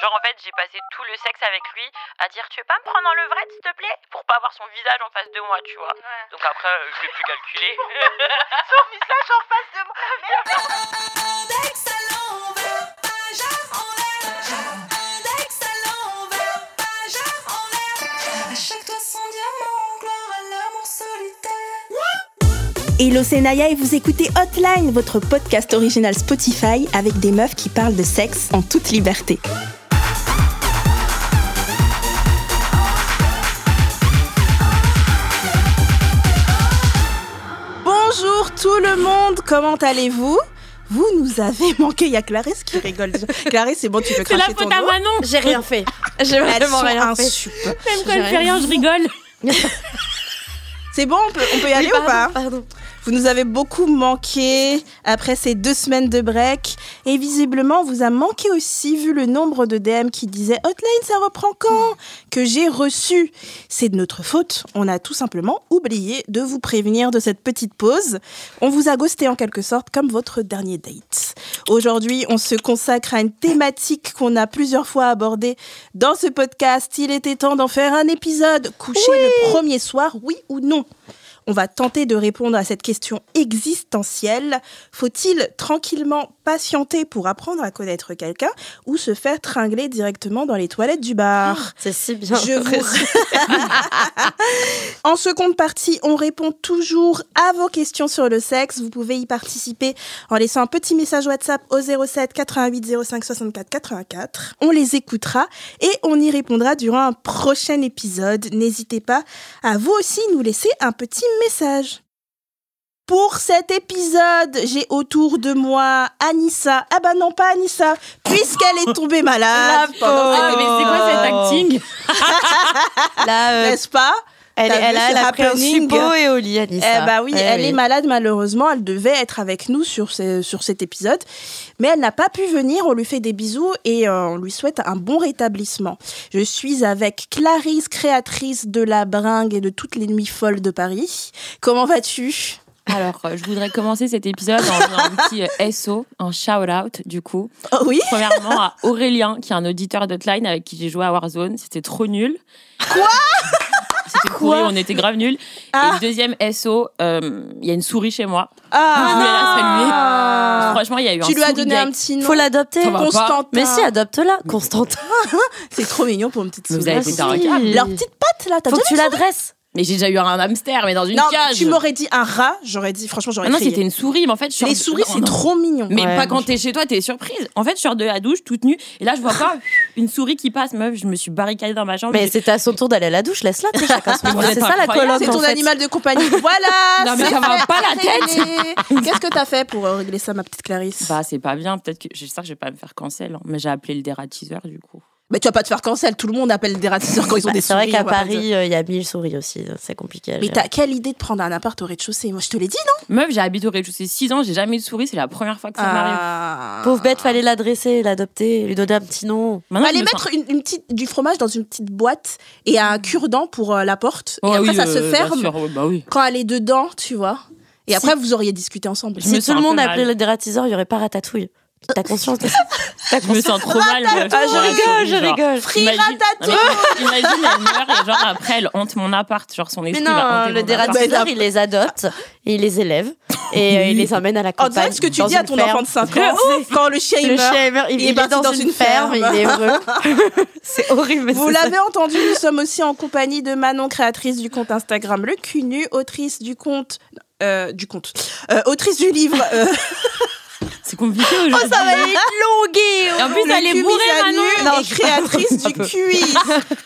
Genre en fait, j'ai passé tout le sexe avec lui à dire tu veux pas me prendre en levrette s'il te plaît? Pour pas avoir son visage en face de moi, tu vois. Donc après, euh, je l'ai plus calculé. son visage en face de moi. Hello, c'est Naya et vous écoutez Hotline, votre podcast original Spotify avec des meufs qui parlent de sexe en toute liberté. Comment allez-vous? Vous nous avez manqué. Il y a Clarisse qui rigole. Clarisse, c'est bon, tu peux C'est la cracher ton faute à. Manon. J'ai rien fait. J'ai vraiment rien fait. Même quand elle fait rien, je rigole. C'est bon, on peut, on peut y aller ou pas? Pardon. Vous nous avez beaucoup manqué après ces deux semaines de break. Et visiblement, on vous a manqué aussi vu le nombre de DM qui disaient Hotline, ça reprend quand Que j'ai reçu. C'est de notre faute. On a tout simplement oublié de vous prévenir de cette petite pause. On vous a ghosté en quelque sorte comme votre dernier date. Aujourd'hui, on se consacre à une thématique qu'on a plusieurs fois abordée dans ce podcast. Il était temps d'en faire un épisode. Coucher le premier soir, oui ou non? On va tenter de répondre à cette question existentielle. Faut-il tranquillement patienter pour apprendre à connaître quelqu'un ou se faire tringler directement dans les toilettes du bar? C'est si bien. Je vous... en seconde partie, on répond toujours à vos questions sur le sexe. Vous pouvez y participer en laissant un petit message WhatsApp au 07 88 05 64 84. On les écoutera et on y répondra durant un prochain épisode. N'hésitez pas à vous aussi nous laisser un petit message. Pour cet épisode, j'ai autour de moi Anissa. Ah bah non, pas Anissa, puisqu'elle est tombée malade. pendant Ah, mais c'est quoi cet acting euh, n'est-ce pas elle, elle, elle a pris un suppo et au lit, Anissa. Eh bah oui, Eh elle est malade malheureusement. Elle devait être avec nous sur, ce- sur cet épisode, mais elle n'a pas pu venir. On lui fait des bisous et euh, on lui souhaite un bon rétablissement. Je suis avec Clarisse, créatrice de la bringue et de toutes les nuits folles de Paris. Comment vas-tu? Alors, euh, je voudrais commencer cet épisode en faisant un petit euh, SO, un shout-out du coup. Oh oui? Premièrement à Aurélien, qui est un auditeur d'Hotline avec qui j'ai joué à Warzone. C'était trop nul. Quoi? C'était pourri, on était grave nuls. Ah. Et le deuxième SO, euh, il y a une souris chez moi. Ah Je voulais la saluer. Franchement, il y a eu un Tu lui as souris donné un petit nom Faut l'adopter. Constantin. Mais si, adopte-la. Constantin. C'est trop mignon pour une petite Mais vous souris. avez si. câble. Leur petite patte là, t'as Faut que tu l'adresses. Mais j'ai déjà eu un hamster, mais dans une Non, cage. tu m'aurais dit un rat, j'aurais dit, franchement, j'aurais Ah non, c'était une souris, mais en fait, je Les sors- souris, c'est trop mignon. Mais Ouais, pas quand t'es chez toi, t'es surprise. En fait, je sors de la douche toute nue, et là, je vois quoi Une souris qui passe, meuf. Je me suis barricadée dans ma chambre. Mais c'était à son tour d'aller à la douche. Laisse-la. C'est ça la coloc. C'est en ton fait. animal de compagnie. Voilà. Non, mais c'est ça va pas la c'est tête. Qu'est-ce que t'as fait pour régler ça, ma petite Clarisse? Bah, c'est pas bien. Peut-être que j'espère que je vais pas me faire cancel. hein. Mais j'ai appelé le dératiseur, du coup. Mais tu vas pas te faire cancel. Tout le monde appelle des ratisseurs quand ils ont Bah, des C'est vrai souris, qu'à. Paris, euh, il y a mille souris aussi. C'est compliqué. Mais t'as quelle idée de prendre un appart au rez-de-chaussée? Moi, je te l'ai dit, non? Meuf, j'ai habité au rez-de-chaussée 6 ans, j'ai jamais eu de souris, c'est la première fois que ça m'arrive. Ah. Pauvre bête, fallait l'adresser, l'adopter, lui donner un petit nom. Maintenant, me mettre sens- une, une petite, du fromage dans une petite boîte et un cure-dent pour euh, la porte. Oh et après, oui, ça se euh, bien ferme sûr, bah oui. quand elle est dedans, tu vois. Et après, vous auriez discuté ensemble. Si tout le monde appelait le dératiseur, il y aurait pas ratatouille. T'as conscience de ça Je me sens trop mal. Ah, je rigole, je genre. rigole. Free Imagine-. Non, mais Imagine, elle meurt et genre après, elle hante mon appart. Genre son Mais esprit non, va le dératiseur, appart. il les adopte et il les élève et euh, il les emmène à la En campagne. direct, ce que tu dans dis à une ton ferme. enfant de 5 ans, quand le chien il Le meurt. chien est mort, il, il est parti dans, dans une, ferme, ferme. il est heureux. c'est horrible. mais Vous l'avez entendu, nous sommes aussi en compagnie de Manon, créatrice du compte Instagram Le Cunu, autrice du compte. euh, du compte. Euh, autrice du livre. C'est compliqué aujourd'hui. Ça va être longué. Et en plus, Le elle est bourrée, Manon. Non, et créatrice du quiz.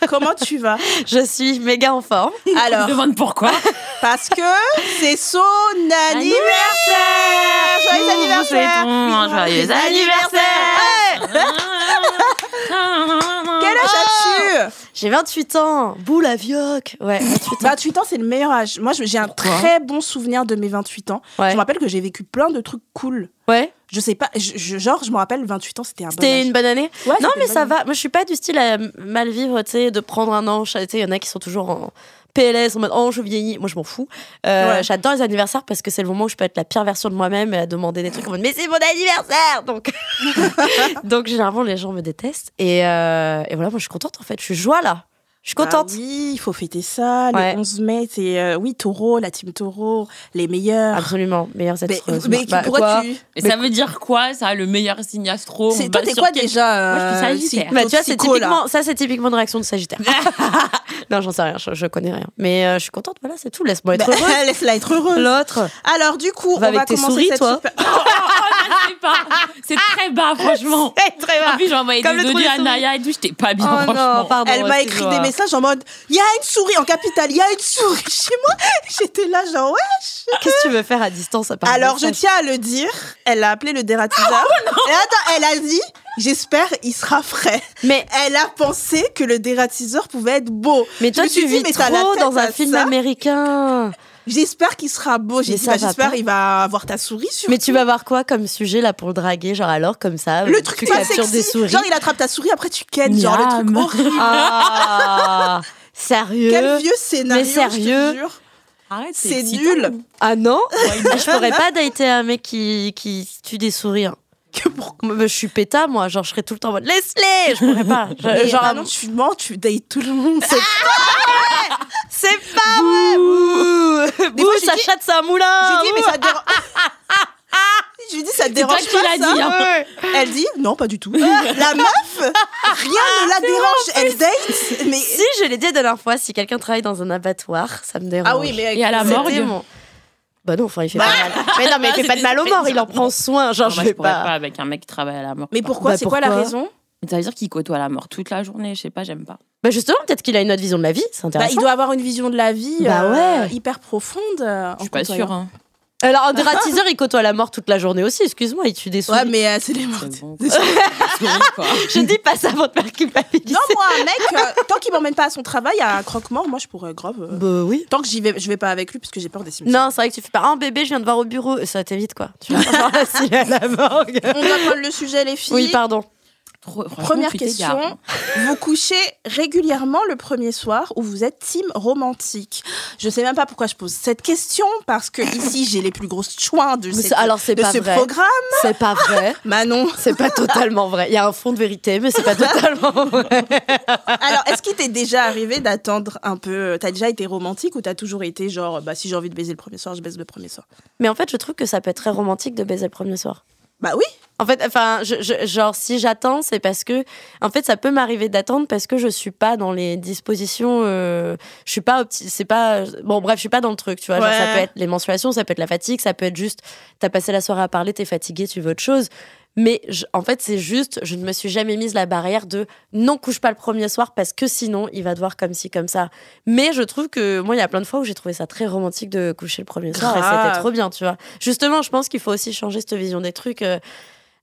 Comment tu vas? Je suis méga en forme. Je me Alors, demande pourquoi. parce que c'est son anniversaire Joyeux anniversaire joyeux anniversaire. Quel âge as-tu J'ai 28 ans. Bouh la vioque. Ouais, 28 ans. 28 ans, c'est le meilleur âge. Moi, j'ai un Pourquoi très bon souvenir de mes 28 ans. Ouais. Je me rappelle que j'ai vécu plein de trucs cool. Ouais. Je sais pas, je, je- genre, je me rappelle, 28 ans, c'était un bon C'était une bonne année Ouais, Non, mais ça va. Moi, je suis pas du style à mal vivre, tu sais, de prendre un an. Tu sais, il y en a qui sont toujours en PLS, en mode oh, je vieillis. Moi, je m'en fous. Euh, Ouais. J'adore les anniversaires parce que c'est le moment où je peux être la pire version de moi-même et à demander des trucs en mode mais c'est mon anniversaire Donc, donc généralement, les gens me détestent. Et, euh, et voilà, moi, je suis contente en fait. Je suis joie là. Je suis Bah contente. oui, il faut fêter ça. Ouais. Le 11 mai, c'est euh, oui, taureau, la team taureau, les meilleurs. Absolument. Meilleure Mais, astreuse. mais Bah, pourquoi quoi tu. Et ça veut dire quoi, ça, le meilleur signe astro? C'est- Toi, t'es quoi quel- déjà Moi, je suis euh, Sagittaire. Bah, tu vois, c'est là ça, c'est typiquement une réaction de Sagittaire. non, j'en sais rien, je, je connais rien. Mais euh, je suis contente, voilà, c'est tout. Laisse-moi être Bah, heureuse. Laisse-la être heureuse. L'autre. Alors, du coup, Va on avec va tes commencer souris, cette toi. super- Je sais pas. C'est très bas, franchement. très En plus, j'ai envoyé des à. Naya et tout, j'étais pas bien, Oh franchement. non, pardon. Elle m'a écrit des messages en mode Il y a une souris en capitale, il y a une souris chez moi. J'étais là, genre, ouais. Qu'est-ce que tu veux faire à distance à part Alors, je tiens à le dire, elle a appelé le dératiseur. Oh, Et attends, elle a dit J'espère il sera frais. Mais, Elle a pensé que le dératiseur pouvait être beau. mais toi, tu dit, vis mais t'as la trop tête dans un film ça. américain. J'espère qu'il sera beau. J'ai dit bah, J'espère pas. il va avoir ta souris. Mais tu vas voir quoi comme sujet là pour le draguer Genre alors, comme ça, Le euh, truc tu pas sexy. des souris. Genre, il attrape ta souris, après tu kennes. Genre, le truc horrible. Ah, sérieux? Quel vieux scénario. Mais sérieux je te jure. Arrête, C'est nul. Ah non? Je pourrais pas dater un mec qui, qui tue des souris. hein. Que pour- Je suis péta, moi. Genre, je serais tout le temps en mode laisse-les Je pourrais pas. Je- genre, bah non, tu mens, tu dates tout le monde. C'est c'est pas vrai Bouh, ça chatte, c'est un moulin Je lui dis, mais ça te dérange. Je lui dis, ça te dérange pas, ça dit, hein. Elle dit, non, pas du tout. la meuf, rien ne la dérange. Elle date, mais. Si, je l'ai dit la dernière fois, si quelqu'un travaille dans un abattoir, ça me dérange. Ah oui, mais. Et à la morgue mon- Bah non, enfin, il fait pas mal. Mais non, mais il fait pas de mal aux morts, il en prend soin. Genre, Non, je moi, vais je pourrais pas. pas avec un mec qui travaille à la mort. Mais pourquoi? Bah, C'est quoi la pourquoi? Raison Ça veut dire qu'il côtoie la mort toute la journée, je sais pas, j'aime pas. Bah justement, peut-être qu'il a une autre vision de la vie, c'est bah, intéressant. Il doit avoir une vision de la vie Bah euh, hyper profonde. euh, Je suis pas sûre. Hein. Alors, un dératiseur, il côtoie la mort toute la journée aussi, excuse-moi, il tue des souris. Ouais, mais euh, c'est les morts. Quoi. Je dis pas ça pour te faire culpabiliser. Non, moi, un mec, euh, tant qu'il m'emmène pas à son travail, à un croque-mort, moi, je pourrais grave. euh, Bah oui. Tant que j'y vais, je vais pas avec lui parce que j'ai peur des cimetières. Non, c'est vrai que tu fais pas un bébé, je viens de voir au bureau, ça t'évite quoi. Tu vas la à la morgue. On va prendre le sujet, les filles. Oui, pardon. Première question. Vous couchez régulièrement le premier soir ou vous êtes team romantique? Je sais même pas pourquoi je pose cette question parce que ici j'ai les plus grosses chouins de, cette- c'est- alors, de pas ce vrai. programme. C'est pas vrai. Manon. C'est pas totalement vrai. Il y a un fond de vérité, mais c'est pas totalement vrai. Alors, est-ce qu'il t'est déjà arrivé d'attendre un peu T'as déjà été romantique ou t'as toujours été genre, bah si j'ai envie de baiser le premier soir, je baise le premier soir? Mais en fait, je trouve que ça peut être très romantique de baiser le premier soir. Bah oui. En fait, enfin, je, je- genre, si j'attends, c'est parce que, en fait, ça peut m'arriver d'attendre parce que je suis pas dans les dispositions, euh, je suis pas, c'est pas, bon, bref, je suis pas dans le truc, tu vois. Genre, ça peut être les menstruations, ça peut être la fatigue, ça peut être juste, t'as passé la soirée à parler, t'es fatigué, tu veux autre chose. Mais je- en fait, c'est juste, je ne me suis jamais mise la barrière de non, couche pas le premier soir parce que sinon, il va devoir comme ci, comme ça. Mais je trouve que moi, il y a plein de fois où j'ai trouvé ça très romantique de coucher le premier soir et c'était trop bien, tu vois. Justement, je pense qu'il faut aussi changer cette vision des trucs. euh,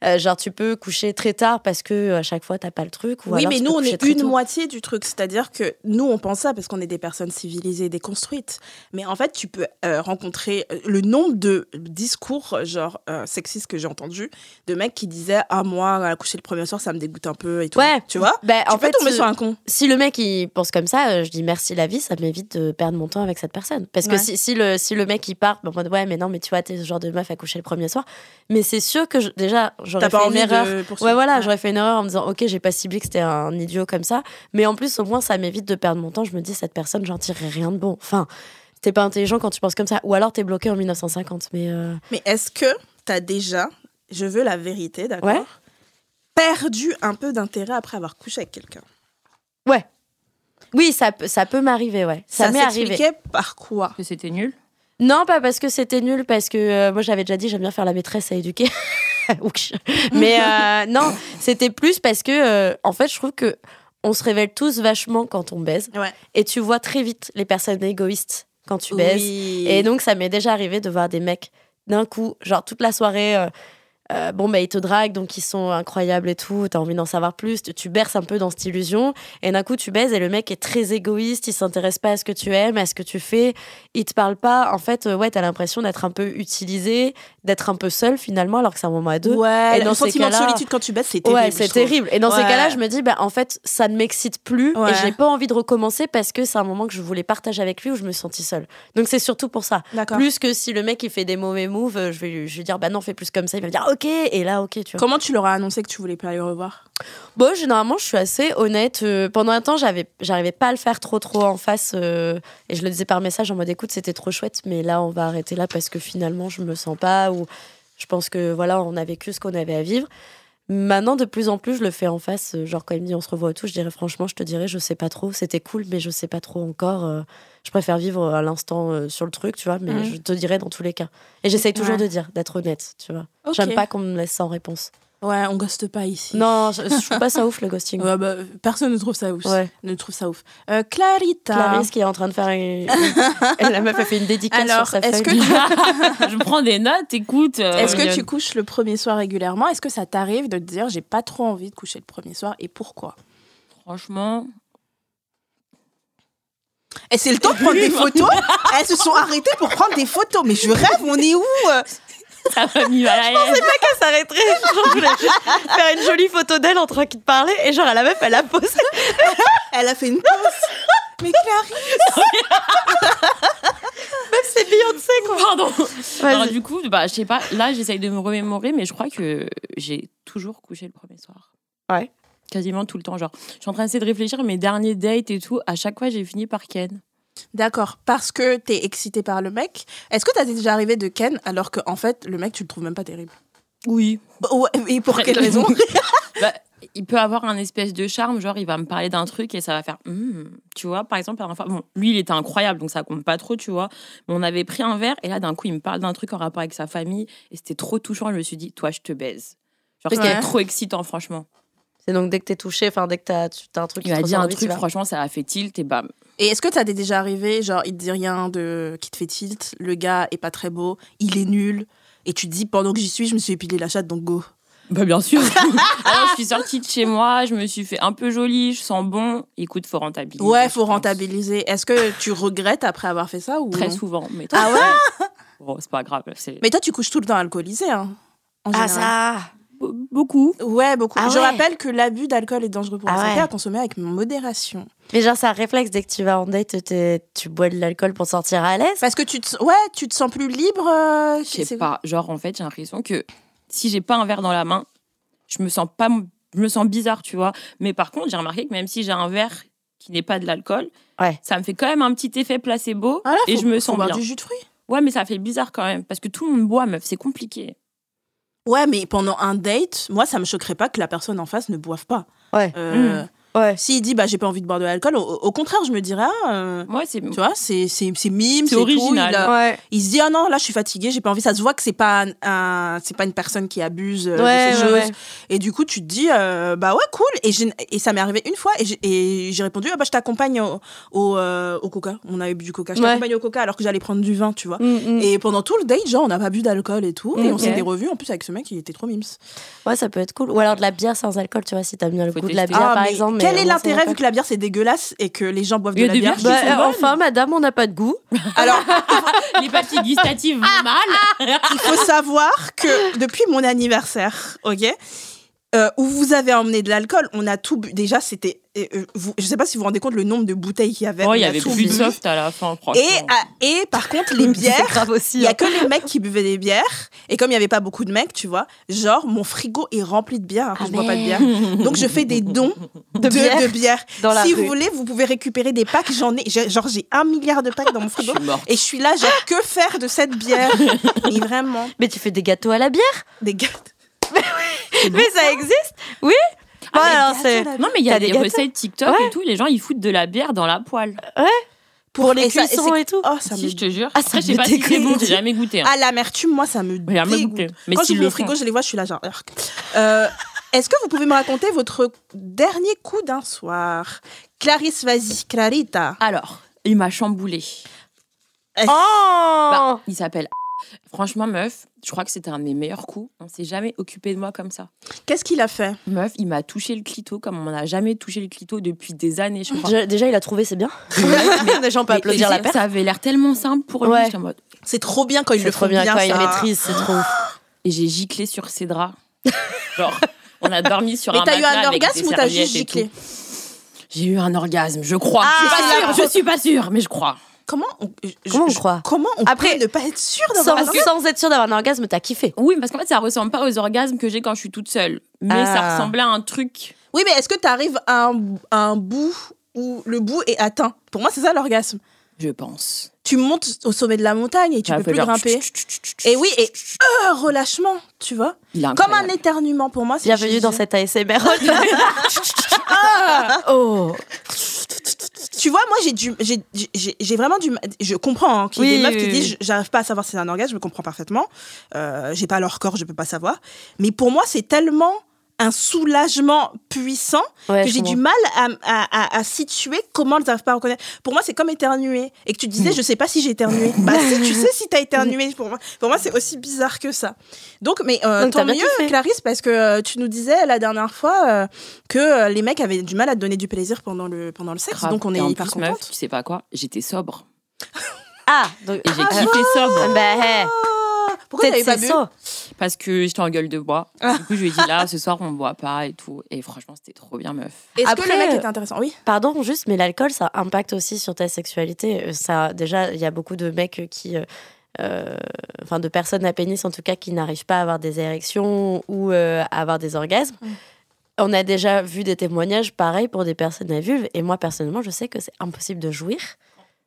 euh, genre, tu peux coucher très tard parce que euh, à chaque fois, t'as pas le truc. Ou oui, alors mais nous on est une tôt. moitié du truc, c'est-à-dire que nous on pense ça parce qu'on est des personnes civilisées, déconstruites. Mais en fait, tu peux euh, rencontrer le nombre de discours genre euh, sexistes que j'ai entendus de mecs qui disaient ah moi à coucher le premier soir ça me dégoûte un peu et tout. Ouais. Tu vois? Bah, Tu en peux fait, tomber sur un con. si le mec il pense comme ça, je dis merci la vie, ça m'évite de perdre mon temps avec cette personne. Parce que si, si le, si le mec il part, bah, en mode ouais, mais non, mais tu vois, t'es ce genre de meuf à coucher le premier soir. Mais c'est sûr que je- déjà, j'aurais fait une erreur. Ouais, voilà, j'aurais fait une erreur en me disant, ok, j'ai pas ciblé que c'était un idiot comme ça. Mais en plus, au moins, ça m'évite de perdre mon temps. Je me dis, cette personne, j'en tirerai rien de bon. Enfin, t'es pas intelligent quand tu penses comme ça. Ou alors, t'es bloqué en 1950. Mais euh, Mais est-ce que t'as déjà, je veux la vérité, d'accord Ouais. Perdu un peu d'intérêt après avoir couché avec quelqu'un? oui, ça, peut- ça peut m'arrier, ouais. Ça, Ça, m'est arrivé. par quoi? Que c'était nul? Non, pas parce que c'était nul, parce que euh, moi j'avais déjà dit j'aime bien faire la maîtresse à éduquer. Mais euh, non, c'était plus parce que euh, en fait je trouve que on se révèle tous vachement quand on baise Ouais. et tu vois très vite les personnes égoïstes quand tu baises. Oui. Et donc ça m'est déjà arrivé de voir des mecs d'un coup, genre toute la soirée. euh, euh, bon, bah, ils te draguent, donc ils sont incroyables et tout. T'as envie d'en savoir plus. Tu, tu berces un peu dans cette illusion. Et d'un coup, tu baises et le mec est très égoïste. Il s'intéresse pas à ce que tu aimes, à ce que tu fais. Il te parle pas. En fait, ouais, t'as l'impression d'être un peu utilisé, d'être un peu seule finalement, alors que c'est un moment à deux. Ouais, Et le dans ces sentiment de solitude quand tu baisses, c'est terrible. Ouais, c'est terrible. Et dans ces cas-là, je me dis, bah, en fait, ça ne m'excite plus Ouais. et j'ai pas envie de recommencer parce que c'est un moment que je voulais partager avec lui où je me sentis seule. Donc c'est surtout pour ça. Plus que si le mec il fait des mauvais moves, euh, je vais, lui- je vais dire, bah non, fais plus comme ça. Il va me dire, ok, et là, ok, tu vois. Comment tu leur as annoncé que tu voulais pas les revoir? Bon, généralement, je suis assez honnête. Euh, pendant un temps, j'avais, j'arrivais pas à le faire trop, trop en face. euh, et je le disais par message en mode écoute, c'était trop chouette, mais là, on va arrêter là parce que finalement, je me sens pas. Ou je pense que voilà, on a vécu ce qu'on avait à vivre. Maintenant, de plus en plus, je le fais en face. euh, Genre, quand il me dit on se revoit et tout, je dirais franchement, je te dirais, je sais pas trop. C'était cool, mais je sais pas trop encore. je préfère vivre à l'instant sur le truc, tu vois, mais Mhm. je te dirais dans tous les cas. Et j'essaye toujours Ouais. de dire, d'être honnête, tu vois. J'aime pas qu'on me laisse sans réponse. Ouais, on ghoste pas ici. Non, je, je trouve pas ça ouf le ghosting. Ouais, bah, personne ne trouve ça ouf. Ouais. Ne trouve ça ouf. Euh, Clarita. Clarisse qui est en train de faire une... une- la meuf a fait une dédicace Alors, sur sa est-ce feuille. que je prends des notes, écoute. euh, Est-ce que tu couches le premier soir régulièrement? Est-ce que ça t'arrive de te dire j'ai pas trop envie de coucher le premier soir et pourquoi? Franchement, Et c'est le temps de prendre des photos? Elles se sont arrêtées pour prendre des photos. Mais je rêve, on est où? ça m'a mis mal à l'aise. Elle s'arrêterait. Genre, je voulais juste faire une jolie photo d'elle en train de parler et genre la meuf elle a posé. Elle a fait une pause. Mais Clarisse Meuf c'est Beyoncé quoi. Pardon. Alors, du coup, bah, je sais pas, là, j'essaye de me remémorer, mais je crois que j'ai toujours couché le premier soir. Ouais. Quasiment tout le temps. Genre, je suis en train d'essayer de réfléchir, mes derniers dates et tout, à chaque fois, j'ai fini par Ken. D'accord, parce que t'es excitée par le mec. Est-ce que t'as déjà arrivé de Ken alors que en fait le mec tu le trouves même pas terrible? Oui. Bah, ouais, Et pour quelle raison? Bah, il peut avoir un espèce de charme, genre il va me parler d'un truc et ça va faire Hmm tu vois par exemple la fois bon lui il était incroyable donc ça compte pas trop tu vois mais on avait pris un verre et là d'un coup il me parle d'un truc en rapport avec sa famille et c'était trop touchant je me suis dit toi je te baise genre c'était Ouais. trop excitant franchement C'est donc dès que t'es touché, enfin dès que t'as tu- t'as un truc il qui te m'a dit un envie, truc franchement ça a fait tilt et bam. Et est-ce que t'as déjà arrivé, genre il te dit rien de qui te fait tilt, le gars est pas très beau, il est nul, et tu te dis pendant que j'y suis, je me suis épilé la chatte donc go. bah bien sûr. Alors je suis sortie de chez moi je me suis fait un peu jolie je sens bon. Écoute faut rentabiliser Ouais, faut rentabiliser. Est-ce que tu regrettes après avoir fait ça ou très souvent mais Ah ouais bon c'est pas grave Mais toi tu couches tout le temps alcoolisé hein en Ah ça beaucoup Ouais, beaucoup. Ah je ouais. rappelle que l'abus d'alcool est dangereux pour la Ah santé ouais. à consommer avec modération. Mais genre c'est un réflexe dès que tu vas en date, tu bois de l'alcool pour te sentir à l'aise? Parce que tu te, ouais, tu te sens plus libre. euh, Je sais pas. Genre, en fait, j'ai l'impression que si j'ai pas un verre dans la main, je me sens pas, je me sens bizarre, tu vois. Mais par contre, j'ai remarqué que même si j'ai un verre qui n'est pas de l'alcool, Ouais. ça me fait quand même un petit effet placebo Ah là, et faut- je me faut sens boire bien. du jus de fruits. Ouais, mais ça fait bizarre quand même parce que tout le monde boit, meuf, c'est compliqué. Ouais, mais pendant un date, moi, ça me choquerait pas que la personne en face ne boive pas. Ouais. Euh, Ouais. S'il dit, bah, j'ai pas envie de boire de l'alcool, au, au contraire, je me dirais, ah, euh, Ouais, c'est. tu vois, c'est c'est- c'est mime, C'est c'est tout, original. il a- Ouais. Il se dit ah non là je suis fatigué j'ai pas envie ça se voit que c'est pas un, un- c'est pas une personne qui abuse euh, Ouais, de ces ouais, choses ouais. et du coup tu te dis euh, bah ouais cool et, j'ai- et ça m'est arrivé une fois et j'ai- et j'ai répondu ah bah je t'accompagne au, au, euh, au coca on avait bu du coca je Ouais. t'accompagne au coca alors que j'allais prendre du vin tu vois Mm, mm. et pendant tout le date genre on n'a pas bu d'alcool et tout et on s'était revus en plus avec ce mec il était trop mims Ouais, ça peut être cool. Ou alors de la bière sans alcool, tu vois, si t'aimes bien le Faut goût de la bière Ah, par mais exemple. Mais quel est l'intérêt vu que la bière c'est dégueulasse et que les gens boivent de la bière Bah, enfin, madame, on n'a pas de goût. alors Les papilles gustatives vont mal. il faut savoir que depuis mon anniversaire, ok, euh, où vous avez emmené de l'alcool, on a tout bu. Déjà, c'était. euh, euh, vous- je sais pas si vous vous rendez compte le nombre de bouteilles qu'il y avait. Oh, on il y a avait tout plus de soft à la fin, franchement. Et, ah, et par contre, les C'est bières. grave aussi. Il y a hein. que les mecs qui buvaient des bières. Et comme il n'y avait pas beaucoup de mecs, tu vois, genre, mon frigo est rempli de bière alors que Ah, je bois pas de bière. merde. Donc, je fais des dons de, bière de bière. dans la si rue. vous voulez, vous pouvez récupérer des packs. J'en ai. Genre, j'ai un milliard de packs dans mon Je frigo. morte. Et je suis là, genre, que faire de cette bière? Et vraiment, Mais tu fais des gâteaux à la bière? Des gars. Mais ça existe Oui Bon, mais alors, gâteaux c'est à la Non, mais il y a T'as des, recettes TikTok Ouais. et tout, les gens ils foutent de la bière dans la poêle. pour les et ça- et cuissons c'est- et tout. Oh, ça si, me je te jure. Ah, ça Après, je sais pas si c'est bon, j'ai jamais goûté. hein. Ah, l'amertume, moi, ça me dégoûte. Mais Quand s'ils j'ouvre le frigo, je les vois, je suis là, genre. Euh, Est-ce que vous pouvez me raconter votre dernier coup d'un soir? Clarisse, vas-y, Clarita. Alors, il m'a chamboulé. Oh Bah, il s'appelle. Franchement, meuf, je crois que c'était un de mes meilleurs coups. On s'est jamais occupé de moi comme ça. Qu'est-ce qu'il a fait Meuf, il m'a touché le clito comme on n'a jamais touché le clito depuis des années, je crois. déjà, déjà, il a trouvé, c'est bien. Mais- Déjà, on peut Mais- applaudir mais la paire. Ça avait l'air tellement simple pour lui. Ouais. Mode, C'est trop bien quand C'est le trop bien bien. quand il maîtrise, c'est trop ouf. Et j'ai giclé sur ses draps. Genre, on a dormi sur Mais un t'as eu matelas un orgasme ou t'as juste giclé. J'ai eu un orgasme, je crois. Ah, je suis pas sûre, je suis pas sûre, mais je crois. Comment on, je- Comment on je- croit Comment on Après, peut ne pas être sûr Sans, d'avoir un orgasme sans être sûr d'avoir un orgasme, t'as kiffé. Oui, parce qu'en fait, ça ressemble pas aux orgasmes que j'ai quand je suis toute seule. Mais Ah. ça ressemblait à un truc. Oui, mais est-ce que tu arrives à un, à un bout où le bout est atteint? Pour moi, c'est ça l'orgasme. Je pense. Tu montes au sommet de la montagne et tu peux plus genre grimper. tch, tch, tch, tch, tch, Et oui, et euh, relâchement, tu vois Comme un éternuement pour moi. c'est Bienvenue dans cette ASMR. Ah oh. Tu vois, moi, j'ai du, j'ai, vraiment du, je comprends hein, qu'il y ait Oui, des meufs oui, qui oui. disent, j'arrive pas à savoir si c'est un orgasme, je comprends parfaitement. Euh, j'ai pas leur corps, je peux pas savoir. Mais pour moi, c'est tellement un soulagement puissant Ouais, que j'ai du mal à, à, à, à situer comment elles n'arrivent pas à reconnaître. Pour moi, c'est comme éternuer. Et que tu disais, je sais pas si j'ai éternué. bah si, tu sais si t'as éternué. Pour moi, pour moi c'est aussi bizarre que ça. Donc, mais euh, Donc, tant mieux. Clarisse, parce que euh, tu nous disais la dernière fois euh, que les mecs avaient du mal à te donner du plaisir pendant le, pendant le sexe. Grave. Donc, on est hyper plus, meuf, contente. tu sais pas quoi? J'étais sobre. Ah, donc, Et j'ai kiffé sobre. bah, hey, Ah, Pourquoi t'avais pas c'est bu ça. Parce que j'étais en gueule de bois. Ah. Du coup, je lui ai dit là, ce soir, on boit pas et tout. Et franchement, c'était trop bien, meuf. Est-ce que Après, le mec était intéressant? Oui. Pardon, juste, mais l'alcool, ça impacte aussi sur ta sexualité. Euh, Ça, déjà, il y a beaucoup de mecs qui, euh, euh, enfin, de personnes à pénis en tout cas, qui n'arrivent pas à avoir des érections ou euh, à avoir des orgasmes. On a déjà vu des témoignages pareils pour des personnes à vulve. Et moi, personnellement, je sais que c'est impossible de jouir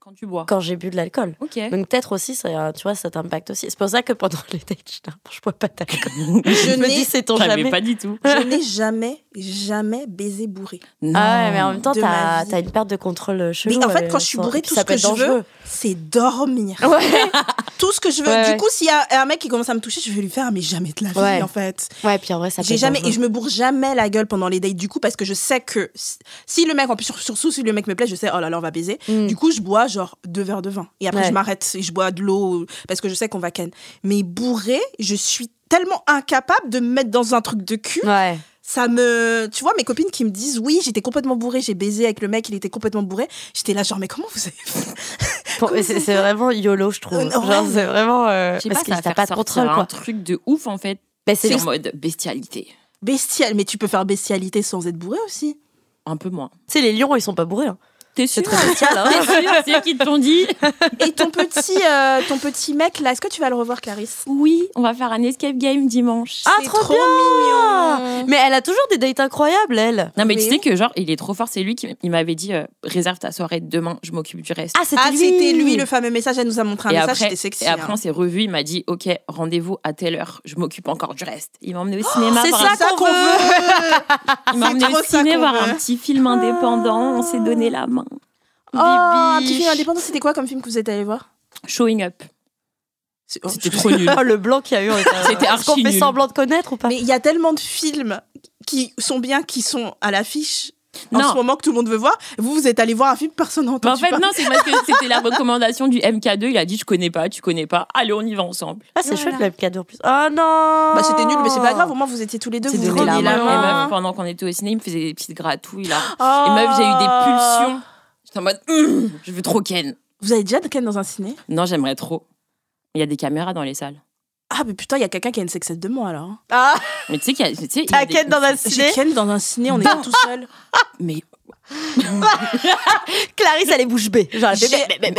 Quand tu bois. quand j'ai bu de l'alcool. Ok. Donc peut-être aussi, ça, tu vois, ça t'impacte aussi. C'est pour ça que pendant les dates, je, je bois pas d'alcool. Je Je me dis, c'est ton J'avais jamais. pas du tout. je n'ai jamais, jamais baisé bourré. Ah ouais, mais en même temps, t'as as une perte de contrôle chelou. Mais en fait, euh, quand je suis puis tout ça ce peut que être je veux, dangereux. c'est dormir. Ouais. Tout ce que je veux. Ouais, du coup, s'il y a un mec qui commence à me toucher, je vais lui faire, mais jamais de la vie, Ouais. en fait. ouais, puis en vrai, ça peut jamais, et je me bourre jamais la gueule pendant les dates, du coup, parce que je sais que si- le mec, en plus, sur- surtout si le mec me plaît, je sais, oh là là, on va baiser. Mm. Du coup, je bois genre deux verres de vin. Et après, Ouais. je m'arrête et je bois de l'eau parce que je sais qu'on va ken. Mais bourré, je suis tellement incapable de me mettre dans un truc de cul. Ouais. Ça me. Tu vois, mes copines qui me disent, oui, j'étais complètement bourré, j'ai baisé avec le mec, il était complètement bourré. J'étais là, genre, mais comment vous avez c'est vraiment YOLO, je trouve. Euh, ouais. c'est vraiment. euh, Je sais parce pas, que t'as pas de contrôle, un truc de ouf, en fait. Bah, c'est C'est en mode bestialité. Bestial. Mais tu peux faire bestialité sans être bourré aussi. Un peu moins. Tu sais, les lions, ils sont pas bourrés. hein. T'es C'est sûr très bestial. hein. T'es sûr C'est eux qui te l'ont dit Et ton petit, euh, ton petit mec, là, est-ce que tu vas le revoir, Clarisse? Oui, on va faire un escape game dimanche. Ah, C'est trop trop bien mignon. Mais elle a toujours des dates incroyables, elle. Non, mais Oui. tu sais que, genre, il est trop fort. C'est lui qui m'avait dit euh, réserve ta soirée demain, je m'occupe du reste. Ah, c'était Ah, lui. c'était lui le fameux message. Elle nous a montré un et message, c'était sexy. et après hein. on s'est revu. Il m'a dit Ok, rendez-vous à telle heure, je m'occupe encore du reste. Il m'a emmené au cinéma. c'est ça ça qu'on veut. veut. Il m'a emmené au ça ciné qu'on voir un petit film indépendant. On s'est donné la main. Oh, un petit film indépendant, c'était quoi comme film que vous êtes allé voir? Showing up. Oh, C'était trop nul. Oh, le blanc qu'il y a eu. C'était Est-ce qu'on fait nul. semblant de connaître ou pas? Mais il y a tellement de films qui sont bien, qui sont à l'affiche en Non. ce moment que tout le monde veut voir. Vous, vous êtes allé voir un film, personne n'a entendu en fait, non, c'est parce que c'était la recommandation du MK2. Il a dit Je connais pas, tu connais pas. Allez, on y va ensemble. Ah, c'est Voilà. chouette le cadeau en plus. Oh non Bah, c'était nul, mais c'est pas grave. Au moins, vous étiez tous les deux. C'est Vous donné la main. Et meuf, pendant qu'on était au ciné, il me faisait des petites gratouilles là. Oh. Et meuf, j'ai eu des pulsions. J'étais en mode Hum, Je veux trop Ken. Vous avez déjà Ken dans un ciné? Non, j'aimerais trop. Il y a des caméras dans les salles. Ah, mais putain, il y a quelqu'un qui a une sexette de moi alors. Ah, Mais tu sais qu'il y a. tu sais, il y a t'as des- Ken dans un J'ai ciné? Ken dans un ciné, on est Bah. tout seul. Mais Clarisse, elle est bouche bée. Genre, J'ai-.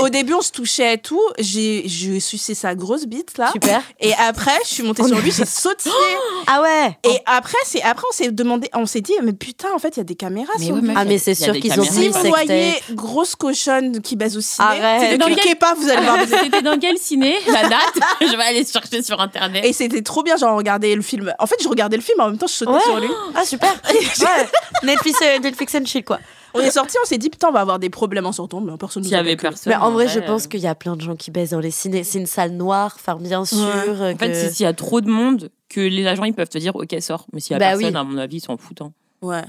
Au début, on se touchait et tout. J'ai j'ai sucé sa grosse bite là. Super. Et après, je suis montée sur lui, j'ai sautillé. Ah ouais Et après, c'est après on s'est demandé, on s'est dit, mais putain, en fait, il y a des caméras. Mais sur ouais, lui. meuf, Ah, mais c'est il y a sûr des qu'ils ont caméras, Si vous sextape. voyez grosse cochonne qui baise au ciné, Arrête. ne Dans cliquez quel- pas, vous allez voir. C'était dans quel ciné La date? Je vais aller chercher sur internet. Et c'était trop bien, genre regarder le film. En fait, je regardais le film, en même temps, je sautais Ouais. sur lui. Ah, super. Ouais. Netflix, euh, Netflix and chill, quoi. On est sorti, on s'est dit, putain, on va avoir des problèmes en sortant, mais personne S'il y a avait personne. Mais en vrai, je euh, pense qu'il y a plein de gens qui baissent dans les ciné. C'est une salle noire, enfin, bien sûr. En fait, s'il y a trop de monde que les agents ils peuvent te dire ok sors. Mais s'il y a Bah personne, oui. à mon avis, ils s'en foutent. hein. Ouais.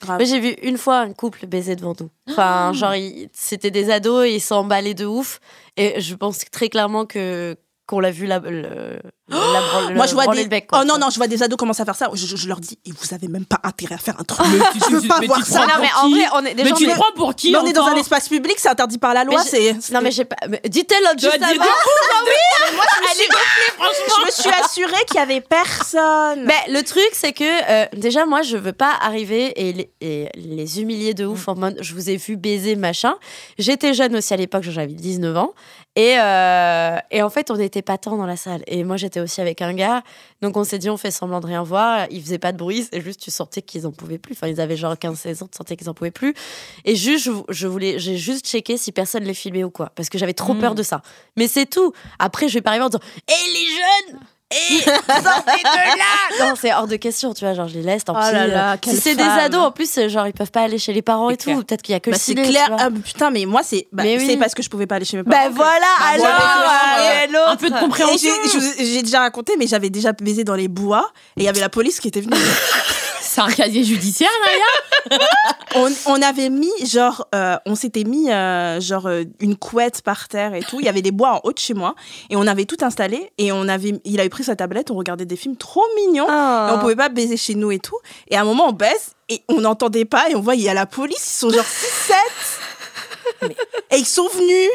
Grave. Mais j'ai vu une fois un couple baiser devant nous. Enfin, genre, ils- c'était des ados et ils s'emballaient de ouf. Et je pense très clairement que qu'on l'a vu là, le- la branle- Moi, je vois des. le bec, quoi, oh non, non, je vois des ados commencer à faire ça. Je, je- je leur dis, et vous avez même pas intérêt à faire un truc. Mais tu- je veux pas mais voir ça. Non, mais en vrai, on est Mais tu prends pour qui on est dans un espace public, c'est interdit par la loi. C'est. Non, mais j'ai pas. mais Dis-t-elle l'autre juste avant je me suis assurée qu'il y avait personne. Mais le truc, c'est que euh, déjà, moi, je veux pas arriver et les, et les humilier de ouf en mode je vous ai vu baiser, machin. J'étais jeune aussi à l'époque, j'avais 19 ans. Et, euh, et en fait, on n'était pas tant dans la salle. Et moi, j'étais aussi avec un gars. Donc, on s'est dit, on fait semblant de rien voir. Ils faisaient pas de bruit. C'est juste, tu sentais qu'ils en pouvaient plus. Enfin, ils avaient genre 15-16 ans, tu sentais qu'ils en pouvaient plus. Et juste, je, je voulais, j'ai juste checké si personne les filmait ou quoi. Parce que j'avais trop Mm. peur de ça. Mais c'est tout. Après, je vais pas arriver en disant, hé les jeunes! Et sortez de là Non, c'est hors de question, tu vois. Genre, je les laisse, tant Oh pis. là là, Si quelle c'est des ados, en plus, euh, genre, ils peuvent pas aller chez les parents et C'est tout. clair. Peut-être qu'il y a que Bah, le c'est ciné, clair. tu vois. Ah, putain, mais moi, c'est bah, oui. c'est parce que je pouvais pas aller chez mes parents. Bah que- voilà, Bah, alors voilà. et l'autre. Un peu de compréhension. J'ai déjà raconté, mais j'avais déjà baisé dans les bois et il y avait la police qui était venue. C'est un casier judiciaire, Naya on, on avait mis, genre, euh, on s'était mis, euh, genre, euh, une couette par terre et tout. Il y avait des bois en haut de chez moi et on avait tout installé et on avait, il avait pris sa tablette, on regardait des films trop mignons. Ah. Et on pouvait pas baiser chez nous et tout. Et à un moment, on baisse et on n'entendait pas et on voit, il y a la police, ils sont genre 6-7. Et ils sont venus.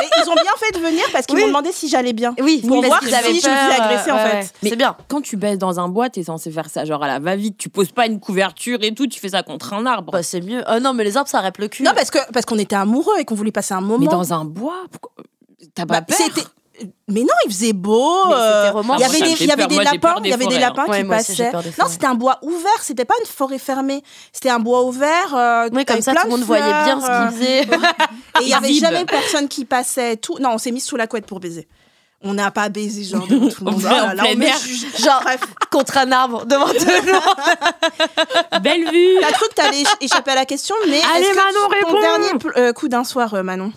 Mais ils ont bien fait de venir parce qu'ils Oui. m'ont demandé si j'allais bien. Oui, Pour voir si je me fais peur, agresser, en euh, fait. ouais, C'est bien. Quand tu baisses dans un bois, t'es censé faire ça genre à la va-vite. Tu poses pas une couverture et tout, tu fais ça contre un arbre. Bah, c'est mieux. Oh non, mais les arbres, ça râpe le cul. Non, parce que parce qu'on était amoureux et qu'on voulait passer un moment. Mais dans un bois, pourquoi- t'as pas Bah, peur Mais non, il faisait beau. Euh. Il y avait des, il y avait lapins, peur des il y avait des forêts, lapins hein. Ouais, qui passaient. Non, c'était un bois ouvert. C'était pas une forêt fermée. C'était un bois ouvert. euh, Oui, comme ça, tout le de monde voyait bien ce qu'ils faisaient. euh, Et il y avait jamais personne qui passait. Tout. Non, on s'est mis sous la couette pour baiser. On n'a pas baisé genre devant tout le monde. En Oh là là, plein on me air. juge. Genre, Bref, contre un arbre, devant tout le monde. Belle vue t'as cru que t'allais éch- échapper à la question, mais Allez, est-ce que Manon, ton réponds dernier euh, coup d'un soir, euh, Manon?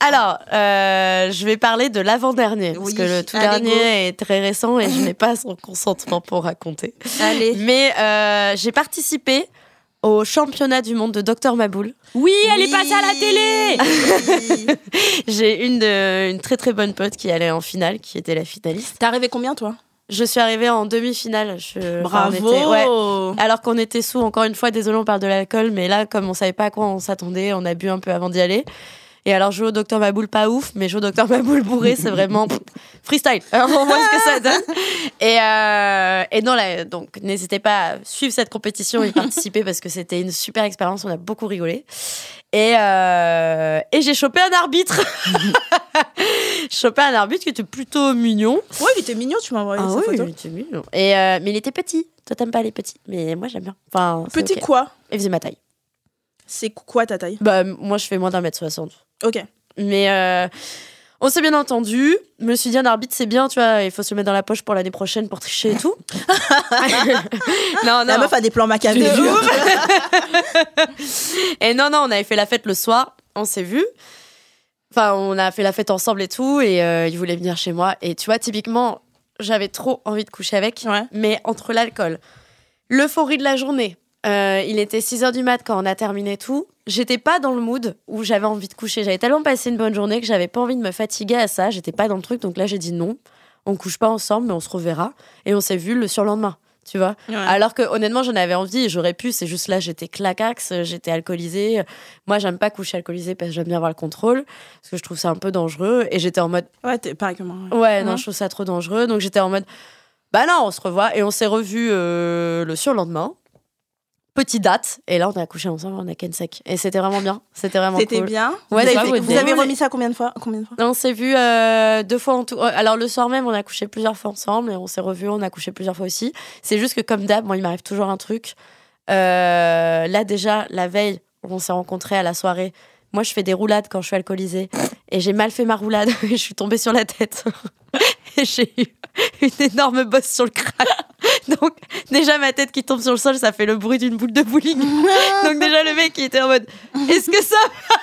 Alors, euh, je vais parler de l'avant-dernier. Parce Oui, que le tout allez, dernier go. est très récent et je n'ai pas son consentement pour raconter. Allez. Mais euh, j'ai participé au championnat du monde de Dr Maboul. Oui, elle est passée à la télé. J'ai une, de- une très très bonne pote qui allait en finale, qui était la finaliste. T'es arrivé combien, toi? Je suis arrivée en demi-finale. Je- Bravo. ouais. Alors qu'on était sous, encore une fois, désolé, on parle de l'alcool, mais là, comme on savait pas à quoi on s'attendait, on a bu un peu avant d'y aller. Et alors, jouer au Docteur Maboul, pas ouf, mais jouer au Docteur Maboul bourré, c'est vraiment pff, freestyle. Alors, on voit ce que ça donne. Et, euh, et non, là, donc, n'hésitez pas à suivre cette compétition et participer parce que c'était une super expérience, on a beaucoup rigolé. Et, euh, et j'ai chopé un arbitre. j'ai chopé un arbitre qui était plutôt mignon. Ouais, il était mignon, tu m'as envoyé Ah sa oui, photo. il était mignon. Et, euh, mais il était petit. Toi, t'aimes pas les petits. Mais moi, j'aime bien. Enfin, Petit ok. quoi Il faisait ma taille. C'est quoi ta taille Bah, moi, je fais moins d'un mètre soixante. Ok. Mais euh, on s'est bien entendu. Je me suis dit, un arbitre, c'est bien, tu vois, il faut se le mettre dans la poche pour l'année prochaine pour tricher et tout. non, non. La meuf a des plans macabreux. De Et non, non, on avait fait la fête le soir, on s'est vu. Enfin, on a fait la fête ensemble et tout, et euh, il voulait venir chez moi. Et tu vois, typiquement, j'avais trop envie de coucher avec, Ouais. mais entre l'alcool, l'euphorie de la journée, euh, il était 6 h du mat quand on a terminé tout, j'étais pas dans le mood où j'avais envie de coucher. J'avais tellement passé une bonne journée que j'avais pas envie de me fatiguer à ça, j'étais pas dans le truc, donc là j'ai dit non, on couche pas ensemble, mais on se reverra. Et on s'est vu le surlendemain, tu vois. Ouais. Alors que honnêtement, j'en avais envie et j'aurais pu. C'est juste là, j'étais clacax, j'étais alcoolisée. Moi, j'aime pas coucher alcoolisée parce que j'aime bien avoir le contrôle, parce que je trouve ça un peu dangereux. Et j'étais en mode, Ouais, t'es pareil que moi. ouais. ouais, non, je trouve ça trop dangereux. Donc j'étais en mode, bah non, on se revoit. Et on s'est revus euh, le surlendemain. Petite date. Et là, on a couché ensemble, on a ken sec. Et c'était vraiment bien. C'était vraiment C'était cool. bien. Ouais, vous avez remis ça combien de fois? Combien de fois? On s'est vu euh, deux fois en tout. euh, Alors le soir même, on a couché plusieurs fois ensemble et on s'est revus, on a couché plusieurs fois aussi. C'est juste que comme d'hab, moi, il m'arrive toujours un truc. Euh, là déjà, la veille, on s'est rencontrés à la soirée. Moi, je fais des roulades quand je suis alcoolisée et j'ai mal fait ma roulade et je suis tombée sur la tête. et j'ai eu une énorme bosse sur le crâne. Donc déjà ma tête qui tombe sur le sol, ça fait le bruit d'une boule de bowling. Donc déjà le mec il était en mode est-ce que ça va?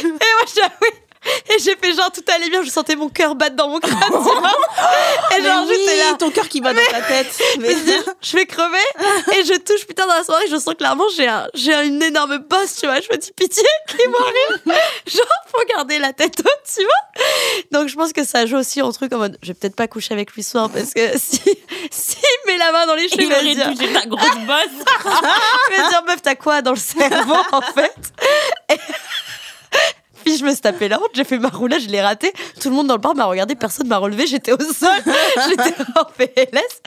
Et moi je dis ah oui. Et j'ai fait genre tout allait bien, je sentais mon cœur battre dans mon crâne. tu vois. et genre oui, j'étais là. ton cœur qui bat dans ta tête. Je je vais crever et je touche putain dans la soirée je sens clairement j'ai un, j'ai une énorme bosse tu vois je me dis pitié qu'il m'arrive genre faut garder la tête haute tu vois donc je pense que ça joue aussi en truc en mode je vais peut-être pas coucher avec lui ce soir parce que si si il met la main dans les cheveux Il aurait dire, touché ta grosse bosse. il va se dire meuf t'as quoi dans le cerveau en fait? Et- Puis je me suis tapé la honte, j'ai fait ma roulade, je l'ai raté. Tout le monde dans le bar m'a regardé, personne m'a relevé, j'étais au sol, j'étais en PLS.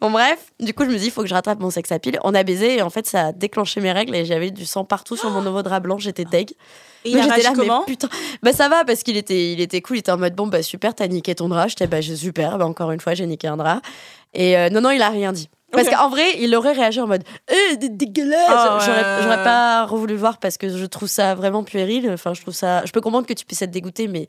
Bon bref, du coup je me dis il faut que je rattrape mon sex appeal. On a baisé et en fait ça a déclenché mes règles et j'avais du sang partout sur mon nouveau drap blanc, j'étais deg. Et il a là, mais comment putain. Bah ça va parce qu'il était, il était cool, il était en mode bon bah super, t'as niqué ton drap. J'étais bah super, bah encore une fois j'ai niqué un drap. Et euh, non non il a rien dit. Parce qu'en vrai, il aurait réagi en mode Eh, dé- dégueulasse Ah J'aurais pas voulu voir parce que je trouve ça vraiment puéril. Enfin, je trouve ça. Je peux comprendre que tu puisses être dégoûté, mais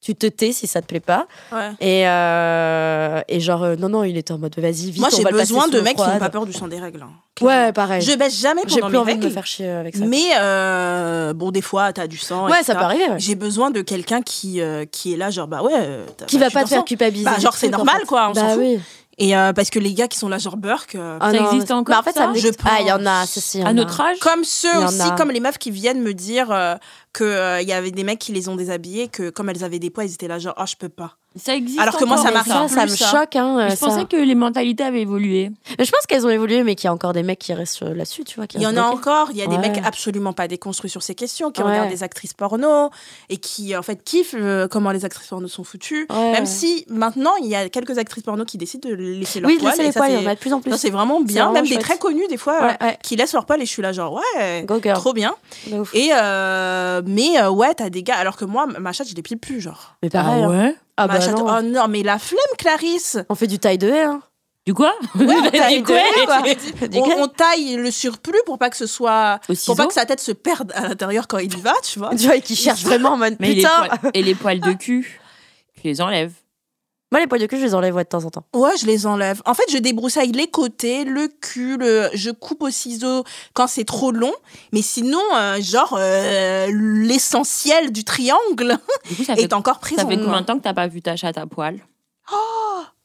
tu te tais si ça te plaît pas. Ouais. Et, euh, et genre, euh, non, non, il était en mode vas-y, vite. Moi, j'ai besoin de mecs qui n'ont pas peur du sang des règles. hein. Ouais, pareil. Je baisse jamais J'ai pendant plus mes envie de me faire chier avec ça. Mais euh, bon, des fois, t'as du sang. ouais, etc. ça peut arriver. ouais. J'ai besoin de quelqu'un qui, qui est là, genre, bah ouais. Qui bah, va pas te faire culpabiliser. Bah, genre, c'est truc, en normal, fait. quoi, on s'en Bah fout. oui. Et euh, parce que les gars qui sont là, genre Burke, euh, Ah Ça non, existe mais- encore, Bah, en fait, ça, ça me- Je Ah, il y en a, si, si. il y en À notre âge comme ceux Il y en aussi, a. comme les meufs qui viennent me dire euh, que euh, il y avait des mecs qui les ont déshabillés, que comme elles avaient des poids, ils étaient là, genre, oh, je peux pas. Ça existe Alors que moi, ça m'arrive Ça, ça plus, me ça. choque. Hein, Je ça. pensais que les mentalités avaient évolué. Mais je pense qu'elles ont évolué, mais qu'il y a encore des mecs qui restent là-dessus, tu vois. qui Il y en a bloqués. encore, il y a des mecs absolument pas déconstruits sur ces questions, qui Ouais. regardent des actrices porno et qui en fait kiffent euh, comment les actrices porno sont foutues. Ouais. Même si maintenant il y a quelques actrices porno qui décident de laisser leur Oui, de poils. laisser les poils, il y en a de plus en plus. ça, c'est vraiment bien, vraiment même des chouette. très connus des fois Ouais, euh, ouais. qui laissent leur poil et je suis là genre ouais, Go girl. trop bien. Et euh, mais euh, ouais, t'as des gars alors que moi ma chatte je les pile plus genre. Mais pareil. hein. ouais? Ah bah chatte- non. oh non mais la flemme Clarisse. On fait du taille de haie, hein. Du quoi on taille Du quoi haie, quoi. Du On, taille le surplus pour pas que ce soit pour pas que sa tête se perde à l'intérieur quand il y va, tu vois. Tu vois, qui cherche vraiment en mode les putain. poils- et les poils de cul, tu les enlèves. Moi, les poils de cul, je les enlève ouais, de temps en temps. Ouais, je les enlève. En fait, je débroussaille les côtés, le cul, le- je coupe au ciseau quand c'est trop long. Mais sinon, euh, genre, euh, l'essentiel du triangle Du coup, ça fait, est encore présent. ça fait combien de temps que t'as pas vu ta chatte à poil?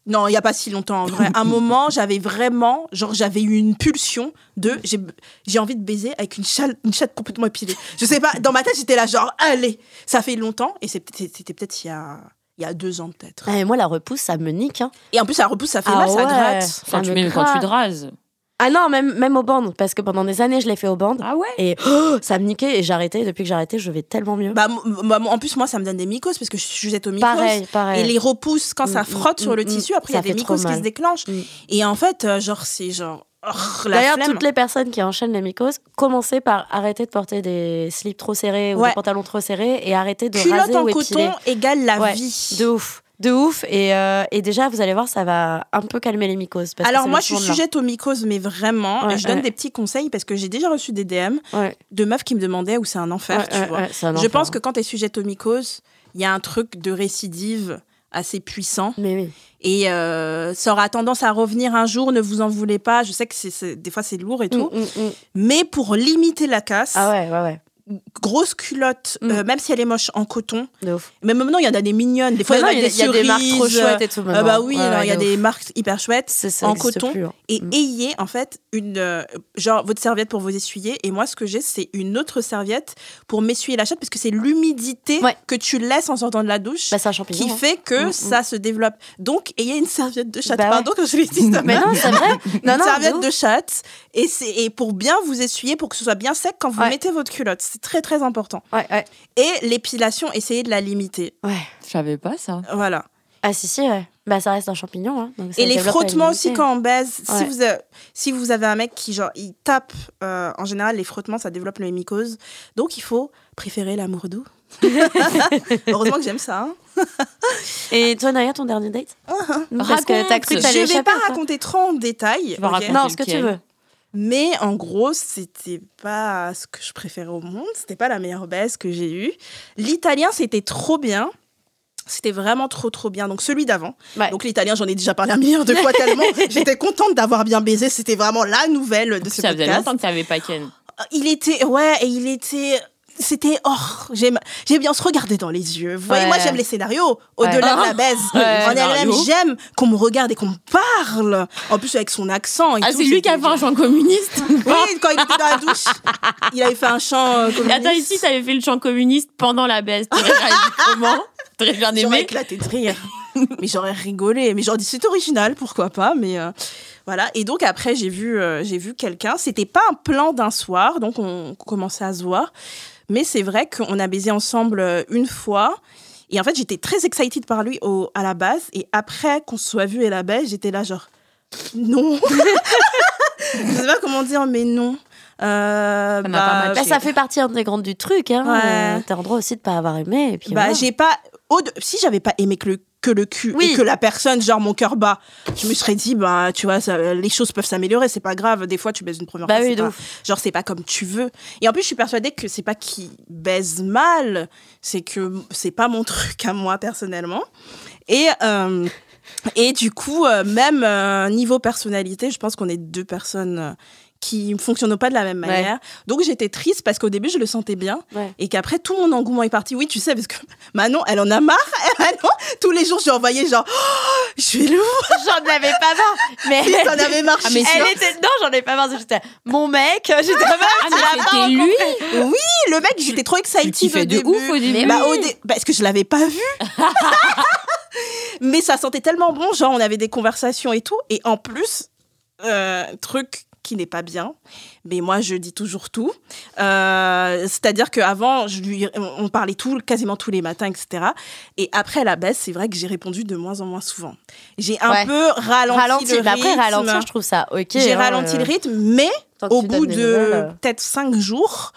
Non, il n'y a pas si longtemps, en vrai. un moment, j'avais vraiment, genre, j'avais eu une pulsion de, j'ai, j'ai envie de baiser avec une chatte, une chatte complètement épilée. Je sais pas, dans ma tête, j'étais là, genre, allez, ça fait longtemps. Et c'était peut-être il y a, il y a deux ans, peut-être. Ah, mais moi, la repousse, ça me nique. Hein. Et en plus, ça repousse, ça fait Ah mal, ça gratte. Ça Quand tu, me même quand tu te rases. Ah non, même, même au band, parce que pendant des années, je l'ai fait au band. Ah ouais Et oh, ça me niquait et j'ai arrêté. Depuis que j'ai arrêté, je vais tellement mieux. Bah, m- en plus, moi, ça me donne des mycoses parce que je suis aux mycoses. pareil, pareil. Et les repousses, quand ça Mm, frotte mm, sur le mm, tissu, après, il y ça a des mycoses qui se déclenchent. Et en fait, euh, genre, c'est genre. Oh, D'ailleurs, toutes les personnes qui enchaînent les mycoses, commencez par arrêter de porter des slips trop serrés ou Ouais. des pantalons trop serrés et arrêter de Culotte raser en ou coton égale la Ouais, vie. De ouf. De ouf. Et, euh, et déjà, vous allez voir, ça va un peu calmer les mycoses. parce Alors moi, je suis sujette aux mycoses, mais vraiment, Ouais, et je donne des petits conseils parce que j'ai déjà reçu des DM de meufs qui me demandaient où c'est un enfer, tu vois. un je enfer. pense que quand tu es sujette aux mycoses, il y a un truc de récidive assez puissant Mais oui. et euh, ça aura tendance à revenir un jour, ne vous en voulez pas. Je sais que c'est- des fois c'est lourd et tout, Mm, mm, mm. mais pour limiter la casse, Ah ouais, ouais, ouais. Grosse culotte, Mm. euh, même si elle est moche en coton, De ouf. mais maintenant il y en a des mignonnes, des fois il y a des marques trop chouettes et tout. euh, bah oui, Ouais, il y a de des ouf. marques hyper chouettes. Ça en coton. plus, hein. Et Mm. ayez en fait une euh, genre votre serviette pour vous essuyer et moi ce que j'ai c'est une autre serviette pour m'essuyer la chatte parce que c'est l'humidité Ouais. que tu laisses en sortant de la douche Bah, qui hein. fait que Mm, ça se développe. Donc ayez une serviette de chatte. Bah ouais. Pardon que je l'ai dit Mais non, c'est vrai. Une serviette de chatte et c'est et pour bien vous essuyer pour que ce soit bien sec quand vous mettez votre culotte très très important Ouais, ouais. et l'épilation essayez de la limiter Ouais. Je savais pas ça. voilà Ah, si, si, ouais. Bah, ça reste un champignon. Hein. Donc, ça Et les frottements aussi quand on baise. Si, vous avez, si vous avez un mec qui, genre, il tape, euh, en général, les frottements, ça développe le mycose. Donc, il faut préférer l'amour doux. Heureusement que j'aime ça. hein. Et toi, Naya, ton dernier date? Parce que Raconte. t'as cru que Je vais pas raconter trop en détail. Non, ce que tu veux. Mais en gros, c'était pas ce que je préférais au monde. C'était pas la meilleure baisse que j'ai eue. L'italien, c'était trop bien. C'était vraiment trop, trop bien. Donc, celui d'avant. Ouais. Donc, l'italien, j'en ai déjà parlé un milliard de fois tellement. J'étais contente d'avoir bien baisé. C'était vraiment la nouvelle de ce Ça faisait longtemps que t'avais pas Ken. Il était, ouais, et il était. C'était oh j'aime j'aime bien se regarder dans les yeux. Vous voyez Ouais. moi j'aime les scénarios au-delà de la baise. Ouais, en elle-même j'aime qu'on me regarde et qu'on me parle. En plus avec son accent et Ah, c'est lui qui a fait un chant communiste oui quand il était dans la douche. Il avait fait un chant euh, Et communiste. Attends, ici, t'avais fait le chant communiste pendant la réagi comment T'aurais bien j'aurais aimé éclaté de rire. Mais j'aurais rigolé. Mais j'aurais dit c'est original pourquoi pas mais euh, voilà. Et donc après j'ai vu euh, j'ai vu quelqu'un. C'était pas un plan d'un soir. Donc on commençait à se voir mais c'est vrai qu'on a baisé ensemble euh, une fois et en fait j'étais très excited par lui au, à la base et après qu'on se soit vu et la baisse j'étais là genre non je sais pas comment dire mais non Euh, Ça bah. Bah, ça fait partie intégrante du truc. Hein. Ouais. Euh, T'as le droit aussi de pas avoir aimé. Et puis Bah, voilà. j'ai pas. Si j'avais pas aimé que le, que le cul Oui. et que la personne, genre mon cœur bat, je me serais dit, bah, tu vois, ça- les choses peuvent s'améliorer, c'est pas grave. Des fois, tu baises une première Bah fois. oui, c'est pas- genre, c'est pas comme tu veux. Et en plus, je suis persuadée que c'est pas qu'il baise mal, c'est que c'est pas mon truc à moi, personnellement. Et. euh, et du coup, euh, même euh, niveau personnalité, je pense qu'on est deux personnes qui ne fonctionnent pas de la même Ouais. manière. Donc j'étais triste parce qu'au début, je le sentais bien. Ouais. Et qu'après, tout mon engouement est parti. Oui, tu sais, parce que Manon, elle en a marre. Manon, tous les jours, je lui envoyais genre, Oh, je vais l'ouvrir. J'en avais pas marre. Mais Si, t'en avais marre. Ah, mais je suis elle sûre. était dedans, j'en ai pas marre. J'étais mon mec, j'étais Ah, mais c'était lui Oui, le mec, j'étais trop excited au de début. ouf au début. Bah, au dé- Parce que je l'avais pas vu. Mais ça sentait tellement bon, genre on avait des conversations et tout. Et en plus, euh, truc qui n'est pas bien, mais moi je dis toujours tout. Euh, C'est-à-dire qu'avant, je lui- on parlait tout, quasiment tous les matins, etc. Et après la baisse, c'est vrai que j'ai répondu de moins en moins souvent. J'ai un Ouais. peu ralenti, ralenti. le après, rythme. ralentir, je trouve ça ok. J'ai hein, ralenti euh, le rythme, mais tant au bout de euh. peut-être cinq jours,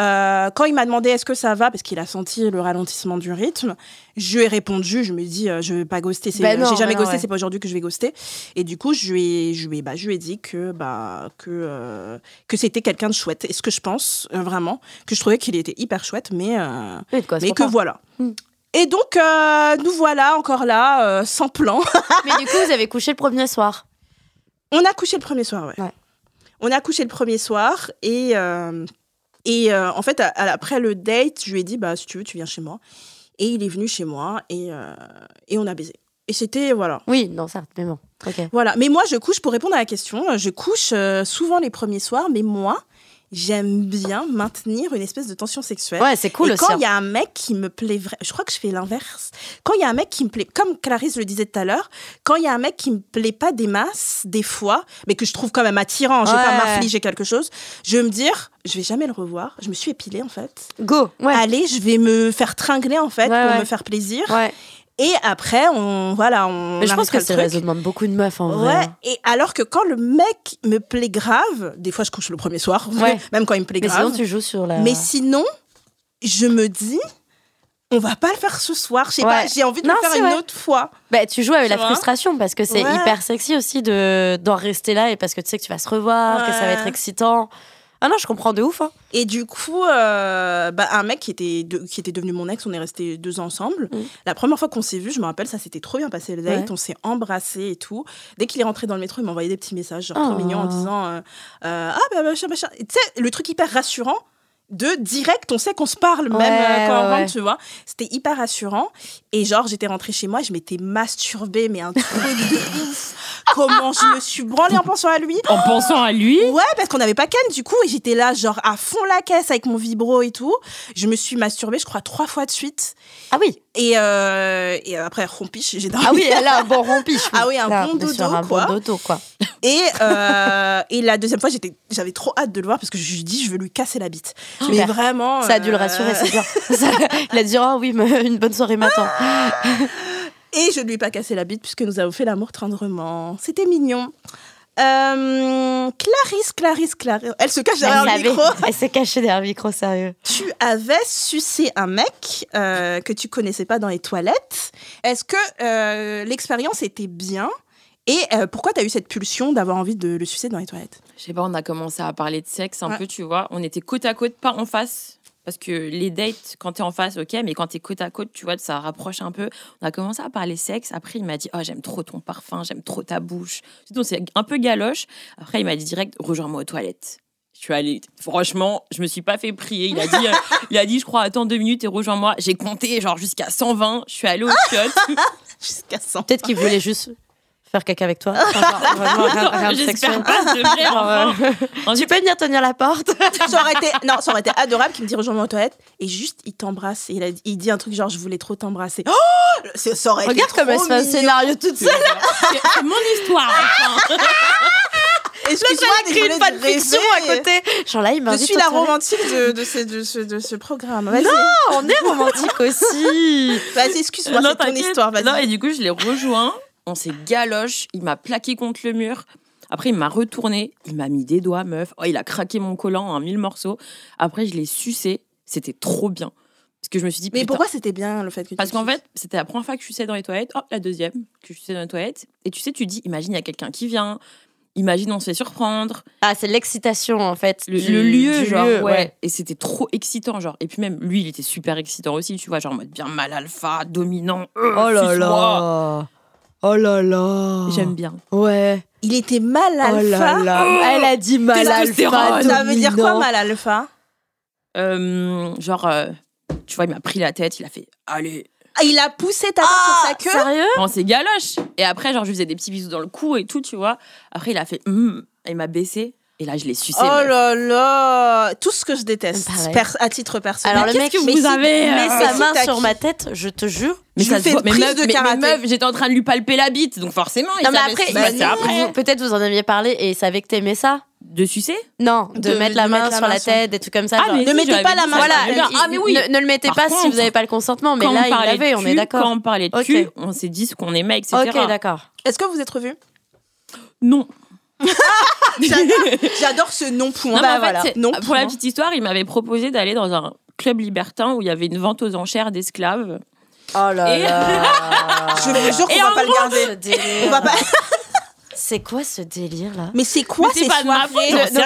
euh, quand il m'a demandé est-ce que ça va, parce qu'il a senti le ralentissement du rythme, je lui ai répondu, je me dis, euh, je vais pas ghoster, c'est- Ben j'ai jamais ben non, ghosté, ouais. c'est pas aujourd'hui que je vais ghoster. Et du coup, je lui ai, je lui ai, bah, je lui ai dit que, bah, que, euh, que c'était quelqu'un de chouette. Et ce que je pense, euh, vraiment, que je trouvais qu'il était hyper chouette, mais, Oui, quoi mais que voilà. Hmm. Et donc, nous voilà encore là, sans plan. Mais du coup, vous avez couché le premier soir. On a couché le premier soir, ouais. Ouais. On a couché le premier soir et, et euh, en fait, à- à- après le date, je lui ai dit, bah, si tu veux, tu viens chez moi. Et il est venu chez moi et, euh, et on a baisé. Et c'était, voilà. Oui, non, certes, mais bon. Voilà. Mais moi, je couche, pour répondre à la question, je couche euh, souvent les premiers soirs, mais moi, j'aime bien maintenir une espèce de tension sexuelle. Ouais, c'est cool et aussi. quand hein. il y a un mec qui me plaît je crois que je fais l'inverse. Quand il y a un mec qui me plaît, comme Clarisse le disait tout à l'heure, quand il y a un mec qui me plaît pas des masses, des fois, mais que je trouve quand même attirant, je vais pas Ouais. m'affliger quelque chose, je vais me dire, je vais jamais le revoir. Je me suis épilée en fait. Go. Ouais. Allez, je vais me faire tringler en fait Ouais, pour ouais. me faire plaisir. Et après, on voilà, on. Mais je pense que c'est le raisonnement de beaucoup de meufs en vrai. Ouais, hein. et alors que quand le mec me plaît grave, des fois je couche le premier soir, Ouais. même quand il me plaît Mais grave. sinon, tu joues sur la. Mais sinon, je me dis, on va pas le faire ce soir. Je sais Ouais. pas, j'ai envie de Non, le faire une vrai. autre fois. Bah, tu joues avec Tu la frustration parce que c'est hyper sexy aussi de d'en rester là et parce que tu sais que tu vas se revoir, que ça va être excitant. Ah non, je comprends de ouf. Hein. Et du coup, euh, bah, un mec qui était, de- qui était devenu mon ex, on est resté deux ans ensemble. Mm. La première fois qu'on s'est vu, je me rappelle, ça s'était trop bien passé le date. Ouais. On s'est embrassé et tout. Dès qu'il est rentré dans le métro, il m'a envoyé des petits messages, genre Oh. trop mignons, en disant euh, euh, Ah, bah, machin, machin. Tu sais, le truc hyper rassurant. De direct, on sait qu'on se parle même Ouais, euh, quand on rentre, tu vois. C'était hyper rassurant. Et genre, j'étais rentrée chez moi, je m'étais masturbée, mais un truc de ouf. Comment je me suis branlée en pensant à lui. En pensant à lui, Ouais, parce qu'on n'avait pas Ken du coup, et j'étais là, genre à fond la caisse avec mon vibro et tout. Je me suis masturbée, je crois, trois fois de suite. Ah oui. Et, euh, et après, rompiche, j'ai dormi. Ah oui, elle a un bon rompiche. Ah oui, un Là, bon dodo, sur un quoi. bon dodo, quoi. Et, euh, et la deuxième fois, j'étais, j'avais trop hâte de le voir parce que je lui dis, je veux lui casser la bite. Mais Super. vraiment. Ça a dû le euh, rassurer, c'est bien. Il a dit, oh oui, mais une bonne soirée m'attend. Et je ne lui ai pas cassé la bite puisque nous avons fait l'amour tendrement. C'était mignon. Euh, Clarisse, Clarisse, Clarisse. Elle se cache derrière Elle le micro. Elle s'est cachée derrière le micro, sérieux. Tu avais sucé un mec euh, que tu connaissais pas dans les toilettes. Est-ce que euh, l'expérience était bien Et euh, pourquoi tu as eu cette pulsion d'avoir envie de le sucer dans les toilettes? Je sais pas, on a commencé à parler de sexe un Ouais. peu, tu vois. On était côte à côte, pas en face. Parce que les dates, quand t'es en face, ok, mais quand t'es côte à côte, tu vois, ça rapproche un peu. On a commencé à parler sexe. Après, il m'a dit, oh, j'aime trop ton parfum, j'aime trop ta bouche. Donc, c'est un peu galoche. Après, il m'a dit direct, rejoins-moi aux toilettes. Je suis allée, franchement, je me suis pas fait prier. Il a dit, euh, il a dit, je crois, attends deux minutes et rejoins-moi. J'ai compté genre jusqu'à 120. Je suis allée au chiottes. Jusqu'à 100. Peut-être qu'il voulait juste faire caca avec toi. J'espère pas, s'il te plaît, enfin. euh, tu peux venir tenir la porte ça aurait été non ça aurait été adorable qu'il me dise rejoins-moi aux toilettes et juste il t'embrasse il, a, il dit un truc genre je voulais trop t'embrasser oh ça aurait Regarde été comme elle se fait un scénario toute seule. C'est mon histoire. enfin. excuse-moi écrit une fanfiction à côté. Genre là, il je suis la romantique de, de, ce, de, ce, de ce programme vas-y On est romantique aussi. vas-y excuse-moi Non, c'est ton histoire Non, et du coup, je l'ai rejoint. On s'est galoche. Il m'a plaqué contre le mur. Après, il m'a retourné. Il m'a mis des doigts, meuf. Oh, il a craqué mon collant en mille morceaux. Après, je l'ai sucé. C'était trop bien. Parce que je me suis dit, mais pourquoi c'était bien le fait que tu Parce qu'en fait, c'était la première fois que je suçais dans les toilettes. Hop, la deuxième que je suçais dans les toilettes. Et tu sais, tu dis, imagine, il y a quelqu'un qui vient. Imagine, on se fait surprendre. Ah, c'est l'excitation en fait. Le, du- le lieu, du genre, lieu, ouais. Et c'était trop excitant, genre. Et puis même, lui, il était super excitant aussi, tu vois, genre en mode bien mal alpha, dominant. euh, Oh là là. Oh là là. J'aime bien. Ouais. il était mal Oh alpha là là. Elle a dit mal alpha. ça veut dire quoi mal alpha Euh, genre, euh, tu vois, il m'a pris la tête, il a fait, allez. Ah, il a poussé ta main sur sa queue Sérieux On s'est galoche. Et après, genre, je lui faisais des petits bisous dans le cou et tout, tu vois. Après, il a fait, Hum il m'a baissé. Et là, je l'ai sucé. Oh là là Tout ce que je déteste, Pareil. à titre personnel. Alors le qu'est-ce mec, que vous avez, met euh, sa main sur ma tête, je te jure. Mais Je ça lui se fais voit- une mais prise meuf, de mais- meuf, j'étais en train de lui palper la bite, donc forcément, il Non mais après, passait après. peut-être vous en aviez parlé et il savait que t'aimais ça. De sucer? Non, de, De- mettre de la main mettre la sur main la sur- tête, des trucs comme ça. Ah, genre. mais Ne si, mettez pas la main sur bien. Ah, mais oui. Ne, ne le mettez Par pas si vous n'avez pas le consentement, mais là on il l'avait, on est d'accord. Quand on parlait de cul, on s'est dit ce qu'on aimait, etc. Ok, d'accord. Est-ce que vous êtes revus? Non. J'adore- ce non-point. Non, Bah mais en fait, voilà. c'est- Non pour la point. petite histoire, il m'avait proposé d'aller dans un club libertin où il y avait une vente aux enchères d'esclaves. Oh là Et- là. Je vous jure Et qu'on va en pas le garder. On va pas... C'est quoi ce délire là? Mais c'est quoi Mais c'est ces de soirées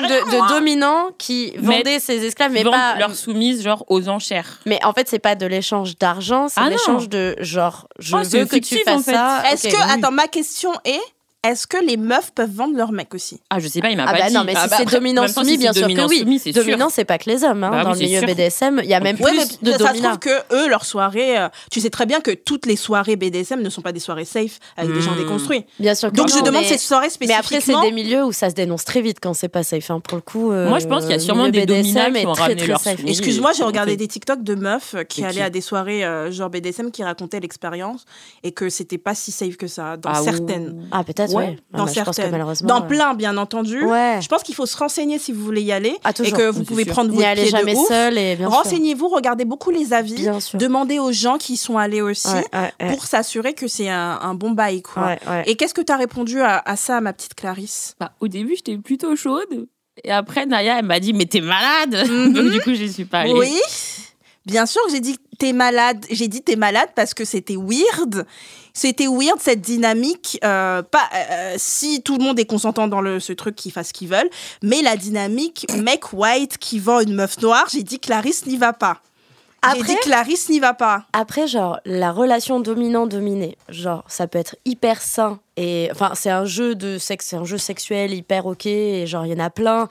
de, de- de moi. dominants qui vendaient ses esclaves, mais pas. leur soumise, genre, aux enchères. Mais en fait, c'est pas de l'échange d'argent, c'est Ah l'échange de genre, je Oh, veux que tu en fasses fait. ça. Est-ce que... Attends, ma question est... Est-ce que les meufs peuvent vendre leurs mecs aussi? Ah, je sais pas, il m'a Ah pas bah dit. non, mais Ah si bah c'est dominant soumis, si bien sûr que oui. soumis. Dominant, c'est pas que les hommes. hein. Bah oui, Dans le c'est milieu sûr. BDSM, il y a même plus mais de ça se dominants. trouve que eux, leurs soirées... euh, tu sais très bien que toutes les soirées BDSM ne sont pas des soirées safe avec des gens Hmm. déconstruits. Bien sûr que Donc non, je demande mais- ces soirées Mais spécifiquement... après, c'est des milieux où ça se dénonce très vite quand c'est pas safe. hein. Pour le coup, euh, Moi, je pense qu'il y a le sûrement des BDSM dominants qui ont ramené leur. Excuse-moi, j'ai regardé des TikTok de meufs qui C'est allaient qui à des soirées euh, genre BDSM qui racontaient l'expérience et que c'était pas si safe que ça dans Ah, certaines. Ah, peut-être, Ouais, dans bah, je pense que certaines. malheureusement. Dans euh, plein, bien entendu. Ouais. Je pense qu'il faut se renseigner si vous voulez y aller Ah, et que vous pouvez sûr. prendre votre allez pied de jamais ouf. seul et. Renseignez-vous, regardez beaucoup les avis, demandez aux gens qui y sont allés aussi Ouais, ouais, ouais. pour s'assurer que c'est un, un bon bail quoi. Ouais, ouais. Et qu'est-ce que tu as répondu à, à ça, ma petite Clarisse? Bah, au début, j'étais plutôt chaude. Et après, Naya, elle m'a dit, mais t'es malade. Mhm. Donc, du coup, j'y suis pas allée. Oui. Bien sûr que j'ai dit t'es malade. J'ai dit t'es malade parce que c'était weird. C'était weird cette dynamique. euh, pas euh, si tout le monde est consentant dans le, ce truc qu'ils fassent ce qu'ils veulent, mais la dynamique mec white qui vend une meuf noire. J'ai dit Clarisse n'y va pas. J'ai Après- dit Clarisse n'y va pas. Après, genre, la relation dominant-dominé, genre, ça peut être hyper sain. Et enfin, c'est un jeu de sexe, c'est un jeu sexuel hyper ok. Et genre, il y en a plein.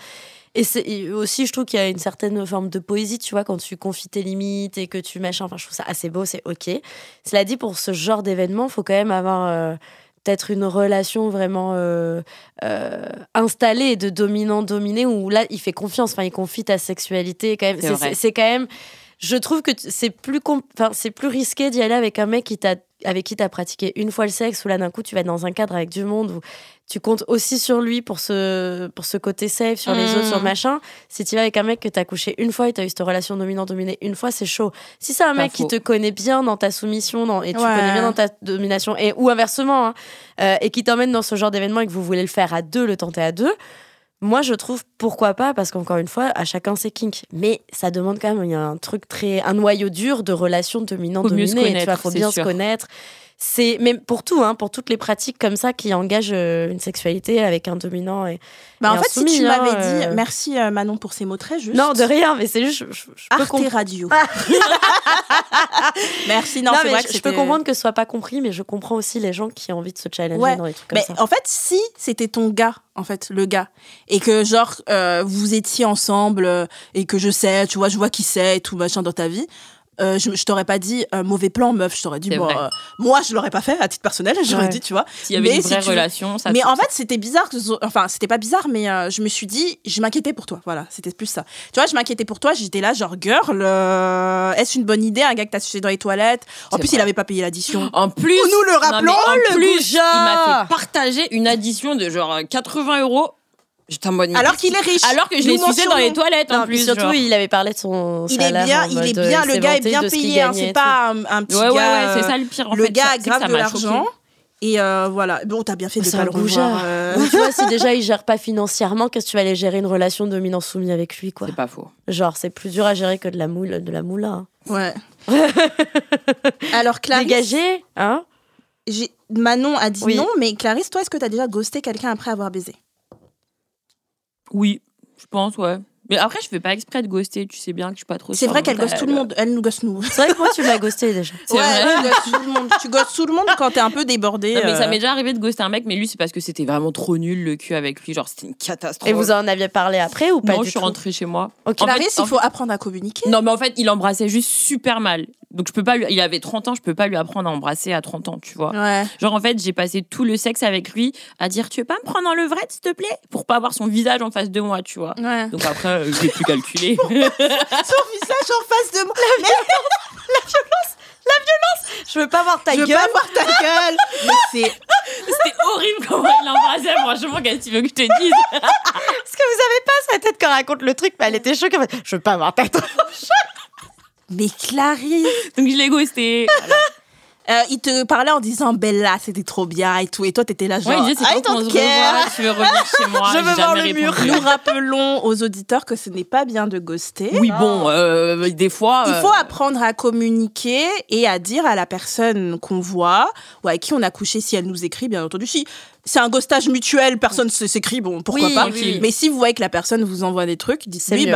Et c'est aussi, je trouve qu'il y a une certaine forme de poésie, tu vois, quand tu confies tes limites et que tu machin. Enfin, je trouve ça assez beau, c'est ok. Cela dit, pour ce genre d'événement, faut quand même avoir. euh, peut-être une relation vraiment euh, euh, installée de dominant-dominé où là, il fait confiance, enfin, il confie ta sexualité quand même. C'est quand même je trouve que c'est plus c'est plus risqué d'y aller avec un mec qui t'a avec qui t'as pratiqué une fois le sexe ou là d'un coup tu vas être dans un cadre avec du monde où tu comptes aussi sur lui pour ce pour ce côté safe sur les autres sur le machin. Si tu vas avec un mec que t'as couché une fois et t'as eu cette relation dominant dominé une fois c'est chaud. Si c'est un mec qui te connaît bien dans ta soumission dans, et tu Ouais. connais bien dans ta domination et ou inversement hein, euh, et qui t'emmène dans ce genre d'événement et que vous voulez le faire à deux le tenter à deux moi, je trouve pourquoi pas, parce qu'encore une fois, à chacun ses kinks. Mais ça demande quand même, il y a un truc très, un noyau dur de relations dominant-dominé. Tu vois, faut bien sûr. se connaître. C'est même pour tout, hein, pour toutes les pratiques comme ça qui engagent euh, une sexualité avec un dominant et. Bah, en un fait, si tu hein, m'avais euh, dit, merci euh, Manon pour ces mots très justes. Non, de rien, mais c'est juste. Je, je- peux Arte. Radio. merci, non, Non, c'est mais vrai je, que je peux comprendre que ce soit pas compris, mais je comprends aussi les gens qui ont envie de se challenger Ouais, dans des trucs comme Mais ça. en fait, si c'était ton gars, en fait, le gars, et que genre euh, vous étiez ensemble euh, et que je sais, tu vois, je vois qui c'est et tout machin dans ta vie. Euh, je, je t'aurais pas dit euh, mauvais plan meuf je t'aurais dit bon euh, moi je l'aurais pas fait à titre personnel j'aurais Ouais. dit tu vois S'il y avait Mais une vraie relation, ça. mais en fait, c'était bizarre. que Enfin, c'était pas bizarre, mais euh, je me suis dit, je m'inquiétais pour toi. Voilà, c'était plus ça. Tu vois, je m'inquiétais pour toi. J'étais là, genre, girl, euh, est-ce une bonne idée, un gars que t'as sucé dans les toilettes? En plus, vrai. il avait pas payé l'addition. En plus, Nous le non, rappelons, en le plus, goujat il m'a fait partager une addition de genre 80 euros. Alors qu'il est riche. Alors que je Nous l'ai sucé dans les toilettes en Non, plus. surtout, genre. il avait parlé de son Il est bien, en il est euh, bien, il le gars est bien de payé. hein, c'est pas un, un petit Ouais, gars. ouais, c'est euh, ça le pire. En le fait, gars a grave de l'argent. Et euh, voilà. Bon, t'as bien fait de C'est pas un le revoir. euh. Tu vois, si déjà il gère pas financièrement, qu'est-ce que tu vas aller gérer une relation dominant-soumis avec lui, quoi? C'est pas faux. Genre, c'est plus dur à gérer que de la moule, de la moula. hein. Ouais. Alors, Clarisse, Dégagé, hein? Manon a dit Oui. non, mais Clarisse, toi, est-ce que t'as déjà ghosté quelqu'un après avoir baisé? Oui, je pense, ouais. Mais après, je fais pas exprès de ghoster. Tu sais bien que je suis pas trop. C'est vrai qu'elle gosse gosse tout le monde. Elle nous gosse nous. C'est vrai que moi, tu m'as ghosté déjà. C'est vrai. tu gosses tout le monde. Tu gosses tout le monde quand t'es un peu débordé. Non, mais ça euh. m'est déjà arrivé de ghoster un mec, mais lui, c'est parce que c'était vraiment trop nul le cul avec lui. Genre, c'était une catastrophe. Et vous en aviez parlé après ou pas Non, du je suis tout rentrée chez moi. Ok. En fait- il faut apprendre à communiquer. Non, mais en fait, il embrassait juste super mal. Donc, je peux pas lui. Il avait 30 ans, je peux pas lui apprendre à embrasser à 30 ans, tu vois. Ouais. Genre, en fait, j'ai passé tout le sexe avec lui à dire Tu veux pas me prendre en levrette, s'il te plaît? Pour pas avoir son visage en face de moi, tu vois. Ouais. Donc, après, euh, l'ai plus calculé. Son visage en face de moi? Mais Je veux pas voir ta je veux gueule. pas voir ta gueule. Mais c'est. C'était horrible comment il l'embrassait, franchement, qu'est-ce que tu veux que je te dise? Parce que vous avez pas sa tête quand elle raconte le truc, mais elle était choquée. Je veux pas voir ta tête. Mais Clarisse. Donc, je l'ai ghosté. Voilà. Euh, il te parlait en disant Bella, c'était trop bien et tout. Et toi, t'étais là genre. Ouais, il disait C'est quand on don't se care. revoit Tu veux revenir chez moi Je veux voir le mur. répondu. Nous rappelons aux auditeurs que ce n'est pas bien de ghoster. Oui, bon, euh, des fois. Il euh, faut apprendre à communiquer et à dire à la personne qu'on voit ou avec qui on a couché si elle nous écrit, bien entendu. Si c'est un ghostage mutuel, personne ne s'écrit, bon, pourquoi Oui, pas. oui. Mais si vous voyez que la personne vous envoie des trucs, dites oui, mieux.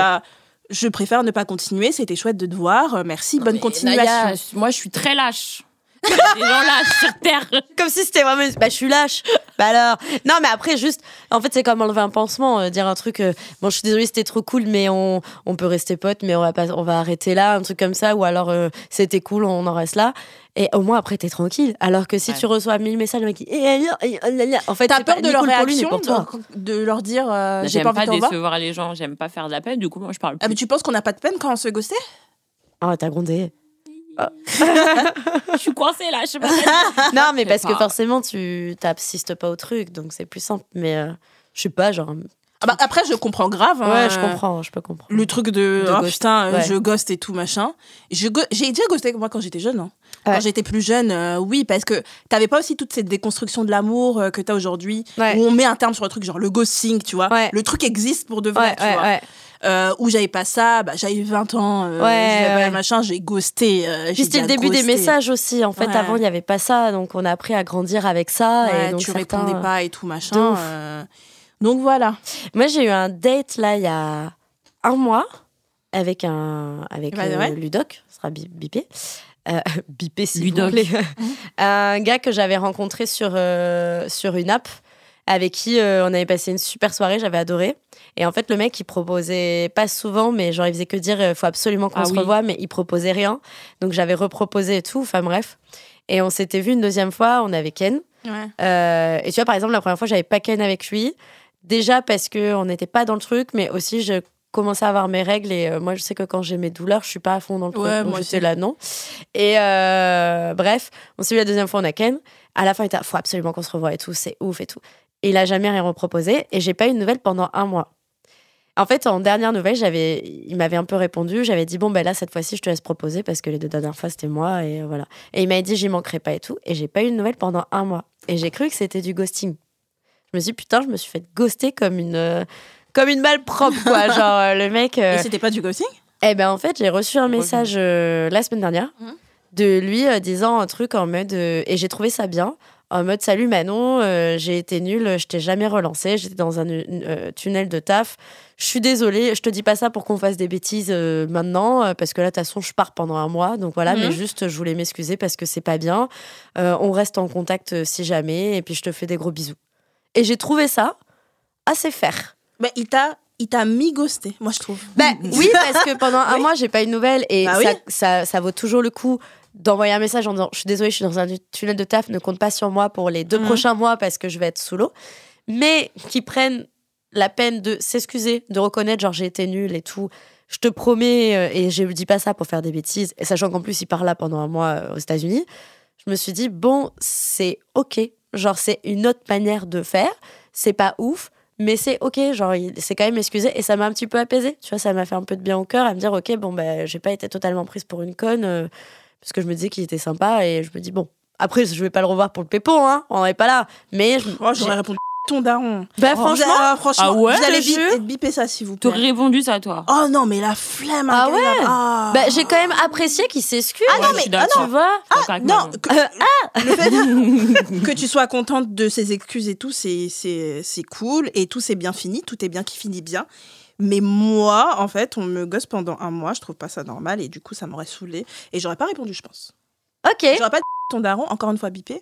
Je préfère ne pas continuer, c'était chouette de te voir, euh, merci, bonne mais continuation. Naya, moi, je suis très lâche. Il y a des gens lâches sur Terre. Comme si c'était vraiment. Bah, je suis lâche. Bah alors. Non, mais après, juste. En fait, c'est comme enlever un pansement. euh, dire un truc. euh, bon, je suis désolée, c'était trop cool, mais on, on peut rester potes, mais on va, pas, on va arrêter là. Un truc comme ça. Ou alors, euh, c'était cool, on en reste là. Et au moins, après, t'es tranquille. Alors que si Ouais. tu reçois mille messages, le mec dit. eh, eh, eh, En fait, T'as peur pas de leur cool pour lui, réaction, pour toi. de, de leur dire euh, j'ai J'aime pas pas décevoir les gens, j'aime pas faire de la peine, du coup, moi, je parle ah, plus. mais tu penses qu'on n'a pas de peine quand on se fait ghoster? Ah, t'as grondé. Je suis coincée là, je sais pas. non, mais parce que pas. forcément, tu t'assistes pas au truc, donc c'est plus simple. Mais euh, je sais pas, genre. Ah bah, Après, je comprends grave. hein, Ouais, je comprends, je peux comprendre. Le truc de, De oh ghost. putain, euh, Ouais. je ghost et tout machin. J'ai déjà ghosté moi quand j'étais jeune. hein. Ouais. Quand j'étais plus jeune, euh, oui, parce que t'avais pas aussi toute cette déconstruction de l'amour euh, que t'as aujourd'hui, Ouais. où on met un terme sur le truc, genre le ghosting, tu vois. Ouais. Le truc existe pour de vrai, Ouais, tu ouais, vois. Euh, où j'avais pas ça, bah, j'avais 20 ans, euh, Ouais, ouais. machin, j'ai ghosté. euh, Puis c'était le début des messages aussi. En fait, Ouais. avant, il n'y avait pas ça. Donc, on a appris à grandir avec ça. Ouais, et donc, tu certains- répondais pas et tout machin. Euh, Donc voilà. Moi, j'ai eu un date là, il y a un mois avec, un, avec Bah, euh, ouais. Ludoc. Ce sera bi- bipé. Euh, bipé, s'il Ludoc. vous plaît. un gars que j'avais rencontré sur, euh, sur une app avec qui euh, on avait passé une super soirée, j'avais adoré. Et en fait, le mec, il proposait pas souvent, mais genre, il faisait que dire, il faut absolument qu'on Ah se oui. revoie, mais il proposait rien. Donc, j'avais reproposé et tout, enfin bref. Et on s'était vu une deuxième fois, on avait Ken. Ouais. Euh, et tu vois, par exemple, la première fois, j'avais pas Ken avec lui. Déjà parce qu'on n'était pas dans le truc, mais aussi je commençais à avoir mes règles. Et euh, moi, je sais que quand j'ai mes douleurs, je suis pas à fond dans le truc. Ouais, donc moi j'étais là, non. Et euh, bref, on s'est vu la deuxième fois, on a Ken. À la fin, il était, faut absolument qu'on se revoie et tout, c'est ouf et tout. Et il a jamais rien reproposé. Et j'ai pas eu de nouvelles pendant un mois. En fait, en dernière nouvelle, j'avais, il m'avait un peu répondu. J'avais dit bon ben là cette fois-ci, je te laisse proposer parce que les deux dernières fois c'était moi et voilà. Et il m'avait dit j'y manquerai pas et tout. Et j'ai pas eu de nouvelles pendant un mois. Et j'ai cru que c'était du ghosting. Je me suis dit, putain, je me suis fait ghoster comme une euh, comme une malpropre quoi. Genre euh, le mec. euh, Et c'était pas du ghosting? Eh ben en fait, j'ai reçu un message euh, la semaine dernière Mhm. de lui disant un truc en mode et j'ai trouvé ça bien en mode salut Manon euh, j'ai été nulle je t'ai jamais relancé j'étais dans un euh, tunnel de taf je suis désolée je te dis pas ça pour qu'on fasse des bêtises euh, maintenant parce que là de toute façon je pars pendant un mois donc voilà Mhm. mais juste je voulais m'excuser parce que c'est pas bien on reste en contact si jamais et puis je te fais des gros bisous et j'ai trouvé ça assez faire Mais il t'a, il t'a mis ghosté, moi je trouve. ben, oui, parce que pendant un Oui. mois, j'ai pas eu de nouvelles et Bah ça, oui. ça, ça vaut toujours le coup d'envoyer un message en disant Je suis désolée, je suis dans un tunnel de taf, ne compte pas sur moi pour les deux Mhm. prochains mois parce que je vais être sous l'eau. Mais qui prennent la peine de s'excuser, de reconnaître, genre j'ai été nulle et tout. Je te promets, euh, et je ne dis pas ça pour faire des bêtises, et sachant qu'en plus il part là pendant un mois euh, aux États-Unis, je me suis dit, bon, c'est ok. Genre, c'est une autre manière de faire. C'est pas ouf, mais c'est ok. Genre, il s'est quand même excusé et ça m'a un petit peu apaisé. Tu vois, ça m'a fait un peu de bien au cœur à me dire, ok, bon, ben, j'ai pas été totalement prise pour une conne euh, parce que je me disais qu'il était sympa et je me dis, bon, après, je vais pas le revoir pour le pépon, hein, on n'est pas là. Mais je, Oh, j'aurais répondu ton daron. bah, franchement, ah, franchement, Ah ouais, vous allez bip, biper ça s'il vous plaît. T'aurais répondu ça, toi Oh non, mais la flemme. Ah un gars, ouais Ah. bah, j'ai quand même apprécié qu'il s'excuse. Ah non, mais- suis ah d'accord. tu vois avec non, que, le fait que tu sois contente de ses excuses et tout, c'est c'est c'est cool et tout c'est bien fini, tout est bien qui finit bien. Mais moi, en fait, on me gosse pendant un mois, je trouve pas ça normal et du coup ça m'aurait saoulé et j'aurais pas répondu, je pense. Ok. J'aurais pas dit ton daron, encore une fois bipé,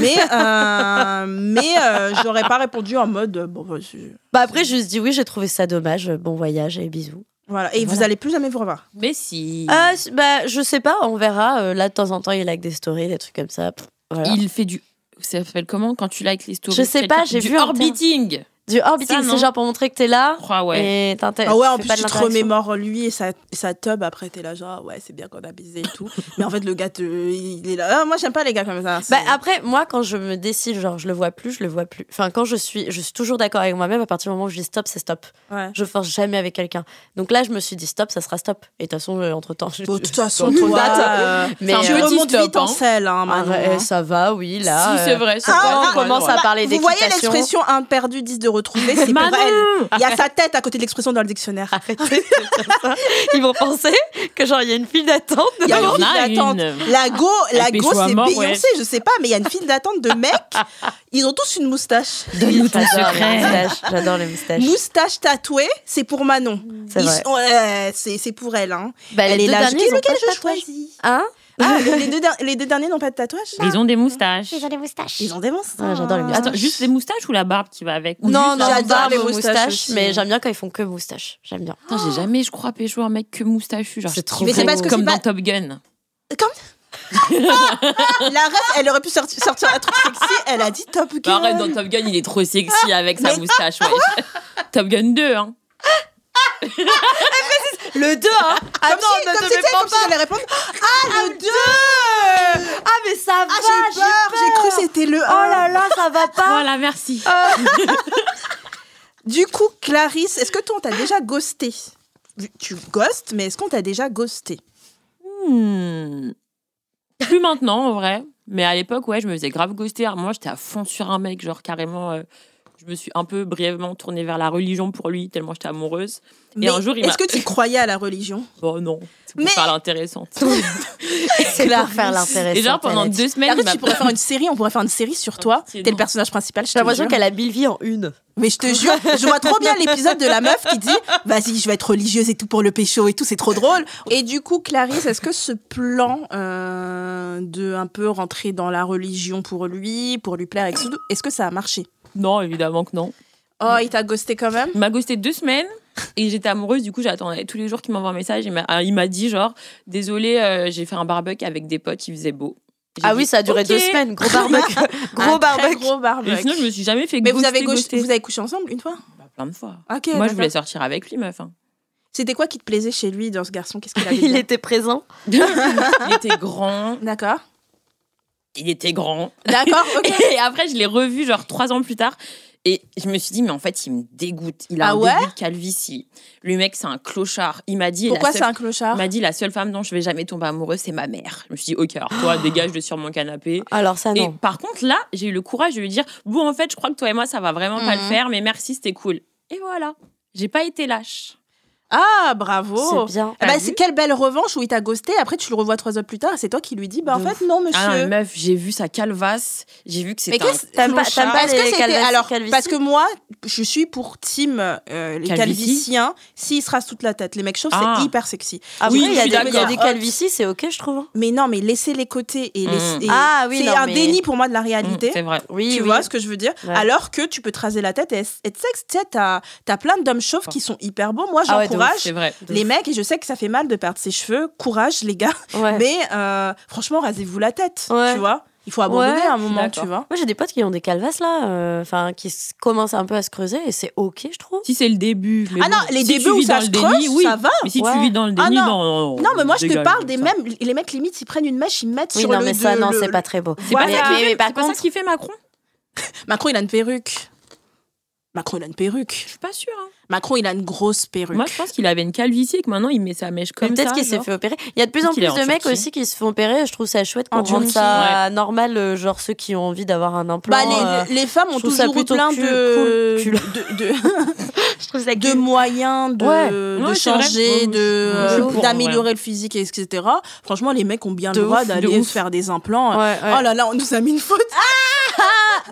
mais euh, mais euh, j'aurais pas répondu en mode euh, bon vas-y. Bah, après, je me suis dit, oui, j'ai trouvé ça dommage. Bon voyage et bisous. Voilà et vous Voilà. allez plus jamais vous revoir. Mais si. Euh, c- bah, je sais pas, on verra. Euh, là, de temps en temps, il like des stories, des trucs comme ça. Pff, voilà. Il fait du. Ça s'appelle comment quand tu likes les stories? Je sais pas, j'ai du vu un orbiting. Du orbiting, Ça, non. c'est genre pour montrer que t'es là. Ah ouais. Et Ah ouais, en plus tu te remémores lui et sa, sa tub, après t'es là genre ouais c'est bien qu'on a baisé et tout. mais en fait le gars te- il est là, Ah, moi j'aime pas les gars comme ça. Bah, après, moi, quand je me décide, genre, je le vois plus, je le vois plus. Enfin, quand je suis, je suis toujours d'accord avec moi-même, à partir du moment où je dis stop, c'est stop. ouais. Je force jamais avec quelqu'un. Donc là, je me suis dit stop, ça sera stop. Et de toute façon, entre temps, je... De toute façon, toi, date. euh, Mais tu euh, remontes stop, vite en hein. selle, hein, ah, Manon, ouais, hein. ça va, oui, là. Si, c'est euh, vrai. c'est Ah, vrai, ah, ouais, on commence à parler Vous voyez d'équitation. l'expression un perdu, 10 de retrouver, c'est pour elle. Il y a sa tête à côté de l'expression dans le dictionnaire. Arrêtez ça. Ils vont penser que genre il y a une file d'attente. Il y a Il y une en file a d'attente. une. La go, la go c'est Beyoncé, je sais pas, mais il y a une file d'attente de mecs. Ils ont tous une moustache. Donne-nous ton secret. J'adore les moustaches. Moustache tatouée, c'est pour Manon. C'est ouais, c'est pour elle. Hein. Bah, elle est là. Lequel je choisis? Hein? Ah, les, deux, der- les deux derniers n'ont pas de tatouage Ils ont des moustaches. Ils ont des moustaches. Ouais, j'adore les moustaches. Attends, juste les moustaches ou la barbe qui va avec? Ou Non, non, la- j'adore barbe, les moustaches, moustaches mais j'aime bien quand ils font que moustaches. J'aime bien. J'ai jamais, je crois, pécho un mec que moustachu. Genre, C'est je trop trouve Mais c'est parce que comme c'est dans pas- Top Gun. La ref, elle aurait pu sortir, sortir un truc sexy. Elle a dit Top Gun. Bah, arrête, dans Top Gun, il est trop sexy avec sa Mais- moustache. ouais. Top Gun 2, hein. Le 2, hein Ah Comme non, si, ne comme te si, comme si j'allais répondre Ah, le 2 Ah, mais ça va Ah, j'ai peur, j'ai cru que c'était le 1. Oh là là, ça va pas Voilà, merci. Du coup, Clarisse, est-ce que toi, on t'a déjà ghosté? Tu ghostes, mais est-ce qu'on t'a déjà ghosté? Hmm. Plus maintenant, en vrai. Mais à l'époque, ouais, je me faisais grave ghoster. Moi, j'étais à fond sur un mec, genre carrément. euh, je me suis un peu brièvement tournée vers la religion pour lui, tellement j'étais amoureuse. Mais un jour, il Est-ce que tu croyais à la religion? Bon, non, c'est pour Mais- faire l'intéressante. C'est pour faire l'intéressant. Et genre, pendant deux semaines, m'a tu pourrais faire une série, on pourrait faire une série sur toi. T'es le personnage principal, J'ai l'impression qu'elle a mille vies en une. Mais je te jure, je vois trop bien l'épisode de la meuf qui dit Vas-y, je vais être religieuse et tout pour le pécho et tout, c'est trop drôle. Et du coup, Clarisse, est-ce que ce plan euh, de un peu rentrer dans la religion pour lui, pour lui plaire, est-ce que ça a marché? Non, évidemment que non. Oh, il t'a ghosté quand même Il m'a ghosté deux semaines et j'étais amoureuse. Du coup, j'attendais tous les jours qu'il m'envoie un message. Il m'a, euh, il m'a dit genre, désolé, euh, j'ai fait un barbecue avec des potes, il faisait beau. Ah dit, oui, ça a duré deux semaines. Gros barbecue. Gros barbecue. Gros Et barbecue. sinon, je me suis jamais fait Mais vous ghoster, avez, gauche- ghoster. vous avez couché ensemble une fois? Bah, plein de fois. Ok. Moi, je voulais sortir avec lui, meuf. hein. C'était quoi qui te plaisait chez lui dans ce garçon? Qu'est-ce qu'il avait Il était présent. il était grand. D'accord. Il était grand. D'accord, ok. Et après, je l'ai revu genre trois ans plus tard. Et je me suis dit, mais en fait, il me dégoûte. Il a Ah un ouais début de calvitie. Le mec, c'est un clochard. Il m'a dit, Pourquoi c'est un clochard il m'a dit, la seule femme dont je vais jamais tomber amoureuse, c'est ma mère. Je me suis dit, ok, alors toi, dégage de sur mon canapé. Alors ça, Et non. par contre, là, j'ai eu le courage de lui dire, bon, en fait, je crois que toi et moi, ça va vraiment pas le Mhm. faire, mais merci, c'était cool. Et voilà. J'ai pas été lâche. Ah, bravo. C'est bien. T'as c'est quelle belle revanche où il t'a ghosté. Après, tu le revois trois heures plus tard. et C'est toi qui lui dis Bah, en De fait, non, monsieur. Ah non, mais meuf, j'ai vu sa calvasse. J'ai vu que Mais c'était un qu'est-ce T'aimes pas- que les c'était calvities- alors parce que moi je suis pour team euh, les calviciens s'ils se rasent toute la tête les mecs chauves Ah. c'est hyper sexy Après, Oui, il y a des, il y a d'accord. des calvities, c'est ok, je trouve. mais non mais laisser les côtés et, Mm. laisser- et Ah oui, c'est non, un mais- déni pour moi de la Mmh, réalité C'est vrai. Oui, tu vois ce que je veux dire? Alors que tu peux te raser la tête et être sexe tu sais t'as as plein d'hommes chauves qui sont hyper beaux moi Ah C'est vrai. les mecs et je sais que ça fait mal de perdre ses cheveux courage les gars Ouais. mais euh, franchement rasez-vous la tête Ouais. tu vois il faut abandonner Ouais, à un moment tu vois Moi, j'ai des potes qui ont des calvasses là, euh, enfin, qui commencent un peu à se creuser et c'est ok, je trouve. Si c'est le début. mais ah non les si débuts tu où vis ça dans se le déni, creuse oui. ça va Mais si Ouais. tu vis dans le Ah déni, non. non, non. Non, mais moi, je te parle des mêmes. Les mecs, limite, ils prennent une mèche, ils mettent Oui, sur non, le. mais ça, de- non, c'est pas très beau. C'est pas, Mais- ça qui fait Macron? Macron, il a une perruque. Macron, il a une perruque. Je suis pas sûre. hein. Macron, il a une grosse perruque. Moi, je pense qu'il avait une calvitie et que maintenant il met sa mèche comme ça. Peut-être qu'il s'est fait opérer. Il y a de plus en plus de mecs Turquie. aussi qui se font opérer. Je trouve ça chouette qu'on En rende ça normal, euh, genre ceux qui ont envie d'avoir un implant. Bah, euh, les, les femmes ont toujours eu plein de, cool. de, de, je trouve ça de moyens de, Ouais. de Ouais, changer, Ouais, ouais. Euh, d'améliorer le physique, etc. Franchement, les mecs ont bien De le droit d'aller faire des implants. Ouais, ouais. Oh là là, on nous a mis une photo.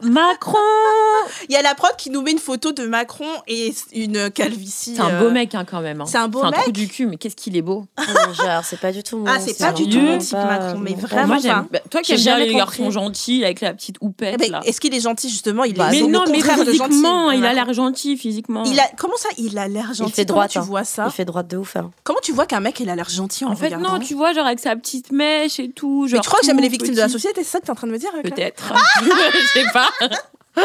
Macron Il y a la prod qui nous met une photo de Macron et une calvitie. C'est un euh, beau mec hein, quand même. hein. c'est un beau C'est un trou mec du cul, mais qu'est-ce qu'il est beau. Ah, mais genre, c'est pas du tout mon Ah, c'est pas du tout mon type, pas, Macron, mais vraiment Moi, pas. j'aime. bah, toi qui aimes bien les garçons compris. gentils avec la petite houppette Eh ben, là. Est-ce qu'il est gentil justement? Il Bah, est Mais c'est non, mais physiquement, il a l'air gentil physiquement. Il a comment ça Il a l'air gentil? fait Comment droite, tu hein. vois ça? Il fait droite de ouf. hein. Comment tu vois qu'un mec il a l'air gentil en, En fait, regardant? non, tu vois, genre avec sa petite mèche et tout. Mais Genre tu crois que j'aime les victimes de la société C'est ça que t'es en train de me dire Peut-être. Je sais pas.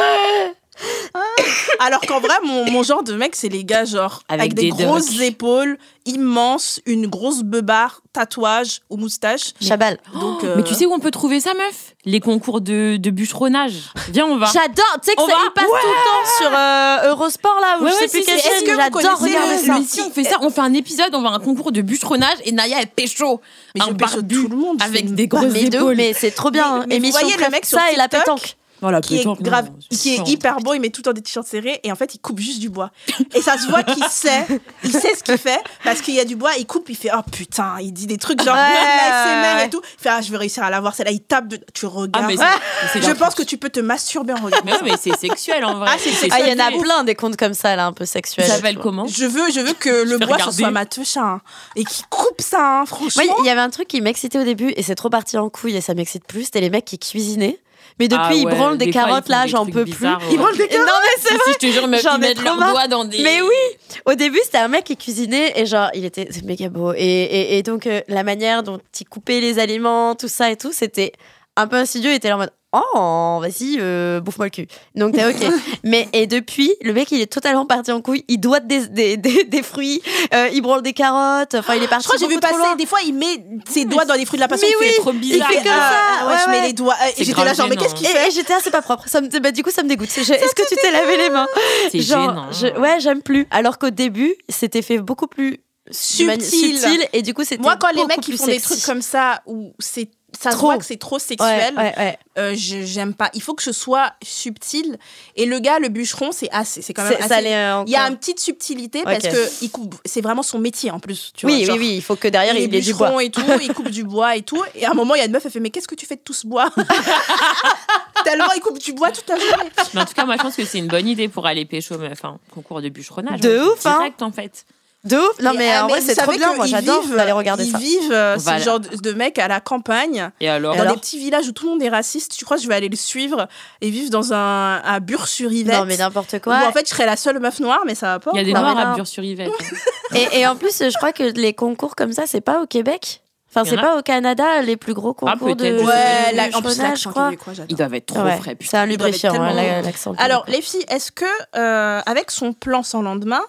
Alors qu'en vrai, mon, mon genre de mec, c'est les gars genre avec, Avec des, des grosses épaules, immenses, une grosse beubare, tatouage ou moustache. Chabal. Donc, euh, Mais tu sais où on peut trouver ça, meuf? Les concours de, de bûcheronnage. Viens, on va. J'adore. Tu sais que On ça, va passe tout le temps sur euh, Eurosport là, ou Ouais, je sais ouais, plus si, quelle si. chaîne. Est-ce que J'adore regarder ça. Mais si on fait ça, on fait un épisode, on va à un concours de bûcheronnage et Naya elle pécho. mais je un pêche barbu tout le monde. je avec des grosses épaules. mais c'est trop bien. Mais- hein. mais vous voyez le mec sur ça et la TikTok pétanque. La qui est pétanque, non, grave, qui est hyper beau, il met tout le temps des t-shirts serrés et en fait il coupe juste du bois. Et ça se voit qu'il sait, il sait ce qu'il fait parce qu'il y a du bois, il coupe, il fait oh putain, il dit des trucs genre Ouais, ouais. et tout. Il fait ah je vais réussir à l'avoir celle-là, il tape, de... tu Ah, regardes. mais c'est- c'est je pense que tu peux te masturber en regardant. Mais ouais, mais c'est sexuel en vrai. Ah, c'est Ah, il y en a sexuel. plein des comptes comme ça là, un peu Ça sexuels. s'appelle tu vois. comment Je veux, je veux que le bois ce soit ma techa hein, et qui coupe ça, hein, franchement. Moi, il y avait un truc qui m'excitait au début et c'est trop parti en couille et ça m'excite plus. C'était les mecs qui cuisinaient. Mais depuis, Ah ouais, branlent des, des carottes là, j'en peux bizarres, plus. ouais. Ils branlent des Non, mais c'est Si, si, je te jure, ils mettent leurs doigts dans des. Mais oui Au début, c'était un mec qui cuisinait et genre, il était méga beau. Et, et, et donc, euh, la manière dont il coupait les aliments, tout ça et tout, c'était un peu insidieux. Il était là en mode Oh, vas-y, euh, bouffe-moi le cul. Donc, t'es OK. Mais, et depuis, le mec, il est totalement parti en couille. Il doit des, des, des, des fruits, euh, il branle des carottes. Enfin, il est Je parti. crois que j'ai vu passer, loin. des fois il met ses doigts dans les fruits de la passion, Mais il fait oui, trop il bizarre. fait comme ah, ça, ouais, ouais, je mets les doigts. Et J'étais là genre mais qu'est-ce qu'il Et, fait et j'étais là, c'est pas propre. Ça me, bah, du coup, ça me dégoûte. Je- Est-ce que tu t'es lavé les mains C'est Genre, gênant. je- ouais, j'aime plus. Alors qu'au début, c'était fait beaucoup plus Subtil. subtil et du coup, c'était Moi quand les mecs plus font des trucs comme ça où c'est ça se Trop. voit que c'est trop sexuel, ouais, ouais. euh, j'aime pas. Il faut que ce soit subtil. Et le gars, le bûcheron, c'est assez, c'est quand même C'est- assez. ça allait, euh, Il y a une petite subtilité parce que il coupe. C'est vraiment son métier en plus. Tu Oui, vois, oui, genre, oui, il faut que derrière il il, ait du bois. et tout, il coupe du bois et tout. Et à un moment, il y a une meuf, elle fait Mais qu'est-ce que tu fais de tout ce bois? Tellement il coupe du bois toute la journée. Mais en tout cas, moi, je pense que c'est une bonne idée pour aller pécho, meuf. Hein. Concours de bûcheronnage. De hein. ouf, hein. Direct, en fait. De ouf. Non, mais, ah, en vrai, c'est trop bien. Moi, j'adore d'aller regarder ils ça. vivent euh, Voilà. ce genre de, de mecs à la campagne. Et alors, Dans alors des petits villages où tout le monde est raciste, tu crois que je vais aller le suivre et vivre dans un à Bure-sur-Yvette? Non, mais n'importe où quoi. en fait je serais la seule meuf noire, mais ça va pas. il y a des noirs à. Bure-sur-Yvette. Et, et en plus, je crois que les concours comme ça, c'est pas au Québec? Enfin, c'est pas au Canada, les plus gros concours de. peut-être, je sais Ouais, de la- en plus je l'accent crois. Ils doivent être trop Ouais, frais. C'est un Ils lubrifiant, hein, tellement l'accent. Alors les filles, est-ce que euh, avec son plan sans lendemain,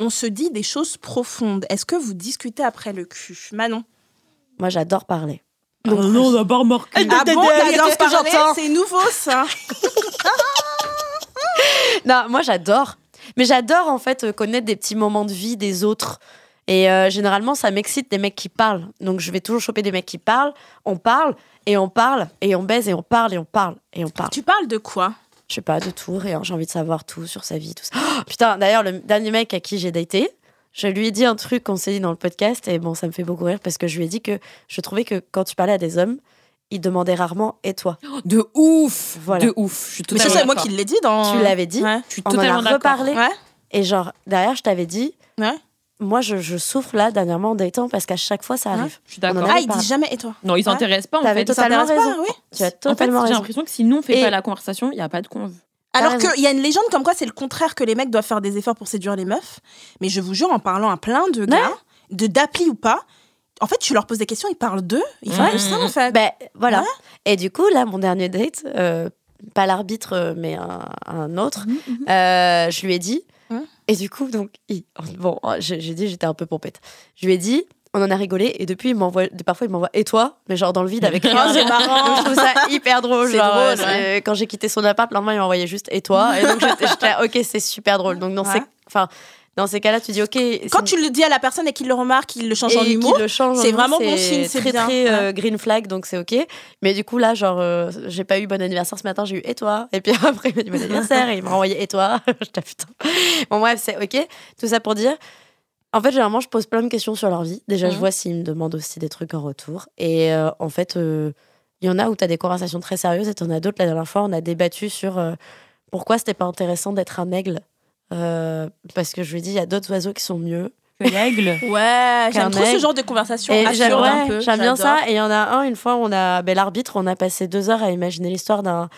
on se dit des choses profondes Est-ce que vous discutez après le cul, Manon? Moi, j'adore parler. Ah non, on n'a pas remarqué. Ah bon, t'adores parler j'entends C'est nouveau ça. Non, moi j'adore. Mais j'adore en fait euh, connaître des petits moments de vie des autres. Et euh, généralement, ça m'excite des mecs qui parlent. Donc je vais toujours choper des mecs qui parlent. On parle et on parle et on baise et on parle et on parle et on parle. tu parles de quoi? Je sais pas de tout, rien. J'ai envie de savoir tout sur sa vie, tout ça. Oh, putain, d'ailleurs, le dernier mec à qui j'ai daté, je lui ai dit un truc qu'on s'est dit dans le podcast et bon, ça me fait beaucoup rire parce que je lui ai dit que je trouvais que quand tu parlais à des hommes, ils demandaient rarement et toi. De ouf Voilà. De ouf. Je suis Mais ça, totalement c'est moi qui l'ai dit dans. Tu l'avais dit, Ouais. Je suis on en a totalement reparlé Ouais. et genre derrière, je t'avais dit, Ouais. Moi je, je souffre là dernièrement en datant parce qu'à chaque fois ça Ouais. arrive. Je suis d'accord. a- Ah, il pas. dit jamais et toi Non, ils Ouais. s'intéressent pas en fait. totalement raison. pas, oui. Tu as En fait, totalement j'ai l'impression que si nous on fait Et- pas la conversation, il y a pas de conve. Alors qu'il y a une légende comme quoi c'est le contraire que les mecs doivent faire des efforts pour séduire les meufs. Mais je vous jure, en parlant à plein de gars, de d'appli ou pas, en fait, tu leur poses des questions, ils parlent d'eux, ils font tout ça en fait. Ben, voilà. Ouais. Et du coup, là, mon dernier date, euh, pas l'arbitre, mais un, un autre, euh, je lui ai dit. Et du coup, donc, il- bon, j'ai j'ai dit, j'étais un peu pompette. Je lui ai dit, on en a rigolé, et depuis, il m'envoie, parfois, il m'envoie et toi, mais genre dans le vide avec Oh, rien. c'est Donc, marrant. je trouve ça hyper drôle. C'est genre, drôle, c'est- Quand j'ai quitté son appart, le lendemain, il m'a envoyé juste et toi. Et donc, j'étais ok, c'est super drôle. Donc, dans, Ouais. ces, enfin, dans ces cas-là, tu dis, ok. Quand c'est- tu le dis à la personne et qu'il le remarque, il le change en et humour. qu'il en c'est humour, vraiment bon signe, c'est très bien. très euh, green flag donc c'est ok mais du coup là genre euh, j'ai pas eu bon anniversaire ce matin j'ai eu et toi et puis après il m'a dit bon anniversaire et il m'a renvoyé et toi J'étais, putain bon bref c'est ok tout ça pour dire en fait généralement je pose plein de questions sur leur vie déjà je Mhm. vois s'ils me demandent aussi des trucs en retour et euh, en fait euh, il y en a où tu as des conversations très sérieuses et t'en as d'autres la dernière fois on a débattu sur pourquoi c'était pas intéressant d'être un aigle Euh, parce que je lui dit il y a d'autres oiseaux qui sont mieux Que l'aigle. Ouais, j'aime trop ce genre de conversation. J'aime ouais, bien ça. Et il y en a un, une fois, on a, ben, l'arbitre, on a passé deux heures à imaginer l'histoire d'un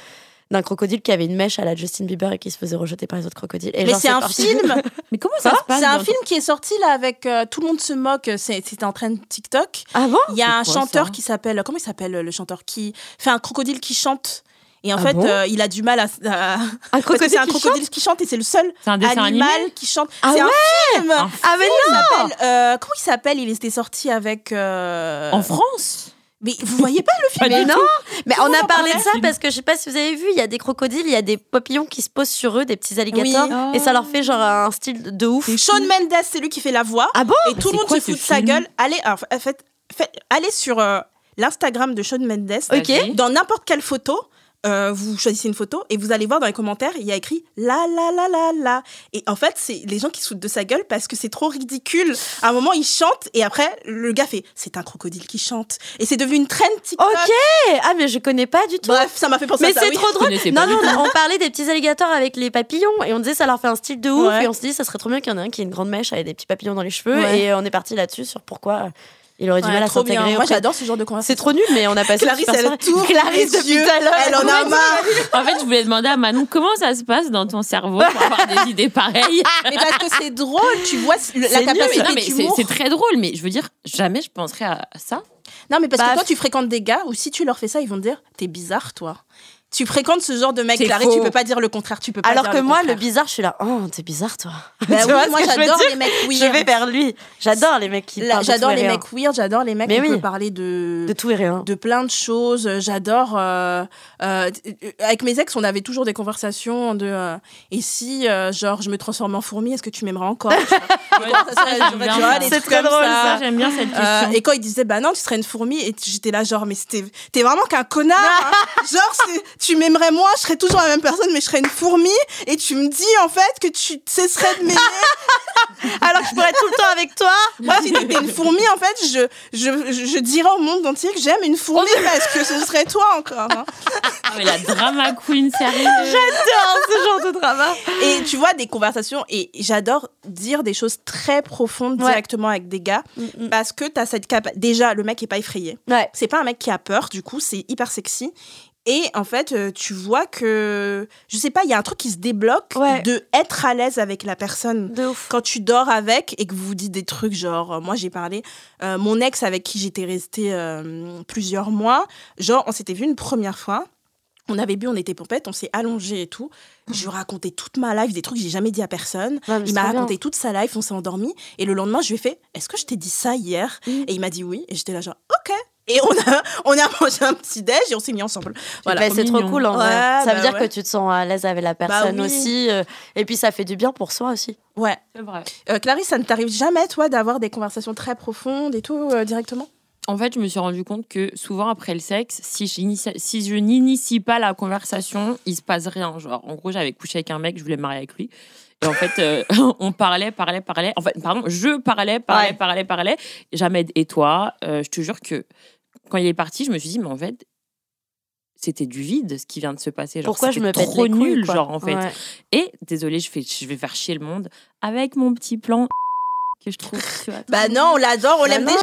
d'un crocodile qui avait une mèche à la Justin Bieber et qui se faisait rejeter par les autres crocodiles. Et Mais c'est un parti- film. Mais comment ça se passe C'est un film qui est sorti là avec euh, tout le monde se moque. C'est- C'était en train de TikTok. Ah bon? Il y a un quoi, chanteur qui s'appelle comment il s'appelle le chanteur qui fait un crocodile qui chante? Et en Ah fait, bon euh, il a du mal à, à- Un parce que crocodile c'est un crocodile qui chante et c'est le seul un animal animé qui chante. Ah c'est ouais un film. Un Ah mais non euh, comment il s'appelle? Il était sorti avec. euh, En France? Mais vous voyez pas le film? Pas Mais non Mais Tout on a parlé de ça parce que je sais pas si vous avez vu, il y a des crocodiles, il y a des papillons qui se posent sur eux, des petits alligators, Oui. et ça leur fait genre un style de ouf. Shawn Mendes, c'est lui qui fait la voix. Ah bon et tout le monde quoi se fout de sa gueule. Allez, alors, en fait, fait- allez sur euh, l'Instagram de Shawn Mendes. Dans n'importe quelle photo, euh, vous choisissez une photo et vous allez voir dans les commentaires, il y a écrit la la la la la. Et en fait, c'est les gens qui se foutent de sa gueule parce que c'est trop ridicule. À un moment, il chante et après, le gars fait c'est un crocodile qui chante. Et c'est devenu une trend TikTok. Ok Ah mais je connais pas du tout. Bref, ça m'a fait penser Mais à ça. c'est oui. trop drôle. connaissais Non, non, on, on parlait des petits alligators avec les papillons et on disait ça leur fait un style de ouf. Ouais. Et on se dit ça serait trop bien qu'il y en ait un qui ait une grande mèche avec des petits papillons dans les cheveux. Ouais. Et on est parti là-dessus sur pourquoi il aurait du Ouais, mal à s'intégrer. Moi, j'adore ce genre de C'est conversation. trop nul, mais on a passé Clarisse, elle tourne Clarisse depuis tout à l'heure. Elle en a marre. En fait, je voulais demander à Manon comment ça se passe dans ton cerveau pour avoir des idées pareilles? Mais parce que c'est drôle, tu vois la C'est capacité Non, mais c'est c'est très drôle, mais je veux dire, jamais je penserais à ça. Non, mais parce Bah, que toi, tu fréquentes des gars où si tu leur fais ça, ils vont te dire T'es bizarre, toi. Tu fréquentes ce genre de mec, faux. tu peux pas dire le contraire. Tu peux pas Alors dire que le moi, le bizarre, je suis là. Oh, t'es bizarre, toi. Bah Tu oui, vois ce moi que je veux j'adore dire les mecs Je weird. vais vers lui. J'adore les mecs qui parlent J'adore les mecs weird, j'adore les mecs Mais on oui. peut parler de, De tout et rien. de plein de choses. J'adore. euh, euh, avec mes ex, on avait toujours des conversations de euh, et si, euh, genre, je me transforme en fourmi, est-ce que tu m'aimerais encore? C'est très comme drôle, ça. Ça, j'aime bien cette Euh, question. et quand il disait bah non tu serais une fourmi et j'étais là genre mais c'était t'es vraiment qu'un connard hein. genre c'est- tu m'aimerais moi je serais toujours la même personne mais je serais une fourmi et tu me dis en fait que tu cesserais de m'aimer Alors que je pourrais être tout le temps avec toi. moi si t'étais une fourmi en fait je, je, je, je dirais au monde entier que j'aime une fourmi parce que ce serait toi encore hein. Ah, mais la drama queen, sérieux. J'adore ce genre de drama. et tu vois des conversations et j'adore dire des choses très profondes Ouais. directement avec des gars Mm, parce que t'as cette cap déjà le mec est pas effrayé Ouais. c'est pas un mec qui a peur, du coup, c'est hyper sexy. Et en fait, euh, tu vois que, je sais pas, il y a un truc qui se débloque Ouais. de être à l'aise avec la personne. De ouf. Quand tu dors avec et que vous vous dites des trucs genre, euh, moi j'ai parlé, euh, mon ex avec qui j'étais restée euh, plusieurs mois, genre on s'était vu une première fois, on avait bu, on était pompettes, on s'est allongé et tout. Je lui racontais toute ma life, des trucs que j'ai jamais dit à personne. Ouais, Il m'a bien. raconté toute sa life, on s'est endormi. Et le lendemain, je lui ai fait Est-ce que je t'ai dit ça hier? Mm. Et il m'a dit oui. Et j'étais là, genre Ok. Et on a, on a mangé un petit déj et on s'est mis ensemble. Voilà. Bah, c'est trop cool en vrai. Ouais, Ça bah veut dire ouais. que tu te sens à l'aise avec la personne oui. aussi. euh, et puis ça fait du bien pour soi aussi. Ouais. C'est vrai. Euh, Clarisse, ça ne t'arrive jamais, toi, d'avoir des conversations très profondes et tout euh, directement? En fait, je me suis rendu compte que souvent après le sexe, si je, n'initie- si je n'initie pas la conversation, il se passe rien. Genre, en gros, j'avais couché avec un mec, je voulais me marier avec lui. Et en fait, euh, on parlait, parlait, parlait. En fait, pardon, je parlais, parlais, Ouais. parlais, parlais. Jamais et toi, euh, je te jure que quand il est parti, je me suis dit, mais en fait, c'était du vide ce qui vient de se passer. Genre, Pourquoi je me pète trop les nul, genre en fait. Ouais. Et désolé, je fais, je vais faire chier le monde avec mon petit plan que je trouve. tu vois, Bah non, on l'adore, on Bah l'aime déjà.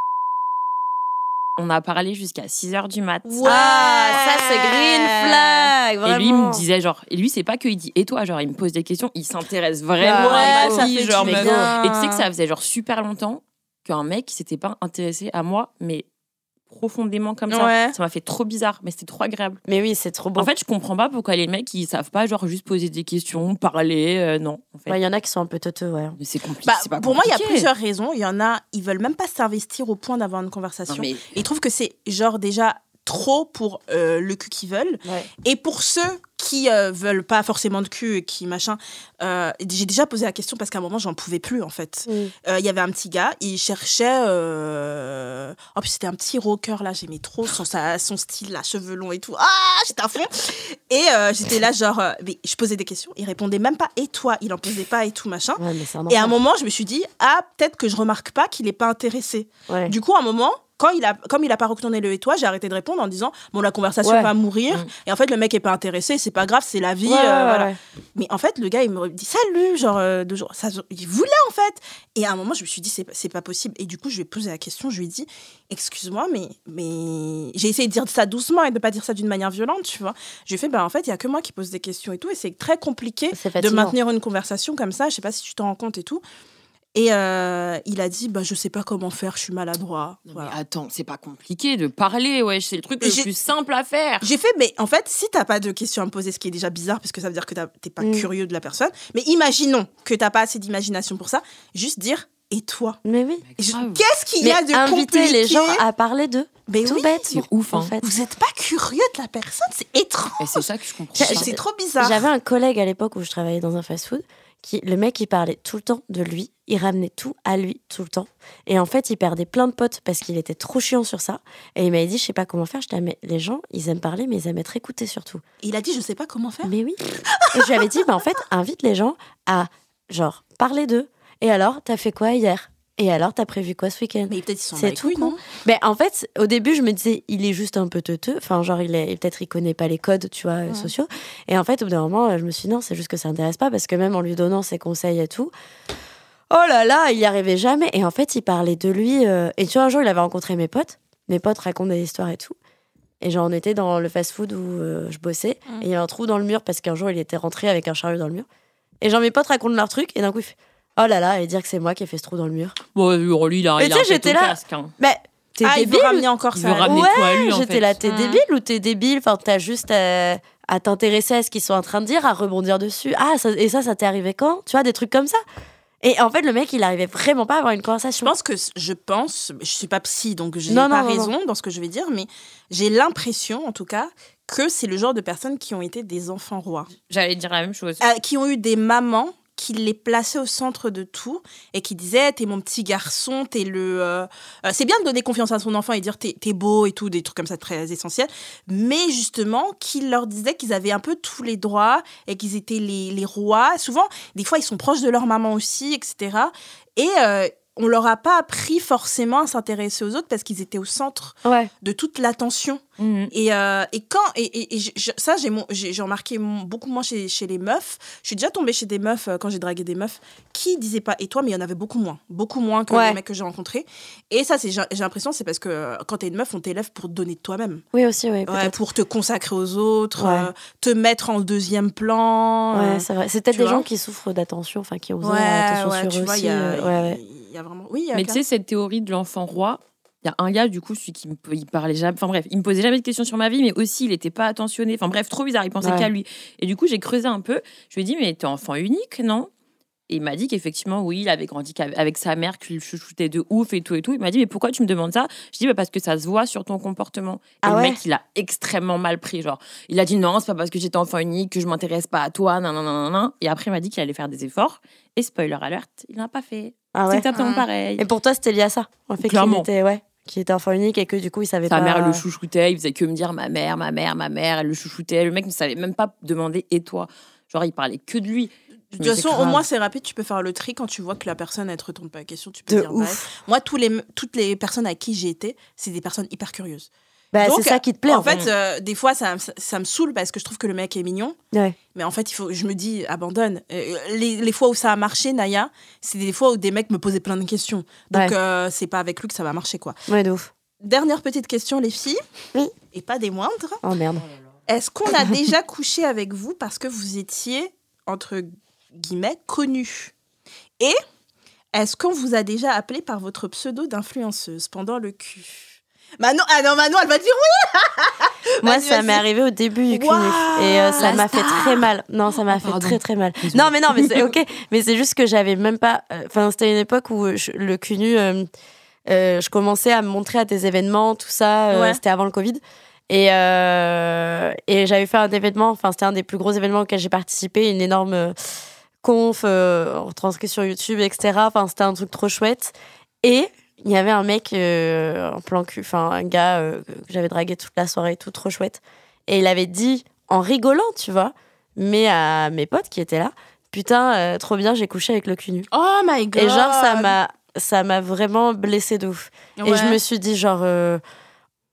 On a parlé jusqu'à 6 h du mat. Ah, ça c'est green flag, vraiment. Et lui, il me disait genre, et lui, c'est pas qu'il dit et toi, genre, il me pose des questions, il s'intéresse vraiment Ouais, à ça ma vie, fait genre. Et tu sais que ça faisait genre super longtemps qu'un mec s'était pas intéressé à moi, mais profondément comme ça. Ouais. Ça m'a fait trop bizarre, mais c'était trop agréable. Mais oui, c'est trop beau. En fait, je comprends pas pourquoi les mecs ils savent pas genre juste poser des questions, parler, euh, non. En fait, Ouais, il y en a qui sont un peu teuteux, ouais. mais c'est compliqué. Bah, pour moi, il y a plusieurs raisons. Il y en a, ils veulent même pas s'investir au point d'avoir une Non, conversation. mais Ils trouvent que c'est genre déjà trop pour euh, le cul qu'ils veulent. Ouais. Et pour ceux qui euh, veulent pas forcément de cul et qui machin, euh, j'ai déjà posé la question parce qu'à un moment j'en pouvais plus en fait. Euh, Il y avait un petit gars, il cherchait. En plus c'était un petit rocker là, j'aimais trop son, sa- son style là, cheveux longs et tout. Ah, j'étais à fond. Et j'étais là genre, mais je posais des questions, il répondait même pas et toi, il en posait pas et tout machin. Ouais, Et à un moment je me suis dit ah peut-être que je remarque pas qu'il est pas intéressé. Ouais. Du coup, à un moment, quand il a, comme il a pas retourné le et toi, j'ai arrêté de répondre en disant bon la conversation Ouais. va mourir Mm. et en fait le mec est pas intéressé, c'est pas grave, c'est la vie, Ouais, euh, ouais, voilà. Mais en fait le gars il me dit salut genre euh, deux jours, ça, il voulait en fait. Et à un moment je me suis dit c'est, c'est pas possible et du coup je lui ai posé la question, je lui ai dit excuse-moi mais mais j'ai essayé de dire ça doucement et de pas dire ça d'une manière violente, tu vois. Je lui ai fait bah en fait il y a que moi qui pose des questions et tout et c'est très compliqué de maintenir une conversation comme ça. Je sais pas si tu t'en rends compte et tout. Et euh, il a dit bah je sais pas comment faire, je suis maladroit. Non, Voilà. mais attends, c'est pas compliqué de parler, ouais, c'est le truc le plus simple à faire. J'ai fait, mais en fait, si t'as pas de questions à me poser, ce qui est déjà bizarre, parce que ça veut dire que t'es pas Mm. curieux de la personne, mais imaginons que t'as pas assez d'imagination pour ça, juste dire, et toi? Mais oui. Qu'est-ce qu'il y a de inviter compliqué? les gens à parler d'eux. Mais Tout oui, bête. C'est ouf, en hein. fait. Vous êtes pas curieux de la personne, c'est étrange. Et c'est ça que je comprends. C'est trop bizarre. J'avais un collègue à l'époque où je travaillais dans un fast-food. Qui, le mec, il parlait tout le temps de lui. Il ramenait tout à lui tout le temps. Et en fait, il perdait plein de potes parce qu'il était trop chiant sur ça. Et il m'avait dit, je sais pas comment faire. Je mais les gens, ils aiment parler, mais ils aiment être écoutés surtout. Il a dit, je sais pas comment faire. Mais oui. Et je lui avais dit, bah, en fait, invite les gens à, genre, parler d'eux. Et alors, t'as fait quoi hier? Et alors, t'as prévu quoi ce week-end? Mais peut-être ils sont C'est tout con. Ben, en fait, au début, je me disais, il est juste un peu teuteux. Enfin, genre, il est peut-être il connaît pas les codes, tu vois, euh, sociaux. Et en fait, au bout d'un moment, euh, je me suis dit, non, c'est juste que ça intéresse pas parce que même en lui donnant ses conseils et tout, oh là là, il y arrivait jamais. Et en fait, il parlait de lui. euh, Et tu vois, un jour, il avait rencontré mes potes. Mes potes racontent des histoires et tout. Et genre, on était dans le fast-food où euh, je bossais. Et il y a un trou dans le mur parce qu'un jour, il était rentré avec un chariot dans le mur. Et genre, mes potes racontent leur truc. Et d'un coup, il fait, oh là là, et dire que c'est moi qui ai fait ce trou dans le mur. Bon, lui, il a, Et il a j'étais là. casque, hein. Mais t'es Ah, il débile veut ou ramener encore Il ça. veut ramener Ouais, tout à lui, en j'étais fait. là, t'es débile ou t'es débile? Enfin, t'as juste à, à t'intéresser à ce qu'ils sont en train de dire, à rebondir dessus. Ah, ça- et ça, ça t'est arrivé quand? Tu vois, des trucs comme ça. Et en fait, le mec, il arrivait vraiment pas à avoir une Je conversation. pense que je pense, je suis pas psy donc j'ai pas non, non, raison dans ce que je vais dire, mais j'ai l'impression en tout cas que c'est le genre de personnes qui ont été des enfants rois, J'allais dire la même chose. Euh, qui ont eu des mamans qui les plaçaient au centre de tout et qui disaient t'es mon petit garçon, t'es le. euh, euh, c'est bien de donner confiance à son enfant et dire t'es beau et tout, des trucs comme ça très essentiels, mais justement qui leur disaient qu'ils avaient un peu tous les droits et qu'ils étaient les, les rois. Souvent, des fois, ils sont proches de leur maman aussi, etc. Et on leur a pas appris forcément à s'intéresser aux autres parce qu'ils étaient au centre Ouais. de toute l'attention. Mhm. Et, euh, et quand et, et- et je- je- ça j'ai j'ai remarqué mon- beaucoup moins chez, chez les meufs. Je suis déjà tombée chez des meufs euh, quand j'ai dragué des meufs qui disaient pas et toi mais il y en avait beaucoup moins, beaucoup moins que Ouais. les mecs que j'ai rencontrés. Et ça c'est j'ai l'impression c'est parce que euh, quand t'es une meuf on t'élève pour te donner de toi-même, Oui, aussi, oui. ouais, pour te consacrer aux autres, euh, te mettre en deuxième plan. Ouais, c'est vrai. C'est peut-être des gens qui souffrent d'attention, enfin, qui ont besoin d'attention sur eux aussi. y, a- y a vraiment oui. il y a Mais tu sais, cette théorie de l'enfant roi, il y a un gars, du coup, celui qui me, il parlait jamais. Enfin bref, il me posait jamais de questions sur ma vie, mais aussi, il était pas attentionné. Enfin bref, trop bizarre, il pensait Ouais. qu'à lui. Et du coup, j'ai creusé un peu. Je lui ai dit, mais t'es enfant unique, non? Et il m'a dit qu'effectivement, oui, il avait grandi avec sa mère, qu'il chouchoutait de ouf et tout et tout. Il m'a dit, mais pourquoi tu me demandes ça? Je dis, bah, parce que ça se voit sur ton comportement. Et Ah le ouais? mec, il a extrêmement mal pris. Genre, il a dit, non, c'est pas parce que j'étais enfant unique que je m'intéresse pas à toi, nan, nan, nan, nan. Et après, il m'a dit qu'il allait faire des efforts. Et spoiler alert, il n'a pas fait. Ah C'est exactement Ah. pareil. Et pour toi, c'était lié à ça En fait, qu'il Clairement. était, ouais, qu'il était enfant unique et que du coup, il savait Sa pas. mère le chouchoutait, il faisait que me dire ma mère, ma mère, ma mère, elle le chouchoutait. Le mec ne savait même pas demander et toi? Genre, il parlait que de lui. De toute façon, au moins, c'est rapide. Tu peux faire le tri quand tu vois que la personne, elle te retourne pas la question. Tu peux De dire ouf. bye. Moi, tous les, toutes les personnes à qui j'ai été, c'est des personnes hyper curieuses. Bah, c'est ça qui te plaît. en fait, euh, des fois, ça, ça, ça me saoule parce que je trouve que le mec est mignon. Ouais. Mais en fait, il faut, je me dis, abandonne. Euh, les, les fois où ça a marché, Naya, c'est des fois où des mecs me posaient plein de questions. Donc, Ouais. euh, c'est pas avec lui que ça va marcher, quoi. Ouais, de ouf. Dernière petite question, les filles. Oui. Et pas des moindres. Oh merde. Est-ce qu'on a déjà couché avec vous parce que vous étiez, entre guillemets, connu Et est-ce qu'on vous a déjà appelé par votre pseudo d'influenceuse pendant le cul? Manon, ah non, Manon, elle va dire Moi, Vas-y, ça m'est arrivé au début du cunu. Waouh, et euh, ça m'a fait très mal. Non, ça m'a fait Pardon. très très mal. Non, mais non, mais c'est ok. Mais c'est juste que j'avais même pas. euh, Enfin, c'était une époque où je- le cunu, euh, euh, je commençais à me montrer à des événements, tout ça. euh, Ouais. C'était avant le Covid. Et, euh, et j'avais fait un événement, enfin, c'était un des plus gros événements auxquels j'ai participé, une énorme euh, conf euh, retranscrit sur YouTube, etc. Enfin, c'était un truc trop chouette. Et il y avait un mec euh, en plan cul, enfin, un gars euh, que j'avais dragué toute la soirée, tout trop chouette. Et il avait dit, en rigolant, tu vois, mais à mes potes qui étaient là, putain, euh, trop bien, j'ai couché avec le cunu. Oh my god Et genre, ça m'a, ça m'a vraiment blessé de ouf. Et je me suis dit, genre,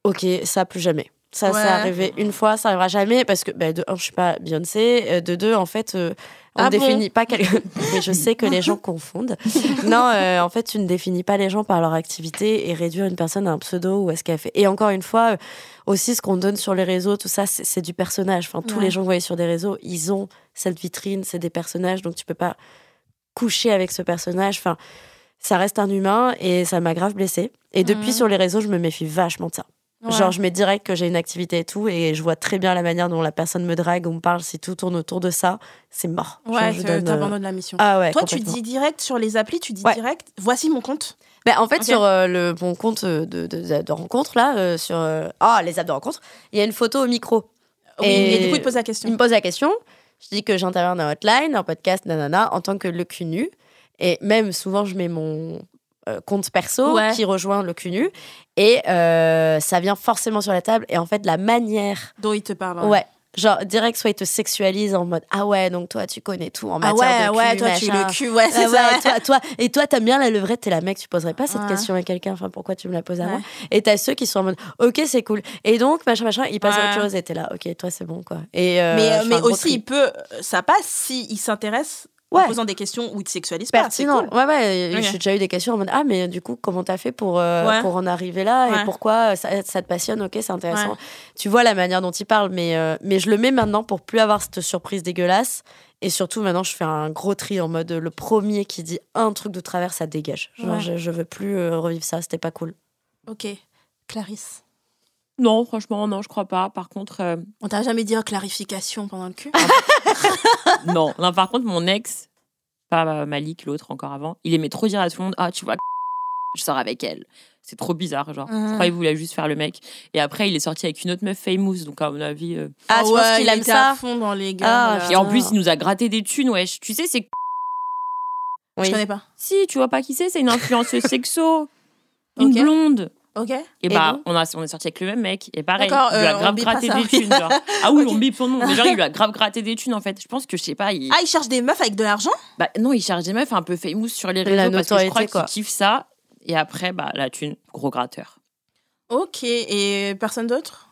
ok, ça plus jamais. Ça, Ouais. c'est arrivé une fois, ça arrivera jamais parce que, bah, de un, je suis pas Beyoncé. De deux, en fait, on Ah bon définit pas quel... Mais je sais que les gens confondent. Non, euh, en fait, tu ne définis pas les gens par leur activité et réduire une personne à un pseudo ou à ce qu'elle fait. Et encore une fois, euh, aussi, ce qu'on donne sur les réseaux, tout ça, c'est du personnage. Enfin, tous Ouais. les gens que vous voyez sur des réseaux, ils ont cette vitrine, c'est des personnages, donc tu peux pas coucher avec ce personnage. Enfin, ça reste un humain et ça m'a grave blessée. Et depuis, sur les réseaux, je me méfie vachement de ça. Genre, je mets direct que j'ai une activité et tout, et je vois très bien la manière dont la personne me drague ou me parle. Si tout tourne autour de ça, c'est mort. Ouais, donne, euh, t'abandonnes la mission. Ah ouais. Toi, tu dis direct sur les applis, tu dis Ouais. direct, voici mon compte. Ben, en fait, sur euh, le, mon compte de, de, de- de rencontre, là, euh, sur. euh, Ah, les apps de rencontre, il y a une photo au micro. Oui, Et- et du coup, il te pose la question. Il me pose la question. Je dis que j'interviens dans Hotline, un podcast, nanana, en tant que le cunu. Et même souvent, je mets mon euh, compte perso Ouais. qui rejoint le cunu. Et euh, ça vient forcément sur la table. Et en fait, la manière. Dont il te parle. Ouais. Genre, direct, soit il te sexualise en mode Ah ouais, donc toi, tu connais tout en Ah matière ouais, de cul, ouais, toi, tu machin. le cul, ouais, c'est Ah ça. ouais, toi, toi, et toi, t'aimes bien la levrette, t'es la mec, tu poserais pas cette Ouais. question à quelqu'un, enfin, pourquoi tu me la poses à moi Et t'as ceux qui sont en mode, ok, c'est cool. Et donc, machin, machin, il passe à autre chose, et t'es là, ok, toi, c'est bon, quoi. Et, euh, mais mais aussi, il peut, ça passe s'il s'intéresse en Ouais. posant des questions où il te sexualise pas. Cool. Ouais, ouais, j'ai déjà eu des questions en mode, ah, mais du coup, comment t'as fait pour, euh, Ouais. pour en arriver là Ouais. Et pourquoi ça, ça te passionne? Ok, c'est intéressant. Tu vois la manière dont il parle, mais, euh, mais je le mets maintenant pour plus avoir cette surprise dégueulasse. Et surtout, maintenant, je fais un gros tri en mode le premier qui dit un truc de travers, ça dégage. Genre, Ouais. je, je veux plus euh, revivre ça, c'était pas cool. Ok. Clarisse. Non, franchement, non, je crois pas. Par contre, euh, On t'a jamais dit oh, clarification pendant le cul? non. non. Par contre, mon ex, pas Malik, l'autre encore avant, il aimait trop dire à tout le monde Ah, tu vois, je sors avec elle. C'est trop bizarre, genre. Mhm. Je crois qu'il voulait juste faire le mec. Et après, il est sorti avec une autre meuf famous, donc à mon avis. euh, Ah, tu penses qu'il il aime ça à fond dans les gars. Ah. Et en plus, il nous a gratté des thunes, wesh. Tu sais, c'est. Oui. Je connais pas. Si, tu vois pas qui c'est C'est une influenceuse sexo. Une blonde. Ok. Et, Et bah, on, a, on est sorti avec le même mec. Et pareil, il lui a euh, grave gratté des thunes. Genre. Ah oui, on bip son nom. Mais genre, il lui a grave gratté des thunes, en fait. Je pense que, je sais pas, il... Ah, il cherche des meufs avec de l'argent? Bah, non, il charge des meufs un peu famous sur les La réseaux parce que je crois qu'il kiffe ça. Et après, bah, la thune, gros gratteur. Ok. Et personne d'autre?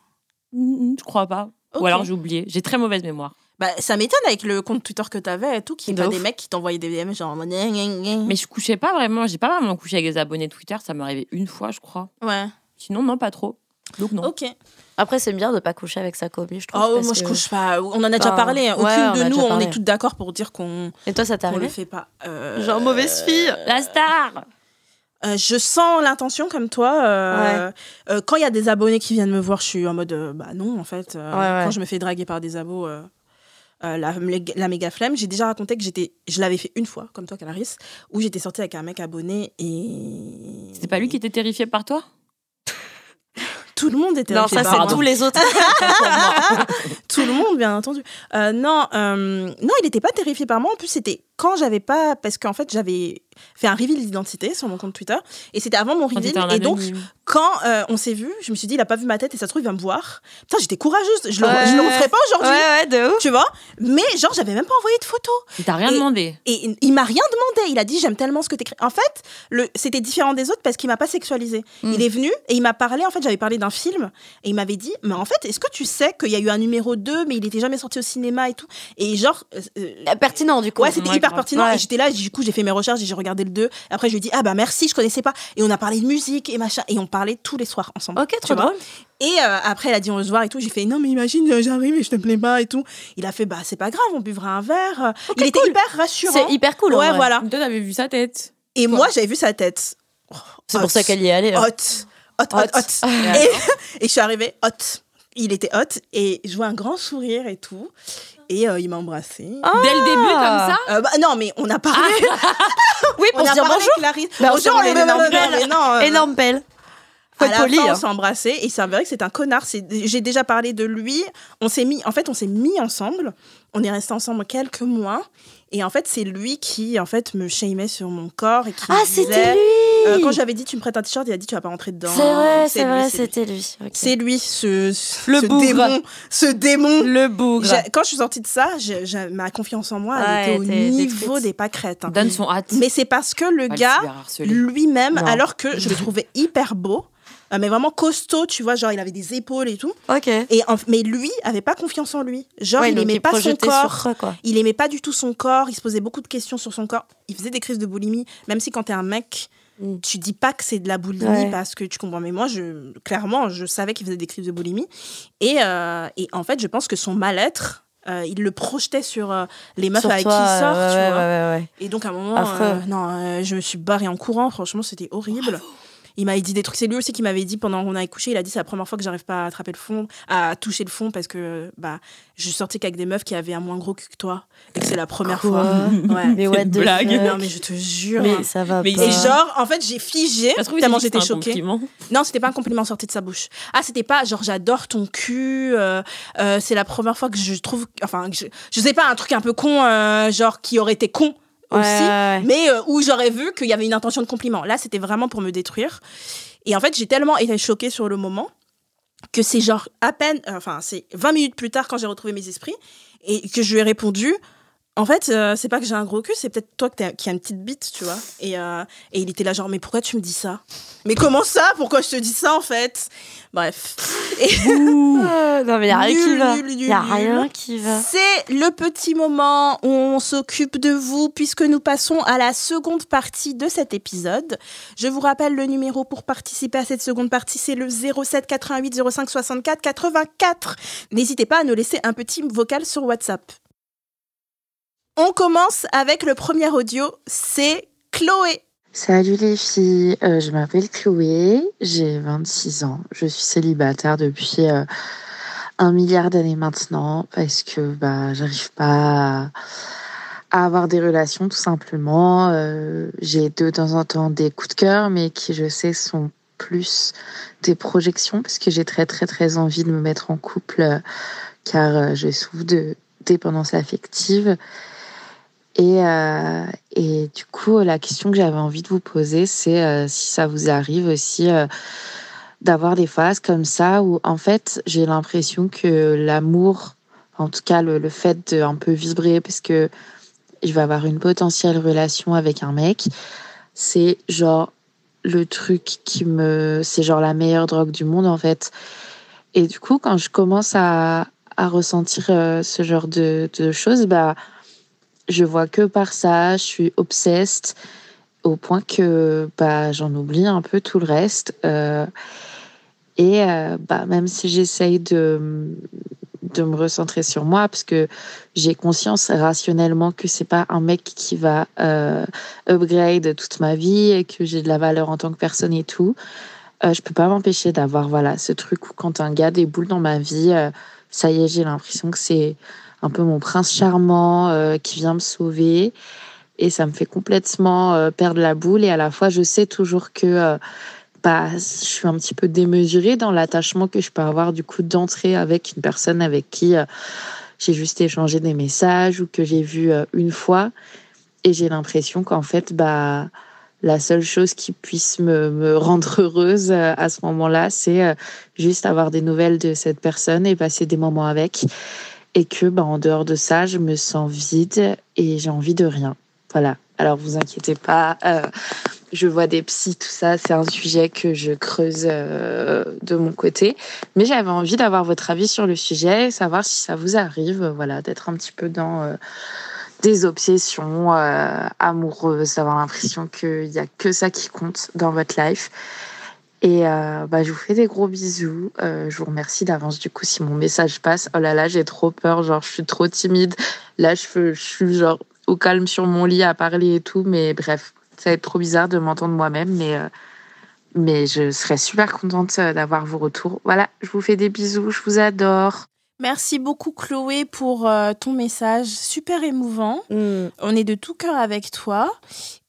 Je crois pas. Ou alors j'ai oublié. J'ai très mauvaise mémoire. Bah, ça m'étonne avec le compte Twitter que t'avais et tout, qu'il y ait pas des mecs qui t'envoyaient des DM genre. Mais je couchais pas vraiment. J'ai pas vraiment couché avec des abonnés Twitter. Ça m'est arrivé une fois, je crois. Ouais. Sinon, non, pas trop. Donc, non. Ok. Après, c'est bien de pas coucher avec sa commu, je trouve. Oh, parce moi, je que- couche pas. On en a déjà parlé. hein. ouais, Aucune de nous, on est toutes d'accord pour dire qu'on Et toi, ça t'est qu'on le fait pas. Euh, Genre mauvaise fille La star Euh, je sens l'intention comme toi. euh, euh, quand il y a des abonnés qui viennent me voir, je suis en mode euh, bah non en fait. euh, Ouais, ouais. Quand je me fais draguer par des abos, euh, la, la méga flemme. J'ai déjà raconté que j'étais, je l'avais fait une fois comme toi, Canaris, où j'étais sortie avec un mec abonné et C'était pas lui qui était terrifié par toi? Tout le monde était. Non, terrifié ça, par c'est tous les autres. Tout le monde, bien entendu. Euh, non, euh, non, il n'était pas terrifié par moi. En plus, c'était quand j'avais pas, parce qu'en fait, j'avais fait un reveal d'identité sur mon compte Twitter, et c'était avant mon reveal. Et donc, quand euh, on s'est vu, je me suis dit, il a pas vu ma tête, et ça se trouve, il va me voir. Putain, j'étais courageuse. Je le, Ouais. je le referais pas aujourd'hui. ouais, ouf. Tu vois? Mais genre, j'avais même pas envoyé de photos. Il t'a rien Et- demandé. Et il m'a rien demandé. Il a dit j'aime tellement ce que t'écris. En fait, le c'était différent des autres parce qu'il m'a pas sexualisé. Mm. Il est venu et il m'a parlé. En fait, j'avais parlé d'un film et il m'avait dit mais en fait, est-ce que tu sais qu'il y a eu un numéro 2 mais il était jamais sorti au cinéma et tout? Et genre euh, euh, Pertinent, du coup. Ouais, c'était Ouais, hyper pertinent. Ouais. Et j'étais là, du coup, j'ai fait mes recherches et j'ai regardé le 2. Après, je lui ai dit, ah bah merci, je connaissais pas. Et on a parlé de musique et machin. Et on parlait tous les soirs ensemble. Ok, tu trop vois. drôle. Et euh, après, elle a dit, on va se voir et tout. J'ai fait, non, mais imagine, euh, j'arrive et je te plais pas et tout. Il a fait, bah c'est pas grave, on buvra un verre. il était hyper rassurant. C'est hyper cool. Ouais, voilà. Toi, t'avais vu sa tête. Et moi, j'avais vu sa tête. C'est pour ça qu'elle y est allée. hein. Hot. Hot, hot, Hot. Et Et, et je suis arrivée hot. Il était hot et je vois un grand sourire et tout. Et euh, il m'a embrassée. Ah. Dès le début, comme ça? Euh, bah, non, mais on a parlé. Oui, on pour se a dire parlé, bonjour. Clarisse. Bah, on bonjour, non, énorme non, euh, Énorme pelle. Faut à être la poli. fin, hein. on s'est embrassé et c'est vrai que c'est un connard. C'est- J'ai déjà parlé de lui. On s'est mis, en fait, on s'est mis ensemble. On est restés ensemble quelques mois. Et en fait, c'est lui qui, en fait, me shamait sur mon corps et qui Ah, me c'était disait, lui euh, quand j'avais dit tu me prêtes un t-shirt, il a dit tu vas pas rentrer dedans. C'est vrai, c'est vrai, c'était lui. C'est lui, ce, ce, Le ce bougre. démon, ce démon. le bougre. Quand je suis sortie de ça, ma confiance en moi, elle Ouais, était au niveau des pâquerettes. hein. Donne son hâte. Mais c'est parce que le gars, lui-même, alors que je le trouvais hyper beau, euh, mais vraiment costaud, tu vois, genre il avait des épaules et tout. Ok. Et en- mais lui avait pas confiance en lui. Genre Ouais, il aimait pas son corps. sur toi, quoi. Il aimait pas du tout son corps. Il se posait beaucoup de questions sur son corps. Il faisait des crises de boulimie. Même si quand t'es un mec, Mm. tu dis pas que c'est de la boulimie Ouais. parce que tu comprends. Mais moi, je, clairement, je savais qu'il faisait des crises de boulimie. Et, euh, et en fait, je pense que son mal-être. euh, il le projetait sur euh, les meufs Sur avec toi, qui il sort, ouais, tu ouais, vois. ouais, ouais. Et donc à un moment, euh, non, euh, je me suis barrée en courant. Franchement, c'était horrible. Il m'avait dit des trucs. C'est lui aussi qui m'avait dit pendant qu'on avait couché. Il a dit c'est la première fois que j'arrive pas à attraper le fond, à toucher le fond parce que bah je sortais qu'avec des meufs qui avaient un moins gros cul que toi et que c'est la première Quoi fois. Ouais. Mais what blague. fuck. Non mais je te jure. Mais ça va Mais pas. Et genre, en fait, j'ai figé tellement j'étais un choquée. compliment. Non, c'était pas un compliment sorti de sa bouche. Ah, c'était pas genre j'adore ton cul. euh, euh, c'est la première fois que je trouve, enfin, que je, je sais pas un truc un peu con, euh, genre qui aurait été con aussi, ouais, mais euh, où j'aurais vu qu'il y avait une intention de compliment. Là, c'était vraiment pour me détruire. Et en fait, j'ai tellement été choquée sur le moment que c'est genre à peine, euh, enfin, c'est 20 minutes plus tard quand j'ai retrouvé mes esprits et que je lui ai répondu. En fait, euh, c'est pas que j'ai un gros cul, c'est peut-être toi que qui a une petite bite, tu vois. Et, euh, et il était là genre, mais pourquoi tu me dis ça? Mais comment ça? Pourquoi je te dis ça en fait? Bref. Non, mais y a rien qui Nul, va. nul, nul, Y a nul. rien qui va. C'est le petit moment où on s'occupe de vous puisque nous passons à la seconde partie de cet épisode. Je vous rappelle le numéro pour participer à cette seconde partie, c'est le 07 88 05 64 84. N'hésitez pas à nous laisser un petit vocal sur WhatsApp. On commence avec le premier audio, c'est Chloé. Salut les filles, Euh, je m'appelle Chloé, j'ai 26 ans, je suis célibataire depuis euh, un milliard d'années maintenant parce que bah j'arrive pas à, avoir des relations tout simplement. Euh, j'ai de temps en temps des coups de cœur mais qui je sais sont plus des projections parce que j'ai très très très envie de me mettre en couple car je souffre de dépendance affective. Et, euh, et du coup, la question que j'avais envie de vous poser, c'est euh, si ça vous arrive aussi euh, d'avoir des phases comme ça où, en fait, j'ai l'impression que l'amour, en tout cas le, le fait de un peu vibrer, parce que je vais avoir une potentielle relation avec un mec, c'est genre le truc qui me. C'est genre la meilleure drogue du monde, en fait. Et du coup, quand je commence à, à ressentir ce genre de, de choses, bah je vois que par ça, je suis obsesse au point que bah, j'en oublie un peu tout le reste. Euh, et euh, bah, même si j'essaye de, de me recentrer sur moi, parce que j'ai conscience rationnellement que c'est pas un mec qui va euh, upgrade toute ma vie et que j'ai de la valeur en tant que personne et tout, je peux pas m'empêcher d'avoir voilà ce truc où quand un gars déboule dans ma vie, ça y est, j'ai l'impression que c'est un peu mon prince charmant euh, qui vient me sauver. Et ça me fait complètement euh, perdre la boule. Et à la fois, je sais toujours que euh, bah, je suis un petit peu démesurée dans l'attachement que je peux avoir du coup d'entrer avec une personne avec qui j'ai juste échangé des messages ou que j'ai vu une fois. Et j'ai l'impression qu'en fait, bah, la seule chose qui puisse me, rendre heureuse à ce moment-là, c'est juste avoir des nouvelles de cette personne et passer des moments avec. Et que, bah, en dehors de ça, je me sens vide et j'ai envie de rien. Voilà. Alors, vous inquiétez pas. euh, je vois des psys, tout ça. C'est un sujet que je creuse euh, de mon côté. Mais j'avais envie d'avoir votre avis sur le sujet, savoir si ça vous arrive, euh, voilà, d'être un petit peu dans des obsessions amoureuses, d'avoir l'impression qu'il n'y a que ça qui compte dans votre life. Et euh, bah, je vous fais des gros bisous. Euh, je vous remercie d'avance du coup si mon message passe. Oh là là, j'ai trop peur, genre je suis trop timide. Là, je, suis genre au calme sur mon lit à parler et tout. Mais bref, ça va être trop bizarre de m'entendre moi-même. Mais, euh, mais je serais super contente d'avoir vos retours. Voilà, je vous fais des bisous, je vous adore. Merci beaucoup Chloé pour euh, ton message super émouvant. Hmm. On est de tout cœur avec toi.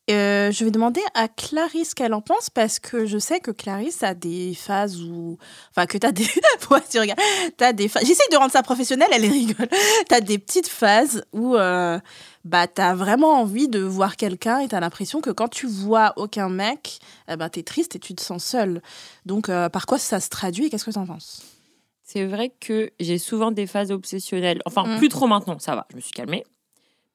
Euh, je vais demander à Clarisse qu'elle en pense parce que je sais que Clarisse a des phases où. Enfin, que tu as des. ouais, tu regardes. T'as des phases. J'essaye de rendre ça professionnel, elle rigole. Tu as des petites phases où euh, bah, tu as vraiment envie de voir quelqu'un et tu as l'impression que quand tu vois aucun mec, eh ben, tu es triste et tu te sens seule. Donc, euh, par quoi ça se traduit et qu'est-ce que tu en penses? C'est vrai que j'ai souvent des phases obsessionnelles. Enfin, Mm. plus trop maintenant, ça va, je me suis calmée.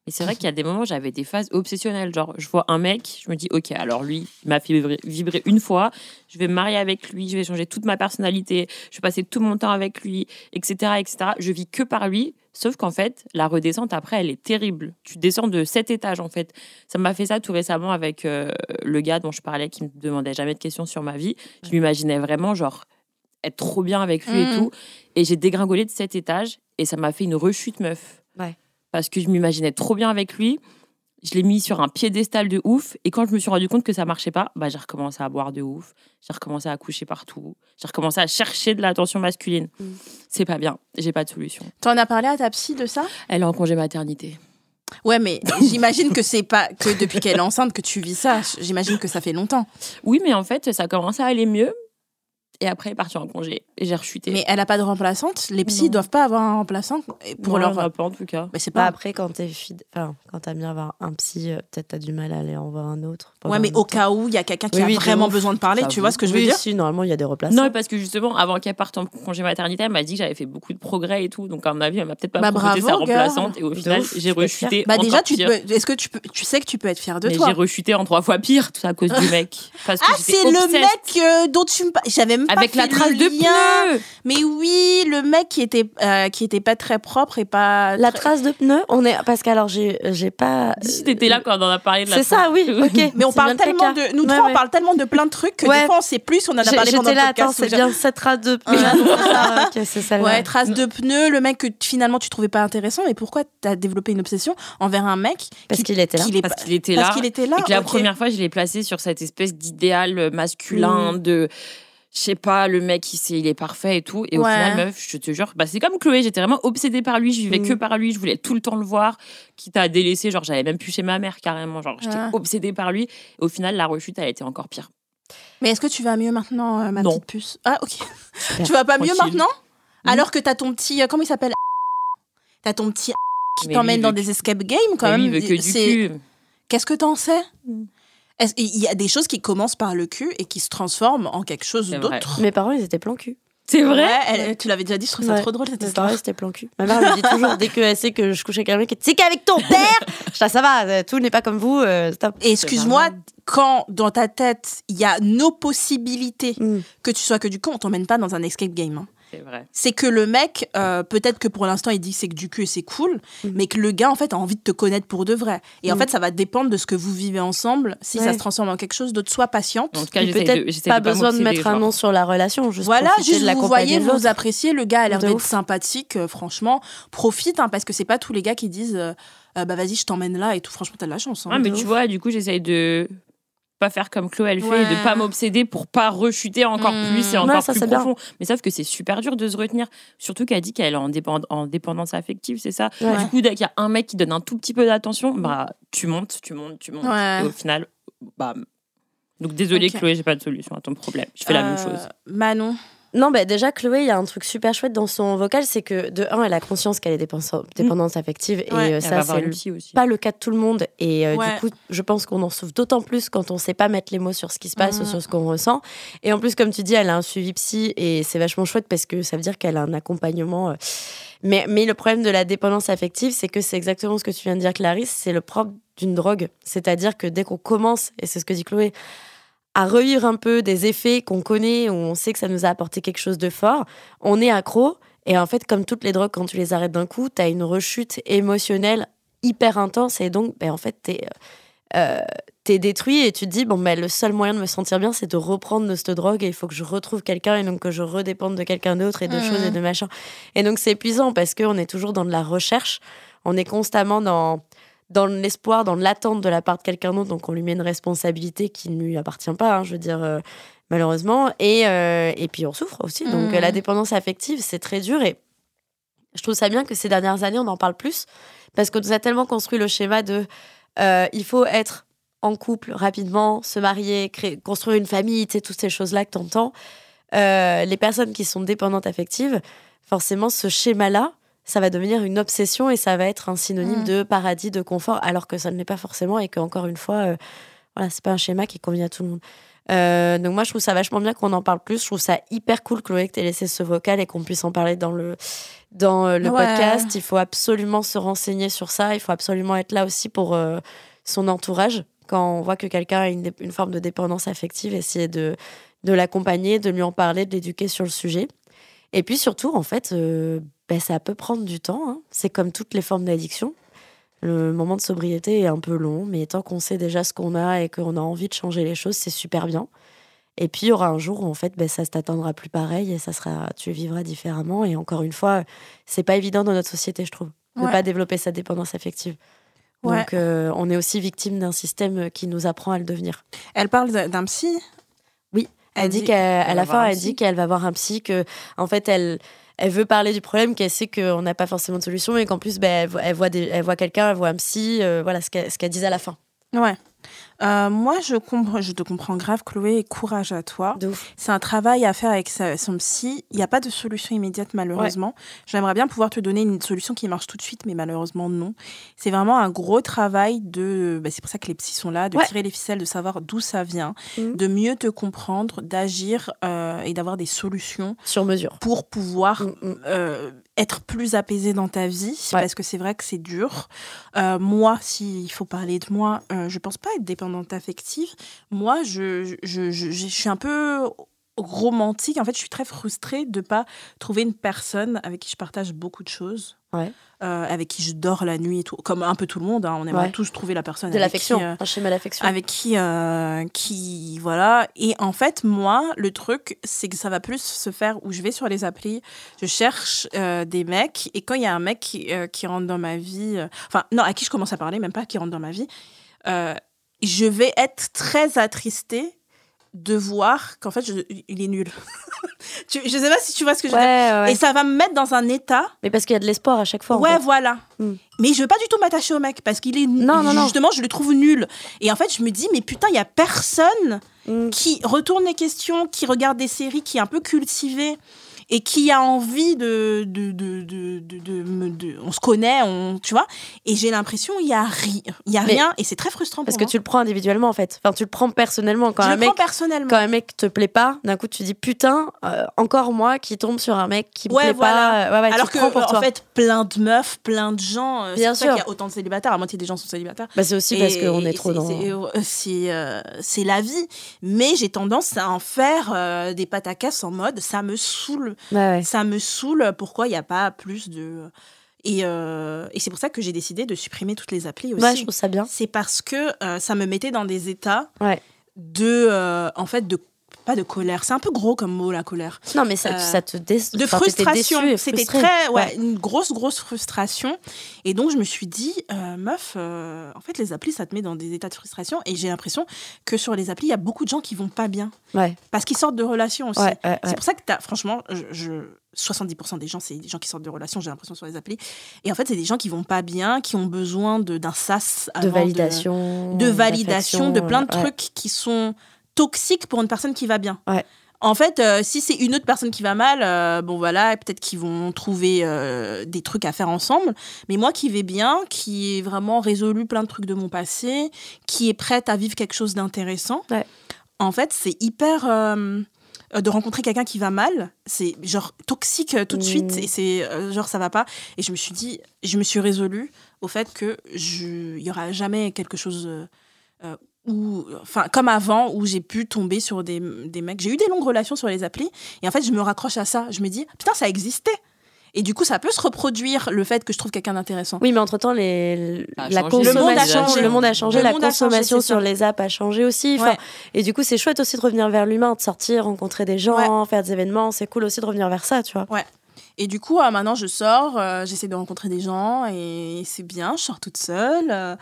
Mais c'est vrai qu'il y a des moments où j'avais des phases obsessionnelles. Genre, je vois un mec, je me dis, OK, alors lui, il m'a fait vibrer, vibrer une fois, je vais me marier avec lui, je vais changer toute ma personnalité, je vais passer tout mon temps avec lui, etc. etc. Je vis que par lui. Sauf qu'en fait, la redescente après, elle est terrible. Tu descends de sept étages, en fait. Ça m'a fait ça tout récemment avec euh, le gars dont je parlais, qui me demandait jamais de questions sur ma vie. Je m'imaginais vraiment, genre, être trop bien avec lui et Mhm. tout. Et j'ai dégringolé de sept étages et ça m'a fait une rechute meuf. Parce que je m'imaginais trop bien avec lui. Je l'ai mis sur un piédestal de ouf. Et quand je me suis rendu compte que ça marchait pas, bah, j'ai recommencé à boire de ouf. J'ai recommencé à coucher partout. J'ai recommencé à chercher de l'attention masculine. Mm. C'est pas bien. J'ai pas de solution. T'en as parlé à ta psy de ça? Elle est en congé maternité. Ouais, mais j'imagine que c'est pas que depuis qu'elle est enceinte que tu vis ça. J'imagine que ça fait longtemps. Oui, mais en fait, ça commence à aller mieux. Et après, elle est partie en congé. Et j'ai rechuté. Mais elle a pas de remplaçante? Les psys Non. doivent pas avoir un remplaçant pour Non, leur. pas, en tout cas. Mais c'est Bah pas. après, quand t'es fide... enfin, quand t'as bien avoir un psy, euh, peut-être t'as du mal à aller en voir un autre. Ouais, mais longtemps. au cas où il y a quelqu'un qui Oui, a oui, vraiment besoin de parler, tu vois ce que je veux oui, dire si, normalement, il y a des remplaçants. Non, parce que justement, avant qu'elle parte en congé maternité, elle m'a dit que j'avais fait beaucoup de progrès et tout. Donc, à mon avis, elle m'a peut-être pas Bah, proposé sa bravo, remplaçante. Et au final, j'ai rechuté. Bah déjà, tu peux. Est-ce que tu peux Tu sais que tu peux être fier de Mais toi? j'ai rechuté en trois fois pire, tout ça à cause du mec. Parce que Ah, c'est le mec euh, dont tu me. J'avais même Avec pas la fait trace le de pneu. Mais oui, le mec qui était euh, qui était pas très propre et pas. La trace de pneu, on est parce qu'alors j'ai j'ai pas. Si t'étais là quand on en a parlé de la C'est ça, oui. Ok. Mais on parle tellement de. Nous Ouais, trois, on parle tellement de plein de trucs que Ouais. des fois on sait plus. On en a J'ai- parlé pendant J'étais le là, attends, podcast. c'est bien cette trace de pneu. Ouais. Ah, ok, c'est ça. Ouais, trace de pneus, le mec que finalement tu trouvais pas intéressant, mais pourquoi t'as développé une obsession envers un mec Parce qui- qu'il était là. Parce qu'il était parce là. qu'il était là Et que la première fois, je l'ai placé sur cette espèce d'idéal masculin Mm. de. Je sais pas, le mec, il, sait- il est parfait et tout. Et au final, meuf, je te jure, bah, c'est comme Chloé, j'étais vraiment obsédée par lui, je vivais Mm. que par lui, je voulais tout le temps le voir, quitte à délaisser, genre j'allais même plus chez ma mère carrément, genre j'étais obsédée par lui. Et au final, la rechute, elle a été encore pire. Mais est-ce que tu vas mieux maintenant, euh, ma Non. petite puce? Ah, ok. tu vas pas mieux maintenant? Mhm. Alors que t'as ton petit. euh, comment il s'appelle? T'as ton petit qui t'emmène dans des escape games quand Mais même. lui, il veut que du C'est- cul. Qu'est-ce que t'en sais? Mm. Il y a des choses qui commencent par le cul et qui se transforment en quelque chose d'autre. Mes parents, ils étaient plan cul. C'est vrai Ouais, elle- tu l'avais déjà dit, je trouve ça Ouais. trop drôle cette Mes histoire. c'était plan cul. Ma mère me dit toujours, dès qu'elle sait que je couche avec un mec, c'est qu'avec ton père ah, ça va, euh, tout n'est pas comme vous, euh, excuse-moi, quand dans ta tête, il y a nos possibilités Mm. que tu sois que du cul, on t'emmène pas dans un escape game. hein. C'est vrai. C'est que le mec, euh, peut-être que pour l'instant, il dit que c'est que du cul et c'est cool, Mm. mais que le gars, en fait, a envie de te connaître pour de vrai. Et en Mm. fait, ça va dépendre de ce que vous vivez ensemble, si ça se transforme en quelque chose d'autre. Sois patiente. En tout cas, peut-être pas de besoin de mettre un nom sur la relation, juste Voilà, juste de la vous voyez, vous appréciez, le gars a l'air d'être sympathique, euh, franchement, profite, hein, parce que c'est pas tous les gars qui disent, euh, Euh, bah vas-y, je t'emmène là et tout, franchement, t'as de la chance. hein. Ah, mais tu ouf. vois, du coup, j'essaye de pas faire comme Chloé elle fait, Ouais. et de pas m'obséder pour pas rechuter encore Mm. plus et Ouais, encore ça, plus bien. profond. Mais sauf que c'est super dur de se retenir. Surtout qu'elle dit qu'elle est en, dépend- en dépendance affective, c'est ça. Ouais. Du coup, dès qu'il y a un mec qui donne un tout petit peu d'attention, bah tu montes, tu montes, tu montes. Ouais. Et au final, bah Donc désolé Ok. Chloé, j'ai pas de solution à ton problème. Je fais la même Euh, chose. Manon. Non, bah déjà, Chloé, il y a un truc super chouette dans son vocal, c'est que de un, elle a conscience qu'elle est dépensa- dépendance affective, et Ouais. euh, ça, c'est pas le cas de tout le monde. Et euh, Ouais. du coup, je pense qu'on en souffre d'autant plus quand on sait pas mettre les mots sur ce qui se passe ou sur ce qu'on ressent. Et en plus, comme tu dis, elle a un suivi psy, et c'est vachement chouette parce que ça veut dire qu'elle a un accompagnement. euh. Mais, mais le problème de la dépendance affective, c'est que c'est exactement ce que tu viens de dire, Clarisse, c'est le propre d'une drogue. C'est-à-dire que dès qu'on commence, et c'est ce que dit Chloé, à revivre un peu des effets qu'on connaît, où on sait que ça nous a apporté quelque chose de fort, on est accro. Et en fait, comme toutes les drogues, quand tu les arrêtes d'un coup, tu as une rechute émotionnelle hyper intense. Et donc, ben, en fait, tu es, détruit et tu te dis, bon, ben, le seul moyen de me sentir bien, c'est de reprendre de cette drogue et il faut que je retrouve quelqu'un et donc que je redépende de quelqu'un d'autre et de Mhm. choses et de machin. Et donc, c'est épuisant parce qu'on est toujours dans de la recherche. On est constamment dans dans l'espoir, dans l'attente de la part de quelqu'un d'autre, donc on lui met une responsabilité qui ne lui appartient pas, hein, je veux dire, euh, malheureusement. Et, euh, et puis on souffre aussi. Donc euh, la dépendance affective, c'est très dur. Et je trouve ça bien que ces dernières années, on en parle plus, parce qu'on nous a tellement construit le schéma de euh, il faut être en couple rapidement, se marier, créer, construire une famille, tu sais, toutes ces choses-là que tu entends. les personnes qui sont dépendantes affectives, forcément, ce schéma-là, ça va devenir une obsession et ça va être un synonyme Mm. de paradis, de confort, alors que ça ne l'est pas forcément et qu'encore une fois, euh, voilà, c'est pas un schéma qui convient à tout le monde. Euh, donc moi, je trouve ça vachement bien qu'on en parle plus. Je trouve ça hyper cool, Chloé, que tu laissé ce vocal et qu'on puisse en parler dans le, dans euh, le Ouais. podcast. Il faut absolument se renseigner sur ça. Il faut absolument être là aussi pour euh, son entourage. Quand on voit que quelqu'un a une, une forme de dépendance affective, essayer de, de l'accompagner, de lui en parler, de l'éduquer sur le sujet. Et puis surtout, en fait, euh, ben, ça peut prendre du temps. hein. C'est comme toutes les formes d'addiction. Le moment de sobriété est un peu long, mais tant qu'on sait déjà ce qu'on a et qu'on a envie de changer les choses, c'est super bien. Et puis il y aura un jour où en fait, ben, ça se t'atteindra plus pareil et ça sera, tu vivras différemment. Et encore une fois, c'est pas évident dans notre société, je trouve, de Ouais. pas développer sa dépendance affective. Ouais. Donc euh, on est aussi victime d'un système qui nous apprend à le devenir. Elle parle d'un psy? Oui, elle, Elle dit dit qu'à la fin, elle psy. dit qu'elle va voir un psy, que en fait elle elle veut parler du problème, qu'elle sait qu'on n'a pas forcément de solution, mais qu'en plus ben, elle voit, voit quelqu'un, elle voit un psy, euh, voilà ce qu'elle ce qu'elle disait à la fin. Ouais. Euh, moi, je, comprends, je te comprends grave, Chloé, et courage à toi. C'est un travail à faire avec son psy. Il n'y a pas de solution immédiate, malheureusement. J'aimerais bien pouvoir te donner une solution qui marche tout de suite, mais malheureusement, non. C'est vraiment un gros travail de. bah, c'est pour ça que les psys sont là, de Ouais. tirer les ficelles, de savoir d'où ça vient, Mhm. de mieux te comprendre, d'agir euh, et d'avoir des solutions Sur mesure. pour pouvoir Mm, mm. euh, être plus apaisé dans ta vie, Ouais. parce que c'est vrai que c'est dur. Euh, moi, s'il faut parler de moi, euh, je pense pas être dépendante affective. Moi, je, je, je, je suis un peu romantique. En fait, je suis très frustrée de pas trouver une personne avec qui je partage beaucoup de choses. Ouais. euh, avec qui je dors la nuit et tout, comme un peu tout le monde. hein. On aimerait Ouais. tous trouver la personne De l'affection, euh, un schéma d'affection. avec qui, euh, qui, voilà. Et en fait, moi, le truc, c'est que ça va plus se faire où je vais sur les applis, je cherche euh, des mecs, et quand il y a un mec qui, qui rentre dans ma vie, enfin, non, à qui je commence à parler, même pas qui rentre dans ma vie, je vais être très attristée de voir qu'en fait, je- il est nul. tu, je sais pas si tu vois ce que je veux dire. Ouais. Et ça va me mettre dans un état Mais parce qu'il y a de l'espoir à chaque fois. en ouais, fait. voilà. Mm. Mais je veux pas du tout m'attacher au mec parce qu'il est Non, non, non. justement, je le trouve nul. Et en fait, je me dis mais putain, il y a personne Mm. qui retourne les questions, qui regarde des séries, qui est un peu cultivé et qui a envie de de de de, de, on se connaît, on tu vois. Et j'ai l'impression il y a rien, il y a Mais- rien et c'est très frustrant Parce pour que moi. tu le prends individuellement en fait. Enfin, tu le prends personnellement quand je un le mec. prends personnellement. Quand un mec te plaît pas, d'un coup tu dis putain, euh, encore moi qui tombe sur un mec qui me Ouais, plaît voilà. pas. Ouais, ouais, tu Alors que pour en toi. fait, plein de meufs, plein de gens, euh, Bien sûr. qu'il y a autant de célibataires. À moitié des gens sont célibataires. Bah, c'est aussi parce Et- qu'on et est trop dans. c'est- euh, euh, la vie. Mais j'ai tendance à en faire euh, des casse en mode ça me saoule. Ouais. Ça me saoule. Pourquoi il n'y a pas plus de. Et, euh, et c'est pour ça que j'ai décidé de supprimer toutes les applis aussi. Ouais, je trouve ça bien. C'est parce que euh, ça me mettait dans des états Ouais. de. euh, en fait, de. Pas de colère. C'est un peu gros comme mot, la colère Non, mais ça, Euh, ça te dé... de enfin, t'étais frustration. C'était très, ouais, Ouais. une grosse, grosse frustration. Et donc, je me suis dit, euh, meuf, euh, en fait, les applis, ça te met dans des états de frustration. Et j'ai l'impression que sur les applis, il y a beaucoup de gens qui vont pas bien. Ouais, Parce qu'ils sortent de relations aussi. ouais. C'est pour ça que, t'as, franchement, je, je- 70% des gens, c'est des gens qui sortent de relations, j'ai l'impression, sur les applis. Et en fait, c'est des gens qui vont pas bien, qui ont besoin de, d'un sas De validation. de validation, de plein de ouais. trucs qui sont toxique pour une personne qui va bien. Ouais. En fait, euh, si c'est une autre personne qui va mal, euh, bon voilà, peut-être qu'ils vont trouver euh, des trucs à faire ensemble. Mais moi qui vais bien, qui ai vraiment résolu plein de trucs de mon passé, qui est prête à vivre quelque chose d'intéressant, Ouais. en fait, c'est hyper de rencontrer quelqu'un qui va mal, c'est genre toxique tout de suite Mhm. et c'est genre ça va pas. Et je me suis dit, je me suis résolue au fait que il y aura jamais quelque chose où, enfin comme avant où j'ai pu tomber sur des, des mecs. J'ai eu des longues relations sur les applis et en fait je me raccroche à ça. Je me dis putain ça existait. Et du coup, ça peut se reproduire le fait que je trouve quelqu'un d'intéressant. Oui, mais entre-temps, les... La changé. consommation, Le monde a changé. le monde a changé, Le la monde a changé, consommation sur les apps a changé aussi. Enfin, Ouais. Et du coup, c'est chouette aussi de revenir vers l'humain, de sortir, rencontrer des gens, faire des événements. C'est cool aussi de revenir vers ça, tu vois. Et du coup, euh, maintenant, je sors, euh, j'essaie de rencontrer des gens et c'est bien, je sors toute seule. euh,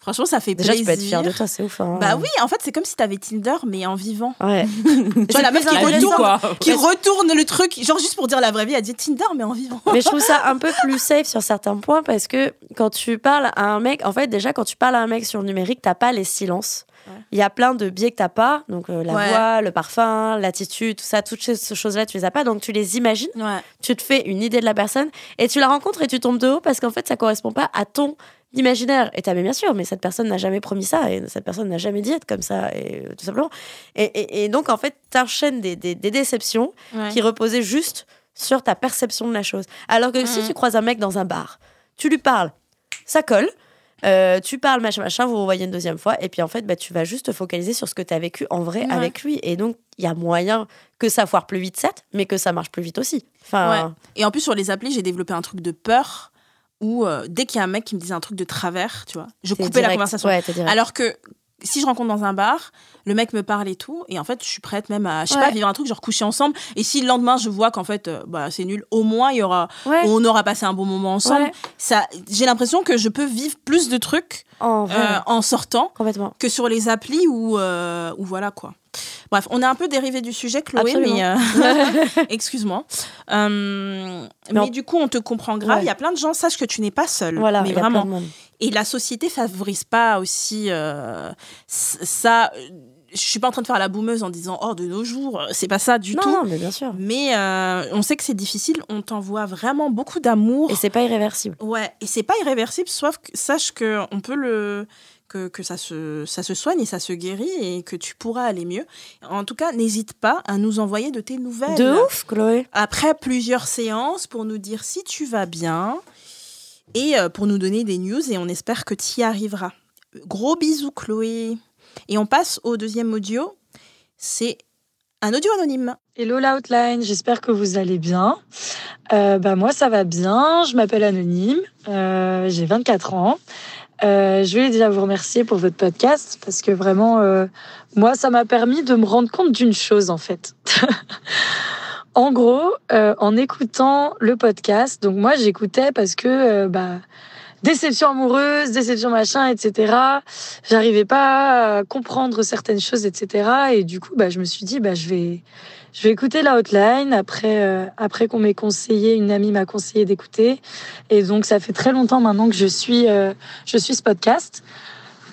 franchement, ça fait Déjà, tu plaisir. peux être fière de toi, c'est ouf. hein. Bah oui, en fait, c'est comme si t'avais Tinder, mais en vivant. Ouais. Tu vois, la meuf qui retourne, quoi. qui retourne le truc, genre juste pour dire la vraie vie, elle dit Tinder, mais en vivant. Mais je trouve ça un peu plus safe sur certains points parce que quand tu parles à un mec, en fait, déjà, quand tu parles à un mec sur le numérique, t'as pas les silences. Ouais. Il y a plein de biais que t'as pas, donc euh, la Ouais. voix, le parfum, l'attitude, tout ça, toutes ces ces choses-là, tu les as pas, donc tu les imagines, Ouais. tu te fais une idée de la personne et tu la rencontres et tu tombes de haut parce qu'en fait, ça correspond pas à ton imaginaire. Et t'as mais bien sûr, mais cette personne n'a jamais promis ça et cette personne n'a jamais dit être comme ça, et euh, tout simplement. Et, et- et donc, en fait, t'enchaînes des, des, des déceptions Ouais. qui reposait juste sur ta perception de la chose. Alors que si Mhm. tu croises un mec dans un bar, tu lui parles, ça colle. euh, tu parles machin machin, vous vous voyez une deuxième fois, et puis en fait, bah, tu vas juste te focaliser sur ce que tu as vécu en vrai Ouais. avec lui. Et donc, il y a moyen que ça foire plus vite, certes, mais que ça marche plus vite aussi. Enfin, Et en plus, sur les applis, j'ai développé un truc de peur où euh, dès qu'il y a un mec qui me disait un truc de travers, tu vois, je coupais la conversation. Ouais. Alors que si je rencontre dans un bar, le mec me parle et tout, et en fait, je suis prête même à, je sais Ouais. pas, vivre un truc, genre coucher ensemble. Et si le lendemain, je vois qu'en fait, euh, bah, c'est nul, au moins, il y aura, Ouais. on aura passé un bon moment ensemble. Ça, j'ai l'impression que je peux vivre plus de trucs En euh, en sortant que sur les applis euh, où voilà quoi. Bref, on est un peu dérivé du sujet, Chloé, Absolument. mais euh, excuse-moi. Euh, mais, du coup, on te comprend grave. Ouais. Il y a plein de gens, sache que tu n'es pas seule. Voilà, mais vraiment. Et la société favorise pas aussi euh, ça. Euh, Je suis pas en train de faire la boumeuse en disant oh de nos jours, c'est pas ça du Non, tout. non, mais bien sûr. Mais euh, on sait que c'est difficile. On t'envoie vraiment beaucoup d'amour. Et c'est pas irréversible. Ouais, et c'est pas irréversible, sauf que sache que on peut le que, que ça se ça se soigne et ça se guérit et que tu pourras aller mieux. En tout cas, n'hésite pas à nous envoyer de tes nouvelles. De ouf, Chloé. Après plusieurs séances pour nous dire si tu vas bien et euh, pour nous donner des news et on espère que tu y arriveras. Gros bisous Chloé. Et on passe au deuxième audio. C'est un audio anonyme. Hello la Outline, j'espère que vous allez bien. Euh, bah moi ça va bien, je m'appelle Anonyme, euh, j'ai 24 ans. Euh, je voulais déjà vous remercier pour votre podcast parce que vraiment, euh, moi ça m'a permis de me rendre compte d'une chose en fait. en gros, euh, en écoutant le podcast, donc moi j'écoutais parce que bah, déception amoureuse, déception machin, etc. J'arrivais pas à comprendre certaines choses, etc. Et du coup, bah, je me suis dit, bah, je vais, je vais écouter la hotline après, euh, après qu'on m'ait conseillé, une amie m'a conseillé d'écouter. Et donc, ça fait très longtemps maintenant que je suis, euh, je suis ce podcast.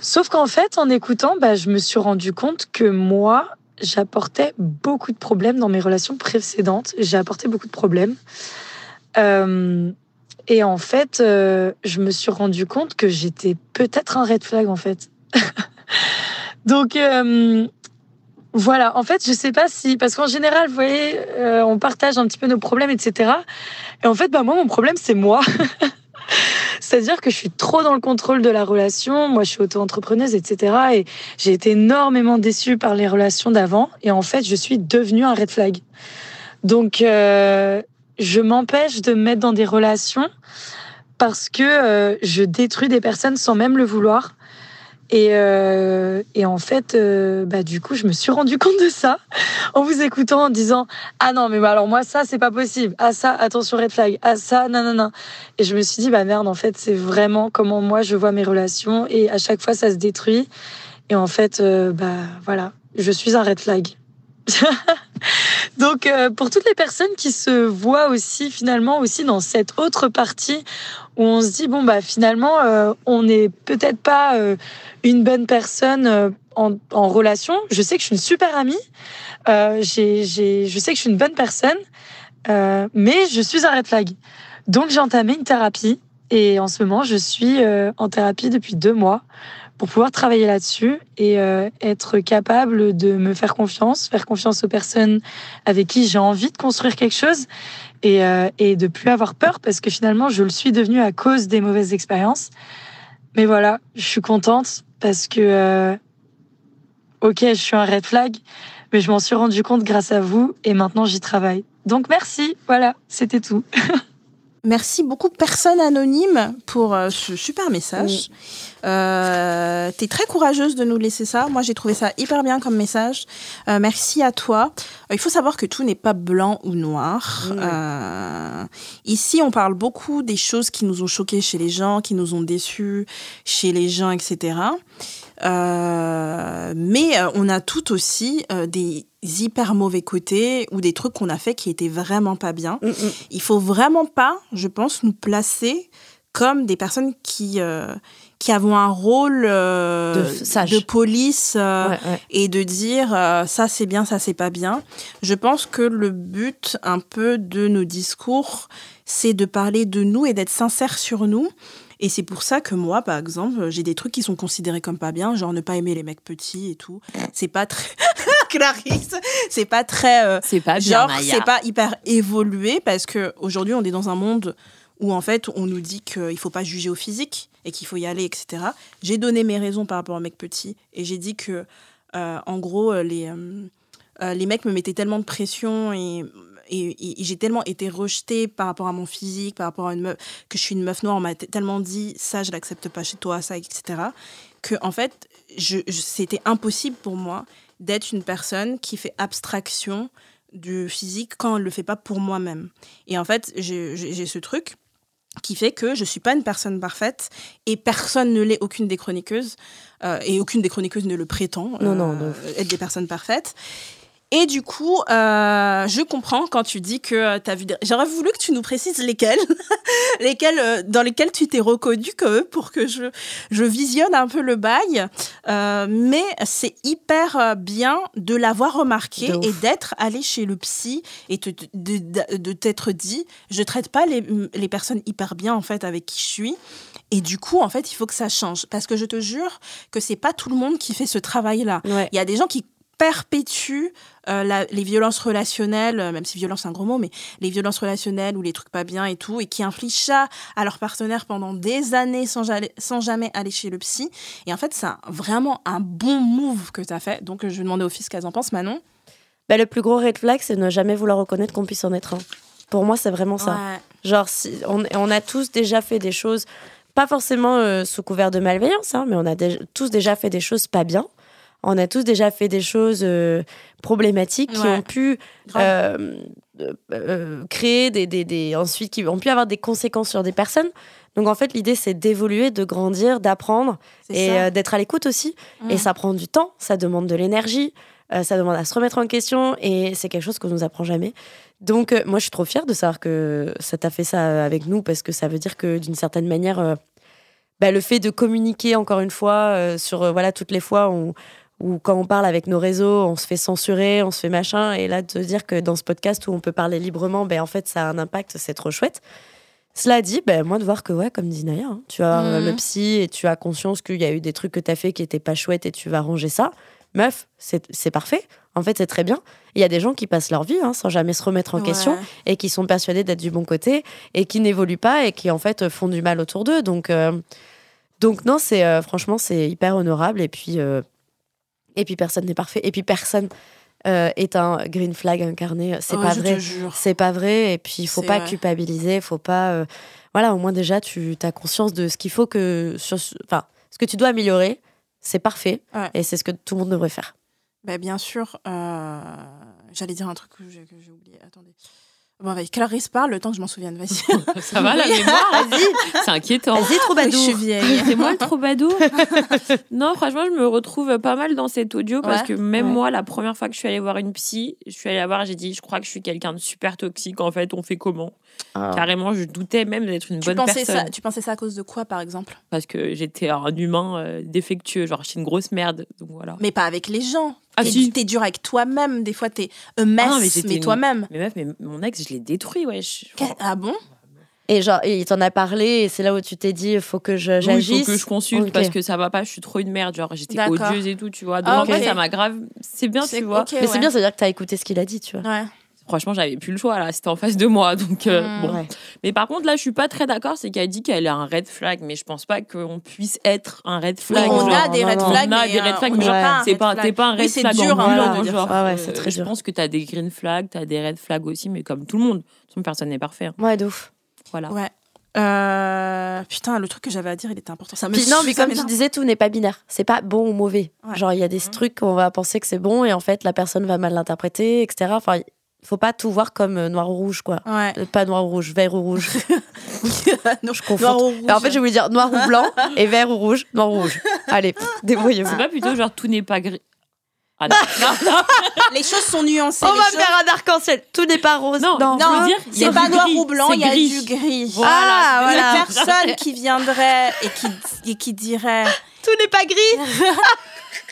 Sauf qu'en fait, en écoutant, bah, je me suis rendu compte que moi, j'apportais beaucoup de problèmes dans mes relations précédentes. J'ai apporté beaucoup de problèmes. Euh, et en fait, euh, je me suis rendu compte que j'étais peut-être un red flag, en fait. Donc, euh, voilà. En fait, je sais pas si. Parce qu'en général, vous voyez, euh, on partage un petit peu nos problèmes, etc. Et en fait, bah, moi, mon problème, c'est moi. C'est-à-dire que je suis trop dans le contrôle de la relation. Moi, je suis auto-entrepreneuse, etc. Et j'ai été énormément déçue par les relations d'avant. Et en fait, je suis devenue un red flag. Donc, je m'empêche de me mettre dans des relations parce que euh, je détruis des personnes sans même le vouloir. Et, euh, et en fait, euh, bah, du coup, je me suis rendu compte de ça en vous écoutant, en disant Ah non, mais alors moi, ça, c'est pas possible. Ah, ça, attention, red flag. Ah, ça, non, non, non. Et je me suis dit Bah merde, en fait, c'est vraiment comment moi je vois mes relations. Et à chaque fois, ça se détruit. Et en fait, euh, bah voilà, je suis un red flag. Donc, euh, pour toutes les personnes qui se voient aussi, finalement, aussi dans cette autre partie où on se dit, bon, bah, finalement, euh, on n'est peut-être pas euh, une bonne personne en, en, relation. Je sais que je suis une super amie. j'ai, j'ai, je sais que je suis une bonne personne. mais je suis un red flag. Donc, j'ai entamé une thérapie. Et en ce moment, je suis en thérapie depuis deux mois pour pouvoir travailler là-dessus et euh, être capable de me faire confiance, faire confiance aux personnes avec qui j'ai envie de construire quelque chose et, euh, et de plus avoir peur parce que finalement je le suis devenu à cause des mauvaises expériences. Mais voilà, je suis contente parce que euh, ok, je suis un red flag, mais je m'en suis rendu compte grâce à vous et maintenant j'y travaille. Donc merci, voilà, c'était tout. Merci beaucoup, personne anonyme, pour euh, ce super message. Euh, T'es très courageuse de nous laisser ça. Moi, j'ai trouvé ça hyper bien comme message. Euh, merci à toi. Euh, il faut savoir que tout n'est pas blanc ou noir. Ici, on parle beaucoup des choses qui nous ont choqués chez les gens, qui nous ont déçus chez les gens, etc. Mais on a tout aussi des hyper mauvais côtés ou des trucs qu'on a fait qui étaient vraiment pas bien. Mm, mm. Il faut vraiment pas, je pense, nous placer comme des personnes qui qui avons un rôle de, de, police et de dire ça c'est bien, ça c'est pas bien. Je pense que le but un peu de nos discours, c'est de parler de nous et d'être sincère sur nous et c'est pour ça que moi, par exemple, j'ai des trucs qui sont considérés comme pas bien, genre ne pas aimer les mecs petits et tout. C'est pas très. Clarisse, c'est pas très. Euh, c'est pas bien, Genre, c'est pas hyper évolué parce que aujourd'hui, on est dans un monde où en fait, on nous dit qu'il faut pas juger au physique et qu'il faut y aller, etc. J'ai donné mes raisons par rapport aux mecs petits et j'ai dit que, euh, en gros, les. Euh, les mecs me mettaient tellement de pression et et, j'ai tellement été rejetée par rapport à mon physique, par rapport à une meuf, que je suis une meuf noire. On m'a tellement dit ça, je l'accepte pas chez toi, ça, etc. Que en fait, je, c'était impossible pour moi d'être une personne qui fait abstraction du physique quand elle le fait pas pour moi-même. Et en fait, j'ai ce truc qui fait que je suis pas une personne parfaite et personne ne l'est, aucune des chroniqueuses euh, et aucune des chroniqueuses ne le prétend non, non, euh, être des personnes parfaites et du coup, euh, je comprends quand tu dis que euh, tu as vu des... J'aurais voulu que tu nous précises lesquels, lesquels, euh, dans lesquels tu t'es reconnu que pour que je, je visionne un peu le bail. Euh, mais c'est hyper bien de l'avoir remarqué et d'être allé chez le psy et te, de, de t'être dit, je traite pas les, les personnes hyper bien en fait avec qui je suis. Et du coup, en fait, il faut que ça change. Parce que je te jure que c'est pas tout le monde qui fait ce travail-là. Il y a des gens qui perpétue euh, les violences relationnelles, euh, même si violence c'est un gros mot, mais les violences relationnelles ou les trucs pas bien et tout, et qui infligent ça à leur partenaire pendant des années sans, sans jamais aller chez le psy. Et en fait, c'est vraiment un bon move que tu as fait. Donc, je vais demander au fils qu'elles en pensent, Manon. Bah, le plus gros red flag, c'est ne jamais vouloir reconnaître qu'on puisse en être un. Pour moi, c'est vraiment ça. Genre, si, on, on, a tous déjà fait des choses, pas forcément euh, sous couvert de malveillance, hein, mais on a tous déjà fait des choses pas bien on a tous déjà fait des choses euh, problématiques qui ont pu euh, euh, créer des, des, ensuite qui ont pu avoir des conséquences sur des personnes. Donc en fait, l'idée c'est d'évoluer, de grandir, d'apprendre et d'être à l'écoute aussi. Et mm. ça prend du temps, ça demande de l'énergie, ça demande à se remettre en question et c'est quelque chose qu'on nous apprend jamais. Donc moi, je suis trop fière de savoir que ça t'a fait ça avec nous parce que ça veut dire que d'une certaine manière. Bah, le fait de communiquer encore une fois sur voilà toutes les fois où ou quand on parle avec nos réseaux, on se fait censurer, on se fait machin. Et là, de dire que dans ce podcast où on peut parler librement, ben, en fait, ça a un impact, c'est trop chouette. Cela dit, ben, moi, de voir que, ouais, comme dit Naya, hein, tu as euh, le psy et tu as conscience qu'il y a eu des trucs que tu as fait qui n'étaient pas chouettes et tu vas ranger ça. Meuf, c'est parfait. En fait, c'est très bien. Il y a des gens qui passent leur vie hein, sans jamais se remettre en question et qui sont persuadés d'être du bon côté et qui n'évoluent pas et qui, en fait, font du mal autour d'eux. Donc, euh, donc non, c'est euh, franchement, c'est hyper honorable. Et puis, et puis personne n'est parfait. Et puis personne euh, est un green flag incarné. C'est pas vrai. C'est pas vrai. Et puis il faut pas culpabiliser. Il faut pas. Euh, voilà, au moins déjà tu as conscience de ce qu'il faut que. Enfin, ce que tu dois améliorer, c'est parfait. Et c'est ce que tout le monde devrait faire. Bah, bien sûr. Euh, j'allais dire un truc que j'ai oublié. Attendez. Bon, avec Clarisse parle, le temps que je m'en souvienne, vas-y. Ça va la mémoire Vas-y. C'est inquiétant. Vas-y, Je troubadour. suis vieille. C'est moi le troubadour Non, franchement, je me retrouve pas mal dans cet audio parce Ouais, que même ouais. moi, la première fois que je suis allée voir une psy, je suis allée la voir, j'ai dit, je crois que je suis quelqu'un de super toxique. En fait, on fait comment? Ah. Carrément, je doutais même d'être une Tu bonne pensais, personne ça, tu pensais ça à cause de quoi, par exemple? Parce que j'étais un humain euh, défectueux, genre j'étais une grosse merde. Donc voilà. Mais pas avec les gens. Ah, t'es, si. t'es dur avec toi-même. Des fois, t'es mess, Ah non, mais mais, toi-même. Mais meuf, mais mon ex, je l'ai détruit, wesh. Que- Ah bon? Et genre, il t'en a parlé, et c'est là où tu t'es dit, il faut que je- Oui, il j'agisse? faut que je consulte parce que ça va pas, je suis trop une merde. Genre, j'étais D'accord. odieuse et tout, tu vois. Donc, Ah, en fait, ça m'a grave. C'est bien, C'est- tu vois. Mais c'est ouais. bien, ça veut dire que t'as écouté ce qu'il a dit, tu vois. Ouais. Franchement, j'avais plus le choix là, c'était en face de moi. Donc, euh, Mm. bon. Ouais. Mais par contre, là, je suis pas très d'accord. C'est qu'elle dit qu'elle est un red flag, mais je pense pas qu'on puisse être un red Oui, flag. on a des red non. flags. On a mais, des red euh, flags, mais C'est red pas, flag. t'es pas un red Oui, c'est flag dur, hein, genre. Ouais, ouais, Euh, Je pense que t'as des green flags, t'as des red flags aussi, mais comme tout le monde. Personne n'est parfait. hein. Ouais, de ouf. Voilà. Ouais. Euh, Putain, le truc que j'avais à dire, il était important. Ça me Puis non, mais comme tu disais, tout n'est pas binaire. C'est pas bon ou mauvais. Ouais. Genre, il y a des trucs qu'on va penser que c'est bon et en fait, la personne va mal l'interpréter, etc. Enfin, il faut pas tout voir comme euh, noir ou rouge, quoi. Ouais. Euh, Pas noir ou rouge, vert ou rouge. non, Je confonds. noir ou Et en rouge. fait, je voulais dire noir ou blanc et vert ou rouge, noir ou rouge. Allez, débrouillez-vous. C'est pas plutôt genre tout n'est pas gris. Ah non, non, non, les choses sont nuancées. On va choses- faire un arc-en-ciel. Tout n'est pas rose. Non, Non, Non, c'est pas noir gris, ou blanc, il y a gris. du gris. Ah, Une voilà. personne qui viendrait et qui, et qui dirait Tout n'est pas gris.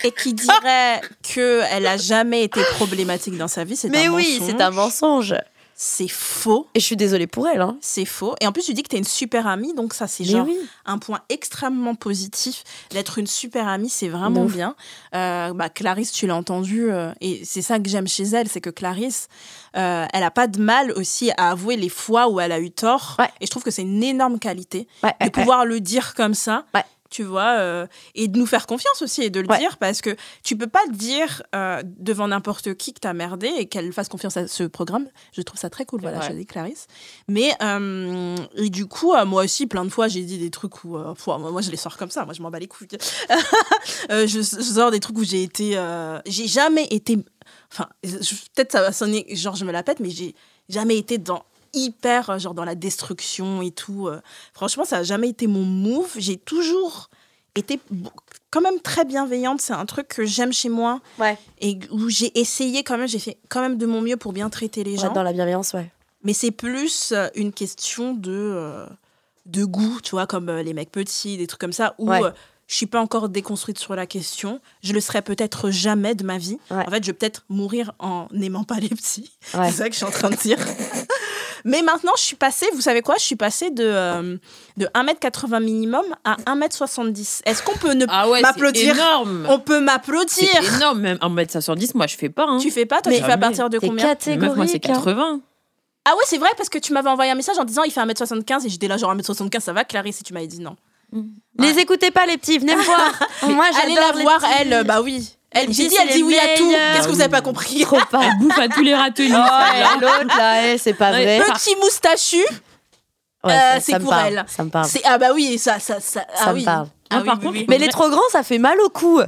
Et qui dirait que elle a jamais été problématique dans sa vie, c'est Mais un oui, mensonge. c'est un mensonge. C'est faux. Et je suis désolée pour elle. Hein. C'est faux. Et en plus, tu dis que t'es une super amie, donc ça, c'est Mais genre oui. un point extrêmement positif. D'être une super amie, c'est vraiment ouf. bien. Euh, bah, Clarisse, tu l'as entendu, euh, et c'est ça que j'aime chez elle, c'est que Clarisse, euh, elle a pas de mal aussi à avouer les fois où elle a eu tort. Ouais. Et je trouve que c'est une énorme qualité Ouais, de ouais, pouvoir le dire comme ça. Tu vois, euh, et de nous faire confiance aussi et de le Ouais. dire parce que tu peux pas dire euh, devant n'importe qui que t'as merdé et qu'elle fasse confiance à ce programme. Je trouve ça très cool, voilà, je dis Clarisse. Mais, euh, et du coup, moi aussi, plein de fois, j'ai dit des trucs où, pff, moi, je les sors comme ça, moi, je m'en bats les couilles. Je, je sors des trucs où j'ai été. j'ai jamais été. Enfin, peut-être ça va sonner, genre, je me la pète, mais j'ai jamais été dans hyper, euh, genre, dans la destruction et tout. euh. Franchement, ça a jamais été mon move. J'ai toujours été quand même très bienveillante. C'est un truc que j'aime chez moi Ouais. et où j'ai essayé quand même, j'ai fait quand même de mon mieux pour bien traiter les Ouais, gens. dans la bienveillance, ouais. Mais c'est plus euh, une question de, euh, de goût, tu vois, comme euh, les mecs petits, des trucs comme ça, où Ouais. euh, je suis pas encore déconstruite sur la question. Je le serai peut-être jamais de ma vie. En fait, je vais peut-être mourir en n'aimant pas les petits. C'est ça que je suis en train de dire. Mais maintenant, je suis passée, vous savez quoi Je suis passée de, euh, de 1m80 minimum à 1m70. Est-ce qu'on peut ne Ah ouais, c'est m'applaudir énorme. On peut m'applaudir C'est énorme, même 1m70, moi je fais pas. Hein. Tu fais pas Toi, Mais tu fais à partir de combien meuf, moi c'est catégorique. hein. 80. Ah ouais, c'est vrai, parce que tu m'avais envoyé un message en disant il fait 1m75 et j'étais là genre 1m75, ça va, Clarisse, et tu m'avais dit non. Les écoutez pas, les petits, venez me voir. Moi, Allez la j'adore les voir, petits. elle, bah oui. Elle, dit, elle dit oui à tout. Qu'est-ce que vous avez pas compris Trop pas. Elle bouffe à tous les râteliers. Oh, l'autre, là, eh, c'est pas Ouais. vrai. Petit moustachu, Ouais, Euh, ça- c'est pour parle, elle. Ça me parle. ah bah oui, ça ça ça, Ça ah me oui. parle. Ah Ah, oui, par oui, contre, oui. Mais les trop grands, ça fait mal au cou.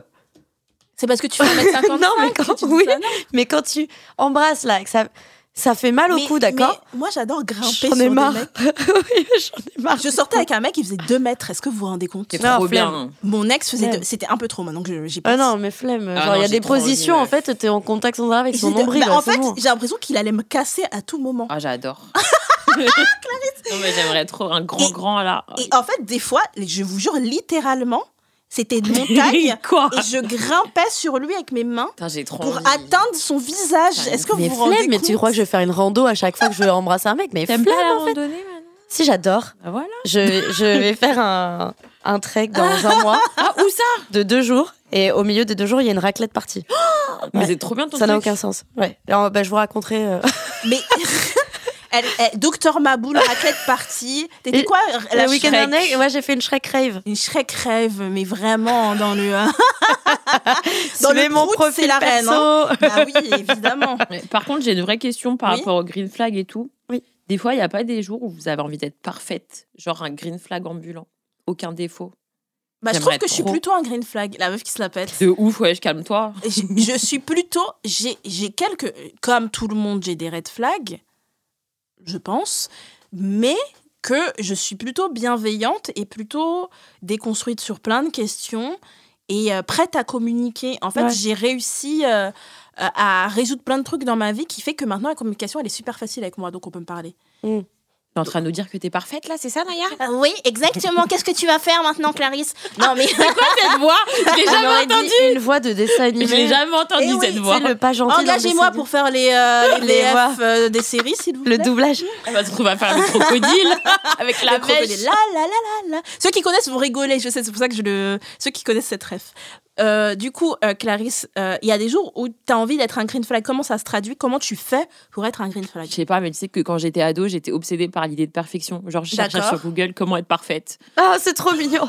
c'est parce que tu fais 1m55 Non, mais quand- oui. ça, non Mais quand tu embrasses là, que ça, ça fait mal au Mais- cou, d'accord Moi, j'adore grimper J'en sur ai des marre. mecs. Oui, J'en ai marre. Je sortais avec un mec, il faisait 2 mètres. Est-ce que vous vous rendez compte C'est trop flemme. bien. Mon ex faisait, deux- c'était un peu trop maintenant que j'y pense. Ah non, mais flemme. Ah Genre, il y a j'ai des envie, positions, en fait, t'es en contact sans arrêt avec son nombril. bah, en fait, bon. j'ai l'impression qu'il allait me casser à tout moment. Ah, j'adore. non, mais j'aimerais trop un grand, Et- grand là. Et en fait, des fois, je vous jure, littéralement, c'était une montagne. Quoi et je grimpais sur lui avec mes mains Putain, j'ai trop pour envie. atteindre son visage. Est-ce que vous mais vous rendez flemme, mais compte tu crois que je vais faire une rando à chaque fois que je veux embrasser un mec Mais flemme, pas la en fait. randonnée Si, j'adore. Ah, voilà. Je, je vais faire un, un trek dans un mois Ah, où ça? De deux jours. Et au milieu des deux jours, il y a une raclette partie. Mais Ouais. c'est trop bien ton Ça n'a aucun sens. Ouais. Alors, bah, je vous raconterai. euh, Mais. Elle, elle- Docteur Maboul, raclette partie. T'étais quoi la le week-end dernier, ouais, j'ai fait une Shrek rave. Une Shrek rêve, mais vraiment dans le. hein. Dans le mon prout, profil c'est la reine, perso. Ah oui, évidemment. Mais Par contre, j'ai une vraie question par Oui. rapport au green flag et tout. Oui. Des fois, il n'y a pas des jours où vous avez envie d'être parfaite, genre un green flag ambulant, aucun défaut. Bah, je trouve que je suis plutôt un green flag, la meuf qui se la pète. De ouf, ouais, calme-toi. je, je suis plutôt j'ai j'ai quelques comme tout le monde j'ai des red flags je pense, mais que je suis plutôt bienveillante et plutôt déconstruite sur plein de questions et euh, prête à communiquer. En fait, Ouais. j'ai réussi euh, à résoudre plein de trucs dans ma vie qui fait que maintenant la communication elle est super facile avec moi, donc on peut me parler. T'es en train de nous dire que t'es parfaite là, c'est ça Naya? Euh, oui, exactement. Qu'est-ce que tu vas faire maintenant, Clarisse? Non, mais Cette voix, je l'ai On jamais entendue. une voix de dessin Je animé. l'ai jamais entendu Eh oui, cette voix. C'est le pas gentil. engagez-moi pour faire les, euh, les Les voix. euh, des séries, s'il vous plaît. Le doublage. Elle va se retrouver à faire le crocodile avec la Le crocodile. La, la, la, la, la. Ceux qui connaissent vont rigoler, je sais, c'est pour ça que je le. Ceux qui connaissent cette ref. Euh, du coup, euh, Clarisse, euh, il y a des jours où tu as envie d'être un green flag. Comment ça se traduit? Comment tu fais pour être un green flag? Je sais pas, mais tu sais que quand j'étais ado, j'étais obsédée par l'idée de perfection. Genre, je cherchais sur Google comment être parfaite. Ah, c'est trop mignon.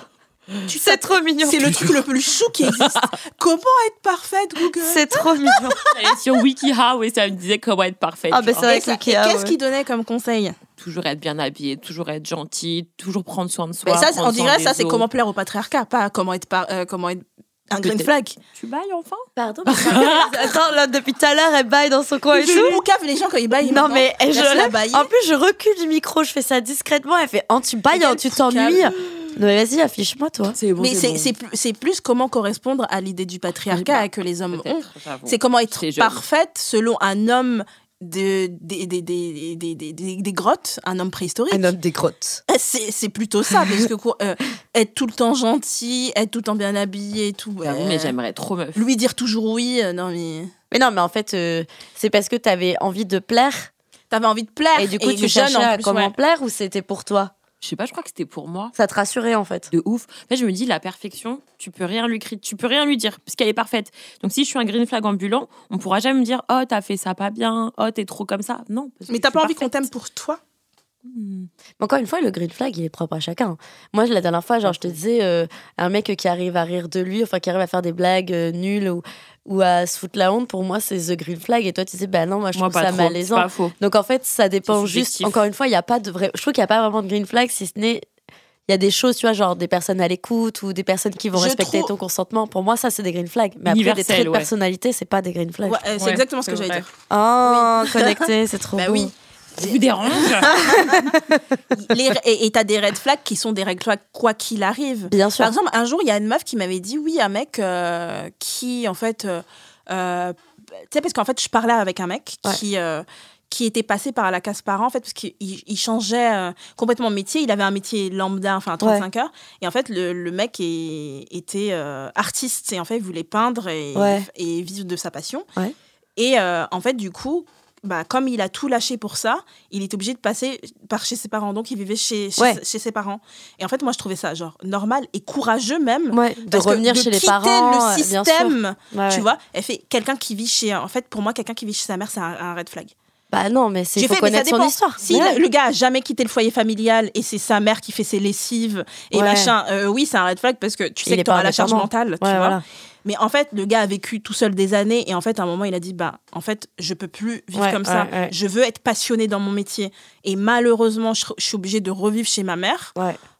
Tu C'est trop mignon. C'est le truc le plus chou qui existe. Comment être parfaite, Google? C'est trop mignon. J'allais sur WikiHow et ça me disait comment être parfaite. Ah, genre. c'est vrai que Qu'est-ce qu'il donnait comme conseil? Toujours être bien habillée, toujours être gentille, toujours prendre soin de soi. Mais ça, on dirait ça, c'est comment plaire au patriarcat, pas comment être, par- euh, comment être un green flag. Tu bailles enfin Pardon. Attends, là, depuis tout à l'heure, elle baille dans son coin et tout. Je boucave les gens quand ils baillent. Non, mais je, bailler. en plus, je recule du micro, je fais ça discrètement. Elle fait Oh, tu bailles, oh, tu t'ennuies. Non, mais vas-y, affiche-moi, toi. C'est bon. Mais c'est bon. c'est plus, c'est plus comment correspondre à l'idée du patriarcat bah, que les hommes ont. C'est comment être parfaite selon un homme de, des, des, des, des, des, des- des grottes, un homme préhistorique. homme des grottes. C'est c'est plutôt ça, parce que euh, être tout le temps gentil, être tout le temps bien habillé et tout. Euh, mais j'aimerais trop meuf. Lui dire toujours oui, euh, non mais. Mais non, mais en fait, euh, c'est parce que t'avais envie de plaire. T'avais envie de plaire. Et du coup, tu cherchais à comment ouais. plaire ou c'était pour toi? Je sais pas, je crois que c'était pour moi. Ça te rassurait, en fait. De ouf. En fait, je me dis, la perfection, tu peux rien lui crier, tu peux rien lui dire, parce qu'elle est parfaite. Donc, si je suis un green flag ambulant, on pourra jamais me dire, oh, t'as fait ça pas bien, oh, t'es trop comme ça. Non. parce Mais t'as pas envie qu'on t'aime pour toi? Hmm. Mais Encore une fois, le green flag, il est propre à chacun. Moi, la dernière fois, genre, je te disais, euh, un mec qui arrive à rire de lui, enfin, qui arrive à faire des blagues euh, nulles ou, ou à se foutre la honte, pour moi, c'est the green flag. Et toi, tu disais, bah non, moi, je Moi, trouve ça trop, c'est malaisant. pas faux. Donc, en fait, ça dépend juste. Encore une fois, il n'y a pas de vrai. Je trouve qu'il n'y a pas vraiment de green flag, si ce n'est. Il y a des choses, tu vois, genre des personnes à l'écoute ou des personnes qui vont Je respecter trouve- ton consentement. Pour moi, ça, c'est des green flags. Mais après, des traits de personnalité, c'est pas des green flags. Ouais, euh, C'est Ouais, exactement ce que j'allais dire. Oh, connecté, c'est trop Bah beau. oui. Vous dérange Les- et t'as des red flags qui sont des red flags quoi qu'il arrive. Bien sûr. Par exemple, un jour, il y a une meuf qui m'avait dit oui, un mec euh, qui, en fait, euh, euh, tu sais, parce qu'en fait, je parlais avec un mec Ouais. qui. euh, qui était passé par la case parent en fait parce qu'il il changeait euh, complètement de métier il avait un métier lambda enfin 35 heures et en fait le, le mec est- était euh, artiste et en fait il voulait peindre et, Ouais. et vivre de sa passion Ouais. et euh, en fait du coup bah, comme il a tout lâché pour ça, il est obligé de passer par chez ses parents. Donc, il vivait chez, chez, Ouais. chez ses parents. Et en fait, moi, je trouvais ça genre normal et courageux même. Ouais, de que revenir de chez les parents, le euh, bien sûr. système, Ouais, tu vois. Elle fait quelqu'un qui vit chez. En fait, pour moi, quelqu'un qui vit chez sa mère, c'est un, un red flag. Bah non, mais c'est faut fait, connaître son histoire. Si Ouais. le, gars a jamais quitté le foyer familial et c'est sa mère qui fait ses lessives et Ouais. machin, euh, oui, c'est un red flag parce que tu sais Il que est tu auras pas la charge mentale, tu vois. voilà. Mais en fait, le gars a vécu tout seul des années et en fait, à un moment, il a dit bah, en fait, je peux plus vivre Ouais, comme ça. ouais. Je veux être passionné dans mon métier. Et malheureusement, je, je suis obligée de revivre chez ma mère.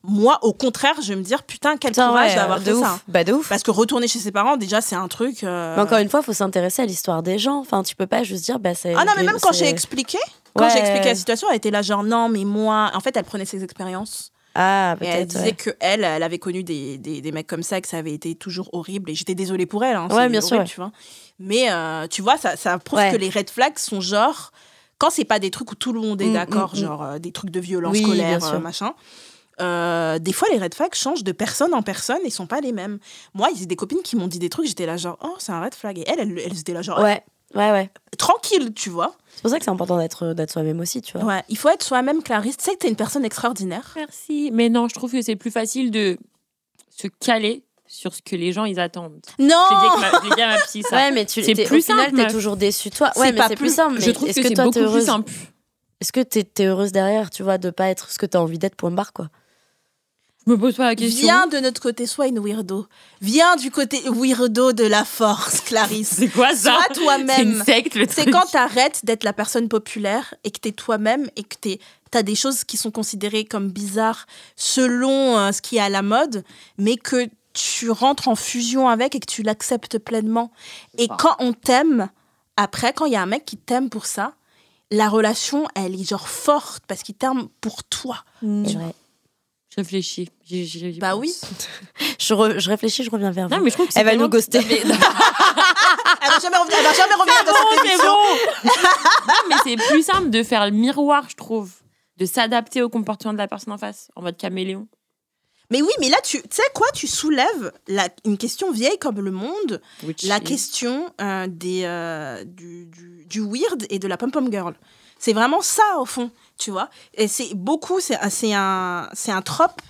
Moi, au contraire, je vais me dire putain, quel Putain, courage d'avoir de fait ouf. ça. Bah de ouf. Parce que retourner chez ses parents, déjà, c'est un truc. euh, Mais encore une fois, faut s'intéresser à l'histoire des gens. Enfin, tu peux pas juste dire bah c'est. Ah non, mais même quand j'ai expliqué, quand j'ai expliqué la situation, elle était là genre non, mais moi, en fait, elle prenait ses expériences. Ah Et elle disait ouais. que elle, elle avait connu des, des, des mecs comme ça, que ça avait été toujours horrible. Et j'étais désolée pour elle. Hein, Ouais, bien horrible, sûr, ouais. Tu vois. Mais euh, tu vois, ça, ça prouve que les red flags sont genre. Quand c'est pas des trucs où tout le monde est Mm, d'accord, mm, mm. genre euh, des trucs de violence Oui, scolaire, euh, machin. euh, des fois, les red flags changent de personne en personne et sont pas les mêmes. Moi, il y a des copines qui m'ont dit des trucs, j'étais là genre, oh, c'est un red flag. Et elles, elles, elles étaient là genre, Ouais, ouais, ouais. tranquille, tu vois. C'est pour ça que c'est important d'être d'être soi-même aussi, tu vois. Ouais, il faut être soi-même, Clarisse. Tu sais que t'es une personne extraordinaire. Merci. Mais non, je trouve que c'est plus facile de se caler sur ce que les gens ils attendent. Non Je l'ai dit avec ma- à ma psy, ça. Ouais, mais tu C'est plus au final, simple, t'es toujours déçu toi. Ouais, mais pas c'est plus- plus simple. je trouve que, est-ce que c'est toi, beaucoup plus heureuse simple. Est-ce que t'es t'es heureuse derrière, tu vois, de pas être ce que t'as envie d'être pour une barre, quoi Je me pose pas la question. Viens de notre côté, sois une weirdo. Viens du côté weirdo de la force, Clarisse. C'est quoi ça Sois C'est une toi-même. secte le C'est quand t'arrêtes d'être la personne populaire et que t'es toi-même et que t'es t'as des choses qui sont considérées comme bizarres selon euh, ce qui est à la mode, mais que tu rentres en fusion avec et que tu l'acceptes pleinement. Et quand on t'aime, après, quand il y a un mec qui t'aime pour ça, la relation, elle est genre forte parce qu'il t'aime pour toi. Vrai. Je réfléchis. Bah pense. oui. Je, re- je réfléchis, je reviens vers vous. Non, mais je trouve que c'est Elle va nous ghoster. Mais- Elle va jamais revenir, elle va jamais revenir dans cette c'est émission. bon. non, mais c'est plus simple de faire le miroir, je trouve. De s'adapter au comportement de la personne en face, en mode caméléon. Mais oui, mais là, tu tu sais quoi, tu soulèves la- une question vieille comme le monde, Which la is- question euh, des, euh, du, du, du weird et de la pom-pom girl. C'est vraiment ça, au fond, tu vois. Et c'est beaucoup, c'est c'est un, c'est un trope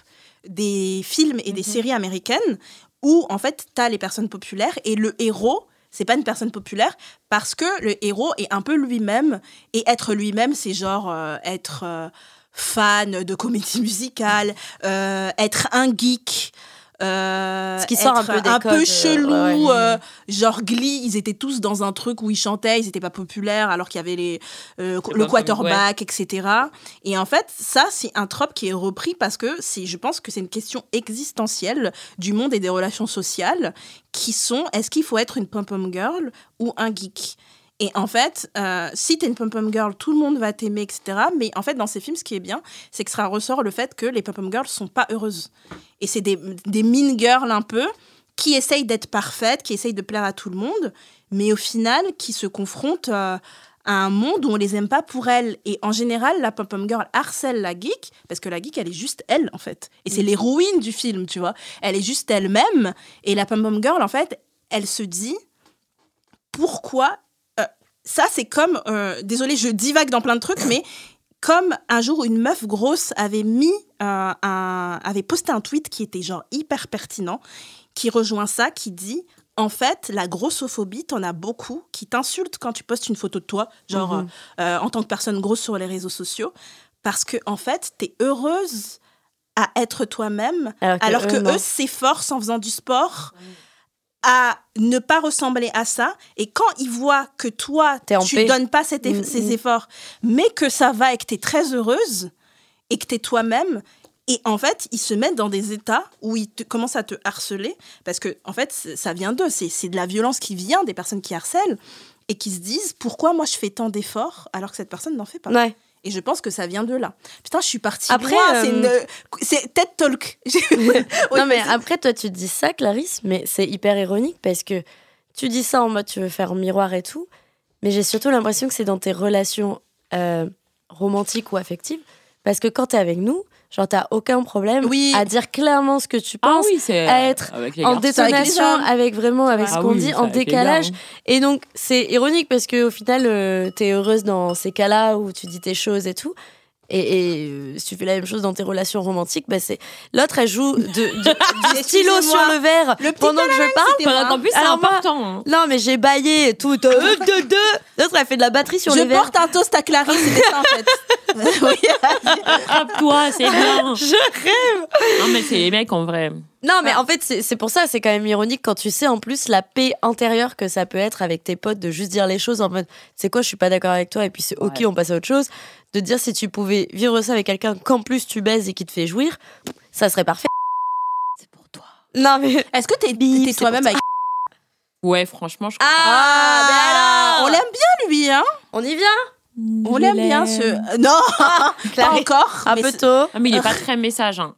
des films et des séries américaines où, en fait, tu as les personnes populaires et le héros, c'est pas une personne populaire parce que le héros est un peu lui-même. Et être lui-même, c'est genre euh, être euh, fan de comédie musicale, euh, être un geek. Euh, Ce qui sort un peu des un codes, peu euh, chelou, ouais, ouais. euh, genre Glee, ils étaient tous dans un truc où ils chantaient, ils n'étaient pas populaires alors qu'il y avait les, euh, le quarterback, etc. Et en fait, ça, c'est un trope qui est repris parce que c'est, je pense que c'est une question existentielle du monde et des relations sociales qui sont est-ce qu'il faut être une pom-pom girl ou un geek? Et en fait, euh, si t'es une pom-pom girl, tout le monde va t'aimer, etc. Mais en fait, dans ces films, ce qui est bien, c'est que ça ressort le fait que les pom-pom girls sont pas heureuses. Et c'est des, des mean girls un peu qui essayent d'être parfaites, qui essayent de plaire à tout le monde, mais au final, qui se confrontent euh, à un monde où on les aime pas pour elles. Et en général, la pom-pom girl harcèle la geek, parce que la geek, elle est juste elle, en fait. Et c'est l'héroïne du film, tu vois. Elle est juste elle-même. Et la pom-pom girl, en fait, elle se dit pourquoi. Euh, ça, c'est comme. Euh, désolé, je divague dans plein de trucs, mais comme un jour une meuf grosse avait mis euh, un, avait posté un tweet qui était genre hyper pertinent, qui rejoint ça, qui dit en fait la grossophobie, t'en as beaucoup qui t'insultent quand tu postes une photo de toi, genre Mhm. euh, en tant que personne grosse sur les réseaux sociaux, parce que en fait t'es heureuse à être toi-même, Alors que, alors que eux, s'efforcent en faisant du sport à ne pas ressembler à ça. Et quand ils voient que toi, T'es tu paix. donnes pas cet eff- Mm, ces mm. efforts, mais que ça va et que tu es très heureuse et que tu es toi-même, et en fait, ils se mettent dans des états où ils te- commencent à te harceler, parce que en fait, ça vient d'eux. C'est c'est de la violence qui vient des personnes qui harcèlent et qui se disent pourquoi moi je fais tant d'efforts alors que cette personne n'en fait pas? Ouais. Et je pense que ça vient de là. Putain, je suis partie Après. C'est euh, une- TED Talk. non, mais après, toi, tu dis ça, Clarisse, mais c'est hyper ironique parce que tu dis ça en mode tu veux faire miroir et tout, mais j'ai surtout l'impression que c'est dans tes relations euh, romantiques ou affectives. Parce que quand t'es avec nous, genre, t'as aucun problème Oui. à dire clairement ce que tu Ah penses, oui, c'est. à être en détonation, avec, vraiment avec ce Ah qu'on oui, dit, en décalage. Et donc, c'est ironique parce qu'au final, euh, t'es heureuse dans ces cas-là où tu dis tes choses et tout. Et, et, euh, si tu fais la même chose dans tes relations romantiques, bah c'est l'autre elle joue de, de- du stylo sur le verre Le pendant que je parle. Pendant qu'en plus, c'est moi- important. hein. Non mais j'ai baillé et tout. euh, deux, deux. L'autre elle fait de la batterie sur je les verres. porte un toast à Clarisse, c'était ça en fait. Oui. Attrape-toi, c'est bien. Je rêve. Non, mais c'est les mecs en vrai. Non mais en fait c'est c'est pour ça c'est quand même ironique quand tu sais en plus la paix intérieure que ça peut être avec tes potes de juste dire les choses en mode c'est quoi je suis pas d'accord avec toi et puis c'est ok Ouais. on passe à autre chose de dire si tu pouvais vivre ça avec quelqu'un qu'en plus tu baises et qui te fait jouir ça serait parfait C'est pour toi. non mais Est-ce que t'es c'est toi-même avec. Ouais, franchement, je Ah, mais alors On l'aime bien lui, hein on y vient? On l'aime bien ce. Non Pas Clarisse. encore un mais peu tôt Ah, mais il est pas très message. Hein.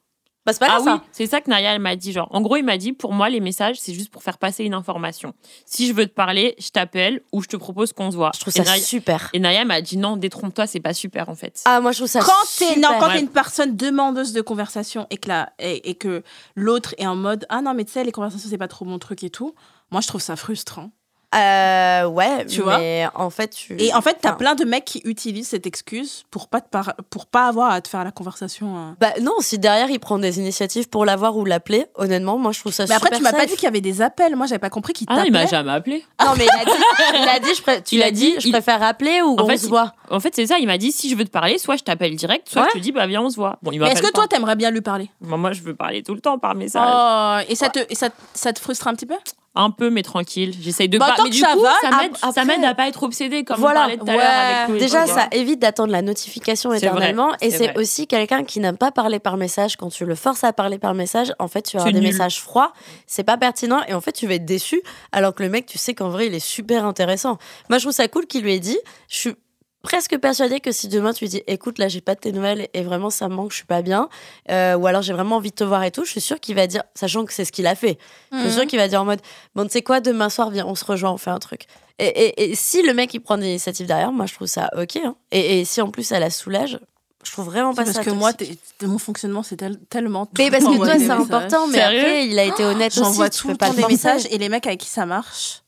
Bah c'est pas Ah grave oui, ça c'est ça que Naya elle m'a dit. Genre, en gros, il m'a dit pour moi, les messages, c'est juste pour faire passer une information. Si je veux te parler, je t'appelle ou je te propose qu'on se voit. je trouve et ça Naya, super et Naya m'a dit non, détrompe-toi, c'est pas super en fait. ah moi je trouve ça Quand t'es super. non, quand Ouais. t'es une personne demandeuse de conversation et que, la, et, et que l'autre est en mode Ah non, mais tu sais, les conversations, c'est pas trop mon truc et tout, moi je trouve ça frustrant. Euh, ouais Tu vois mais en fait tu Et en fait, t'as Enfin, plein de mecs qui utilisent cette excuse pour pas, te par- pour pas avoir à te faire la conversation. euh. bah non si derrière il prend des initiatives pour l'avoir ou l'appeler honnêtement moi je trouve ça Mais après, super tu m'as pas dit qu'il y avait des appels. Moi, j'avais pas compris qu'il Ah non, il m'a t'appelait. jamais appelé. Non, mais il a dit, il a dit je pré- tu Il l'as a dit, dit, je il- préfère appeler ou En on fait, se il- voit. En fait, c'est ça. Il m'a dit si je veux te parler, soit je t'appelle direct, soit Ouais. je te dis bah viens, on se voit. Bon, Mais est-ce que toi, t'aimerais bien lui parler? Moi, moi, je veux parler tout le temps par message. Oh, et ça te, et ça, ça te frustre un petit peu? Un peu, mais tranquille. J'essaye de Bah, pas. tant Mais que du ça coup, va, ça m'aide, ça après- m'aide à pas être obsédée comme Voilà. on parlait tout à l'heure avec. Déjà, ça évite d'attendre la notification éternellement. et c'est aussi quelqu'un qui n'aime pas parler par message. Quand tu le forces à parler par message, en fait, tu C'est des nul. messages froids. C'est pas pertinent. Et en fait, tu vas être déçu. Alors que le mec, tu sais qu'en vrai, il est super intéressant. Moi, je trouve ça cool qu'il lui ait dit Je suis presque persuadée que si demain tu lui dis écoute là j'ai pas de tes nouvelles et vraiment ça me manque je suis pas bien euh, ou alors j'ai vraiment envie de te voir et tout je suis sûre qu'il va dire sachant que c'est ce qu'il a fait je suis Mhm. sûre qu'il va dire en mode bon tu sais quoi demain soir viens on se rejoint on fait un truc et, et- et si le mec il prend des initiatives derrière moi je trouve ça ok hein. et, et si en plus elle la soulage je trouve vraiment pas C'est ça parce que moi, t'es- mon fonctionnement, c'est tel- tellement. tout mais parce que toi c'est important mais Sérieux après il a été honnête aussi J'envoie tu tout le temps des messages et les mecs avec qui ça marche,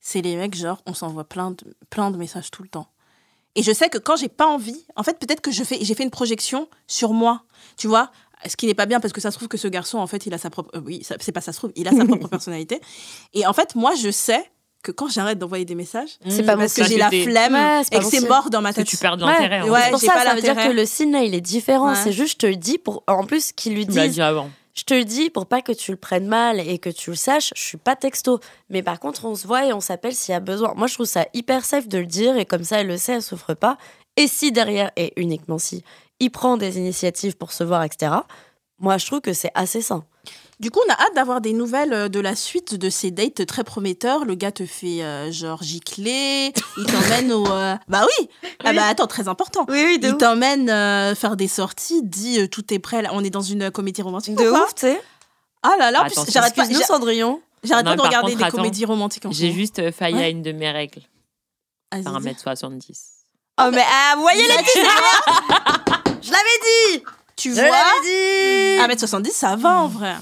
c'est les mecs genre on s'envoie plein de plein de messages tout le temps. Et je sais que quand j'ai pas envie, en fait peut-être que je fais j'ai fait une projection sur moi, tu vois, ce qui n'est pas bien parce que ça se trouve que ce garçon en fait il a sa propre euh, oui c'est pas ça se trouve il a sa propre personnalité et en fait moi je sais que quand j'arrête d'envoyer des messages C'est pas parce que j'ai la flemme Ouais, et que c'est mort dans ma Parce que tête tu perds de l'intérêt. ouais, pour ça pas ça veut dire que le signe là il est différent Ouais. c'est juste je te le dis pour en plus qu'il lui Tu me l'as dise dit avant. Je te le dis pour pas que tu le prennes mal et que tu le saches, je suis pas texto. Mais par contre, on se voit et on s'appelle s'il y a besoin. Moi, je trouve ça hyper safe de le dire et comme ça, elle le sait, elle souffre pas. Et si derrière, et uniquement si, il prend des initiatives pour se voir, etc., moi, je trouve que c'est assez sain. Du coup, on a hâte d'avoir des nouvelles euh, de la suite de ces dates très prometteurs. Le gars te fait euh, genre gicler, il t'emmène au. euh, Bah oui Ah bah attends, très important. Oui, oui, Il t'emmène euh, faire des sorties, dit euh, tout est prêt, là, on est dans une euh, comédie romantique. De ou quoi ouf, tu sais. Ah là là, en plus, Attention, j'arrête pas, Excuse-nous, j'a- Cendrillon. j'arrête Non, pas de mais par regarder contre, des attends. comédies romantiques en ce J'ai moment. juste euh, failli Ouais. à une de mes règles. Vas-y, dis. 1m70. Oh, mais ah, vous voyez les petits Je l'avais dit Tu Je vois l'avais dit 1m70, ça va en vrai.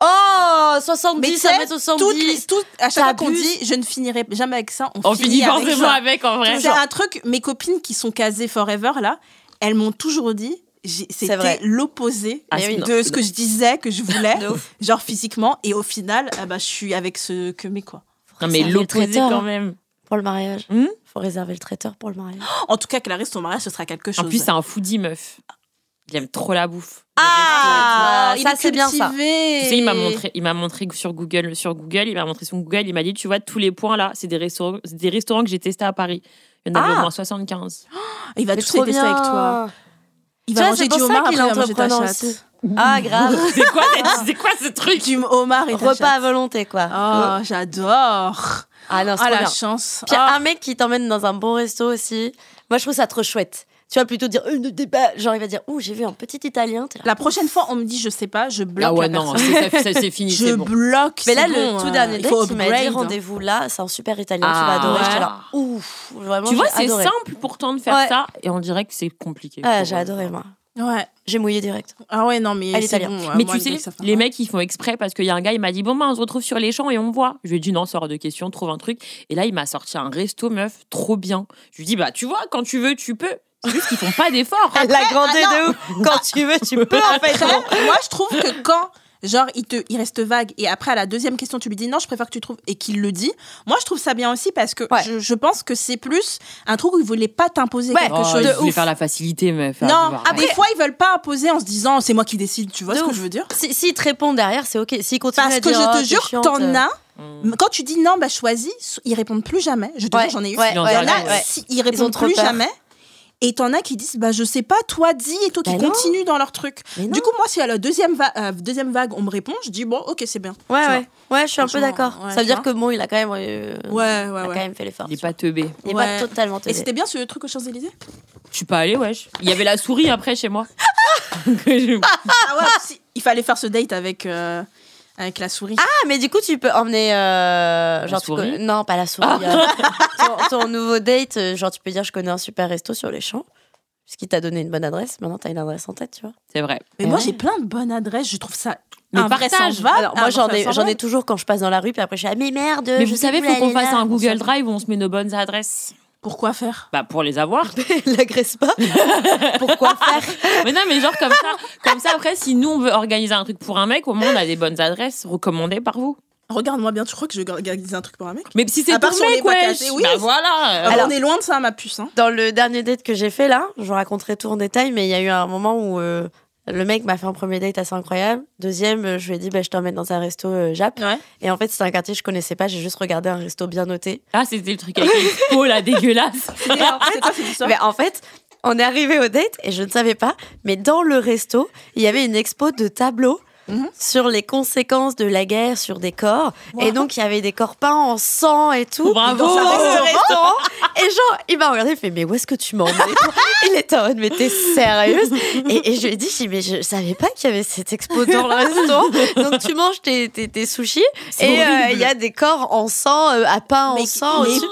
Oh, Mais 70, tu sais, 1m70 Toutes toutes- à chaque fois qu'on dit je ne finirai jamais avec ça, on, On finit avec forcément ça. avec en vrai. C'est un truc, mes copines qui sont casées forever là, elles m'ont toujours dit, j'ai- C'est vrai. c'était l'opposé Ah, de ce que je disais, que je voulais, genre physiquement, et au final, ah bah, je suis avec ce que mes quoi. Non, mais l'opposé traiteur, quand même. Pour le mariage. Hmm? Faut réserver le traiteur pour le mariage. En tout cas, Clarisse, ton mariage, ce sera quelque chose. En plus, c'est un foodie meuf. Il aime trop la bouffe. Ah, il ça, est c'est bien ça. Tu sais, il m'a montré, il m'a montré sur Google, sur Google, il m'a montré sur Google, il m'a dit, tu vois, tous les points là, c'est des restaurants, c'est des restaurants que j'ai testés à Paris. Il y en avait Ah. au moins 75. Il va tous les tester avec toi. Il Tu va vois, manger c'est du pour ça homard, qu'il après manger ta chatte. Ah, grave. C'est quoi, c'est quoi ce truc Du homard et ta Repas à volonté, quoi. Oh, j'adore. Ah non, c'est Ah, la bien. chance. Puis Ah. un mec qui t'emmène dans un bon resto aussi. Moi, je trouve ça trop chouette. Tu vas plutôt dire, euh, ne débat. Genre, il va dire, ouh, j'ai vu un petit italien. Là, La prochaine fois, on me dit, je sais pas, je bloque Ah ouais, la non, c'est ça- ça, c'est fini, Je bon. bloque. Mais là, le tout euh, dernier il date, il m'a dit rendez-vous là, c'est un super italien, tu Ah, vas adorer. ouais. J'étais là, ouf, vraiment. Tu vois, c'est simple pourtant de faire Ouais. ça, et on dirait que c'est compliqué. Ah, j'ai adoré, moi. Ouais. J'ai mouillé direct. Ah ouais, non, mais Elle est bon. euh, Mais moi, tu les sais, fait les mecs, ils font exprès parce qu'il y a un gars, il m'a dit Bon, bah, on se retrouve sur les champs et on voit. Je lui ai dit Non, sors de question, trouve un truc. Et là, il m'a sorti un resto meuf, trop bien. Je lui ai dit Bah, tu vois, quand tu veux, tu peux. C'est juste qu'ils font pas d'efforts. L'a grandé ah de ouf. Quand tu veux, tu peux, en fait. Après, moi, je trouve que quand, genre, il, te, il reste vague et après, à la deuxième question, tu lui dis non, je préfère que tu trouves et qu'il le dit, moi, je trouve ça bien aussi parce que Ouais. je, je pense que c'est plus un truc où il voulait pas t'imposer Ouais. quelque Oh, chose. ils voulaient ouf. faire la facilité, meuf. Non, Ah, ah, des fois, ils veulent pas imposer en se disant c'est moi qui décide, tu vois De ce que je veux dire? Si- S'il te répond derrière, c'est ok. S'il continue Parce à que dire, je oh, te jure, t'en euh, as. Mm. Quand tu dis non, bah choisis, ils répondent plus jamais. Je te Ouais, jure, j'en ai eu. ouais, Il y en ouais, a, ouais, ouais. si- ils répondent plus peur. jamais. Et t'en as qui disent bah je sais pas, toi dis et toi qui Bah non. continuent dans leur truc. Du coup, moi, si à la deuxième, va- euh, deuxième vague, on me répond, je dis bon, ok, c'est bien. Ouais, ouais. Ouais, je suis un peu d'accord. ouais, ça veut dire que bon, il a quand même, euh, Ouais, il ouais, a quand ouais. même fait l'effort. Il est pas teubé. Il est Ouais. pas totalement Et teubé. c'était bien ce truc aux Champs-Élysées? Je suis pas allée, wesh. Il y avait la souris après chez moi. Je- Ah ouais, si, il fallait faire ce date avec, euh, avec la souris. Ah, mais du coup, tu peux emmener. euh, genre, souris Non, pas la souris. euh, ton, ton nouveau date, euh, genre, tu peux dire je connais un super resto sur les champs. Puisqu'il t'a donné une bonne adresse. Maintenant, t'as une adresse en tête, tu vois. C'est vrai. Mais Ouais. moi, j'ai plein de bonnes adresses, je trouve ça Mais invraisemblable. partage. Alors, moi, j'en ai, j'en ai toujours quand je passe dans la rue, puis après, je suis ah, mais merde. Mais je vous sais savez, faut qu'on fasse un Google Drive où on se met nos bonnes adresses. Pourquoi faire? Bah, pour les avoir. L'agresse pas. Pourquoi faire? Mais non, mais genre comme ça, comme ça après, si nous on veut organiser un truc pour un mec, au moins on a des bonnes adresses recommandées par vous. Regarde-moi bien, tu crois que je organise un truc pour un mec? Mais si c'est pour les mec, ouais. oui. Bah voilà. Alors, Alors- on est loin de ça, ma puce. Hein. Dans le dernier date que j'ai fait là, je vous raconterai tout en détail, mais il y a eu un moment où euh, le mec m'a fait un premier date assez incroyable. Deuxième, euh, je lui ai dit, bah, je t'emmène dans un resto euh, Jap. Ouais. Et en fait, c'était un quartier que je connaissais pas, j'ai juste regardé un resto bien noté. Ah, c'était le truc avec l'expo là, dégueulasse. Quoi cette histoire Mais en fait, on est arrivé au date et je ne savais pas, mais dans le resto, il y avait une expo de tableaux Mhm. sur les conséquences de la guerre sur des corps. Et donc, il y avait des corps peints en sang et tout. Bravo. Dans un restaurant. Et genre, il m'a regardé, il fait, mais où est-ce que tu emmené Il était en mode, mais t'es sérieuse? Et, et je lui ai dit, mais je savais pas qu'il y avait cette expo dans le restaurant. Donc, tu manges tes, tes, tes sushis et euh, il y a des corps en sang, euh, à pain en sang mais- au-dessus.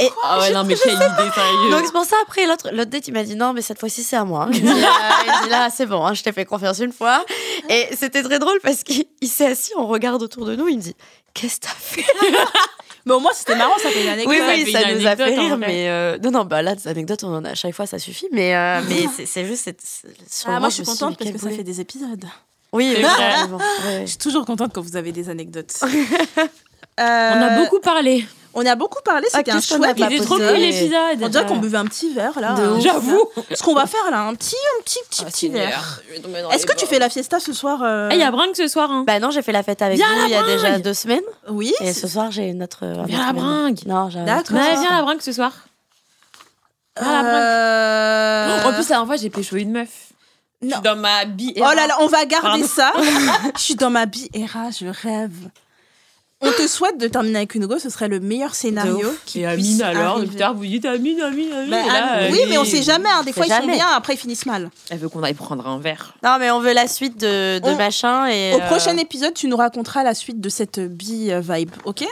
Et Ah ouais, non, mais quelle idée, sérieux. donc c'est pour ça après l'autre l'autre date il m'a dit non mais cette fois-ci c'est à moi. Il dit il dit, là, c'est bon hein, je t'ai fait confiance une fois et c'était très drôle parce qu'il il s'est assis on regarde autour de nous il me dit qu'est-ce que t'as fait Mais au moins, c'était marrant, ça fait une anecdote. Oui ça oui ça nous a fait rire mais euh, non non bah là des anecdotes on en a à chaque fois ça suffit mais euh, mais c'est- juste sur le Ah, moi, je suis contente parce que ça fait des épisodes. oui. Je suis toujours contente quand vous avez des anecdotes. On a beaucoup parlé. On a beaucoup parlé, Ah, c'était un qu'est-ce qu'on a chouette Il était trop cool l'épisode. On dirait qu'on buvait un petit verre là. J'avoue. Ce qu'on va faire là, un petit, un petit, petit, Ah, petit verre. Est-ce que tu fais la fiesta ce soir euh, Ah, il y a Brinque ce soir. Hein. Bah non j'ai fait la fête avec Viens, vous il y a déjà deux semaines Oui. et c'est- ce soir j'ai une autre Viens la bringue. non j'ai D'accord. Ouais, viens la Brinque ce soir. Viens la Brinque. Euh, En plus, la dernière fois, j'ai pécho une meuf. Je suis dans ma bille. Oh là là, on va garder Pardon. ça. je suis dans ma BRA, je rêve. On te souhaite de terminer avec une go, ce serait le meilleur scénario qui Et puisse Amine alors, arriver. depuis tard, vous dites Amine, Amine, Amine. Bah, et là, Am- elle oui, mais on sait jamais. hein. Des fois, ils sont bien, après, ils finissent mal. Elle veut qu'on aille prendre un verre. non mais on veut la suite de, de On- machin et Au euh, prochain épisode, tu nous raconteras la suite de cette bi-vibe, ok?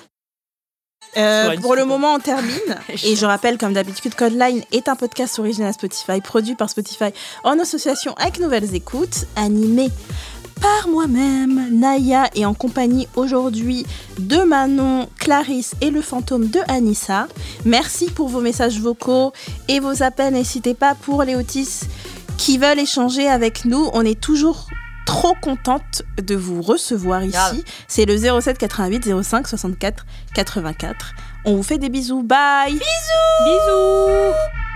Euh, pour le moment, on termine. Et je rappelle, comme d'habitude, Codeline est un podcast original Spotify, produit par Spotify en association avec Nouvelles Écoutes, animé par moi-même, Naya, et en compagnie aujourd'hui de Manon, Clarisse et le fantôme de Anissa. Merci pour vos messages vocaux et vos appels. N'hésitez pas pour les autistes qui veulent échanger avec nous. On est toujours trop contente de vous recevoir ici. C'est le 07 88 05 64 84. On vous fait des bisous. Bye Bisous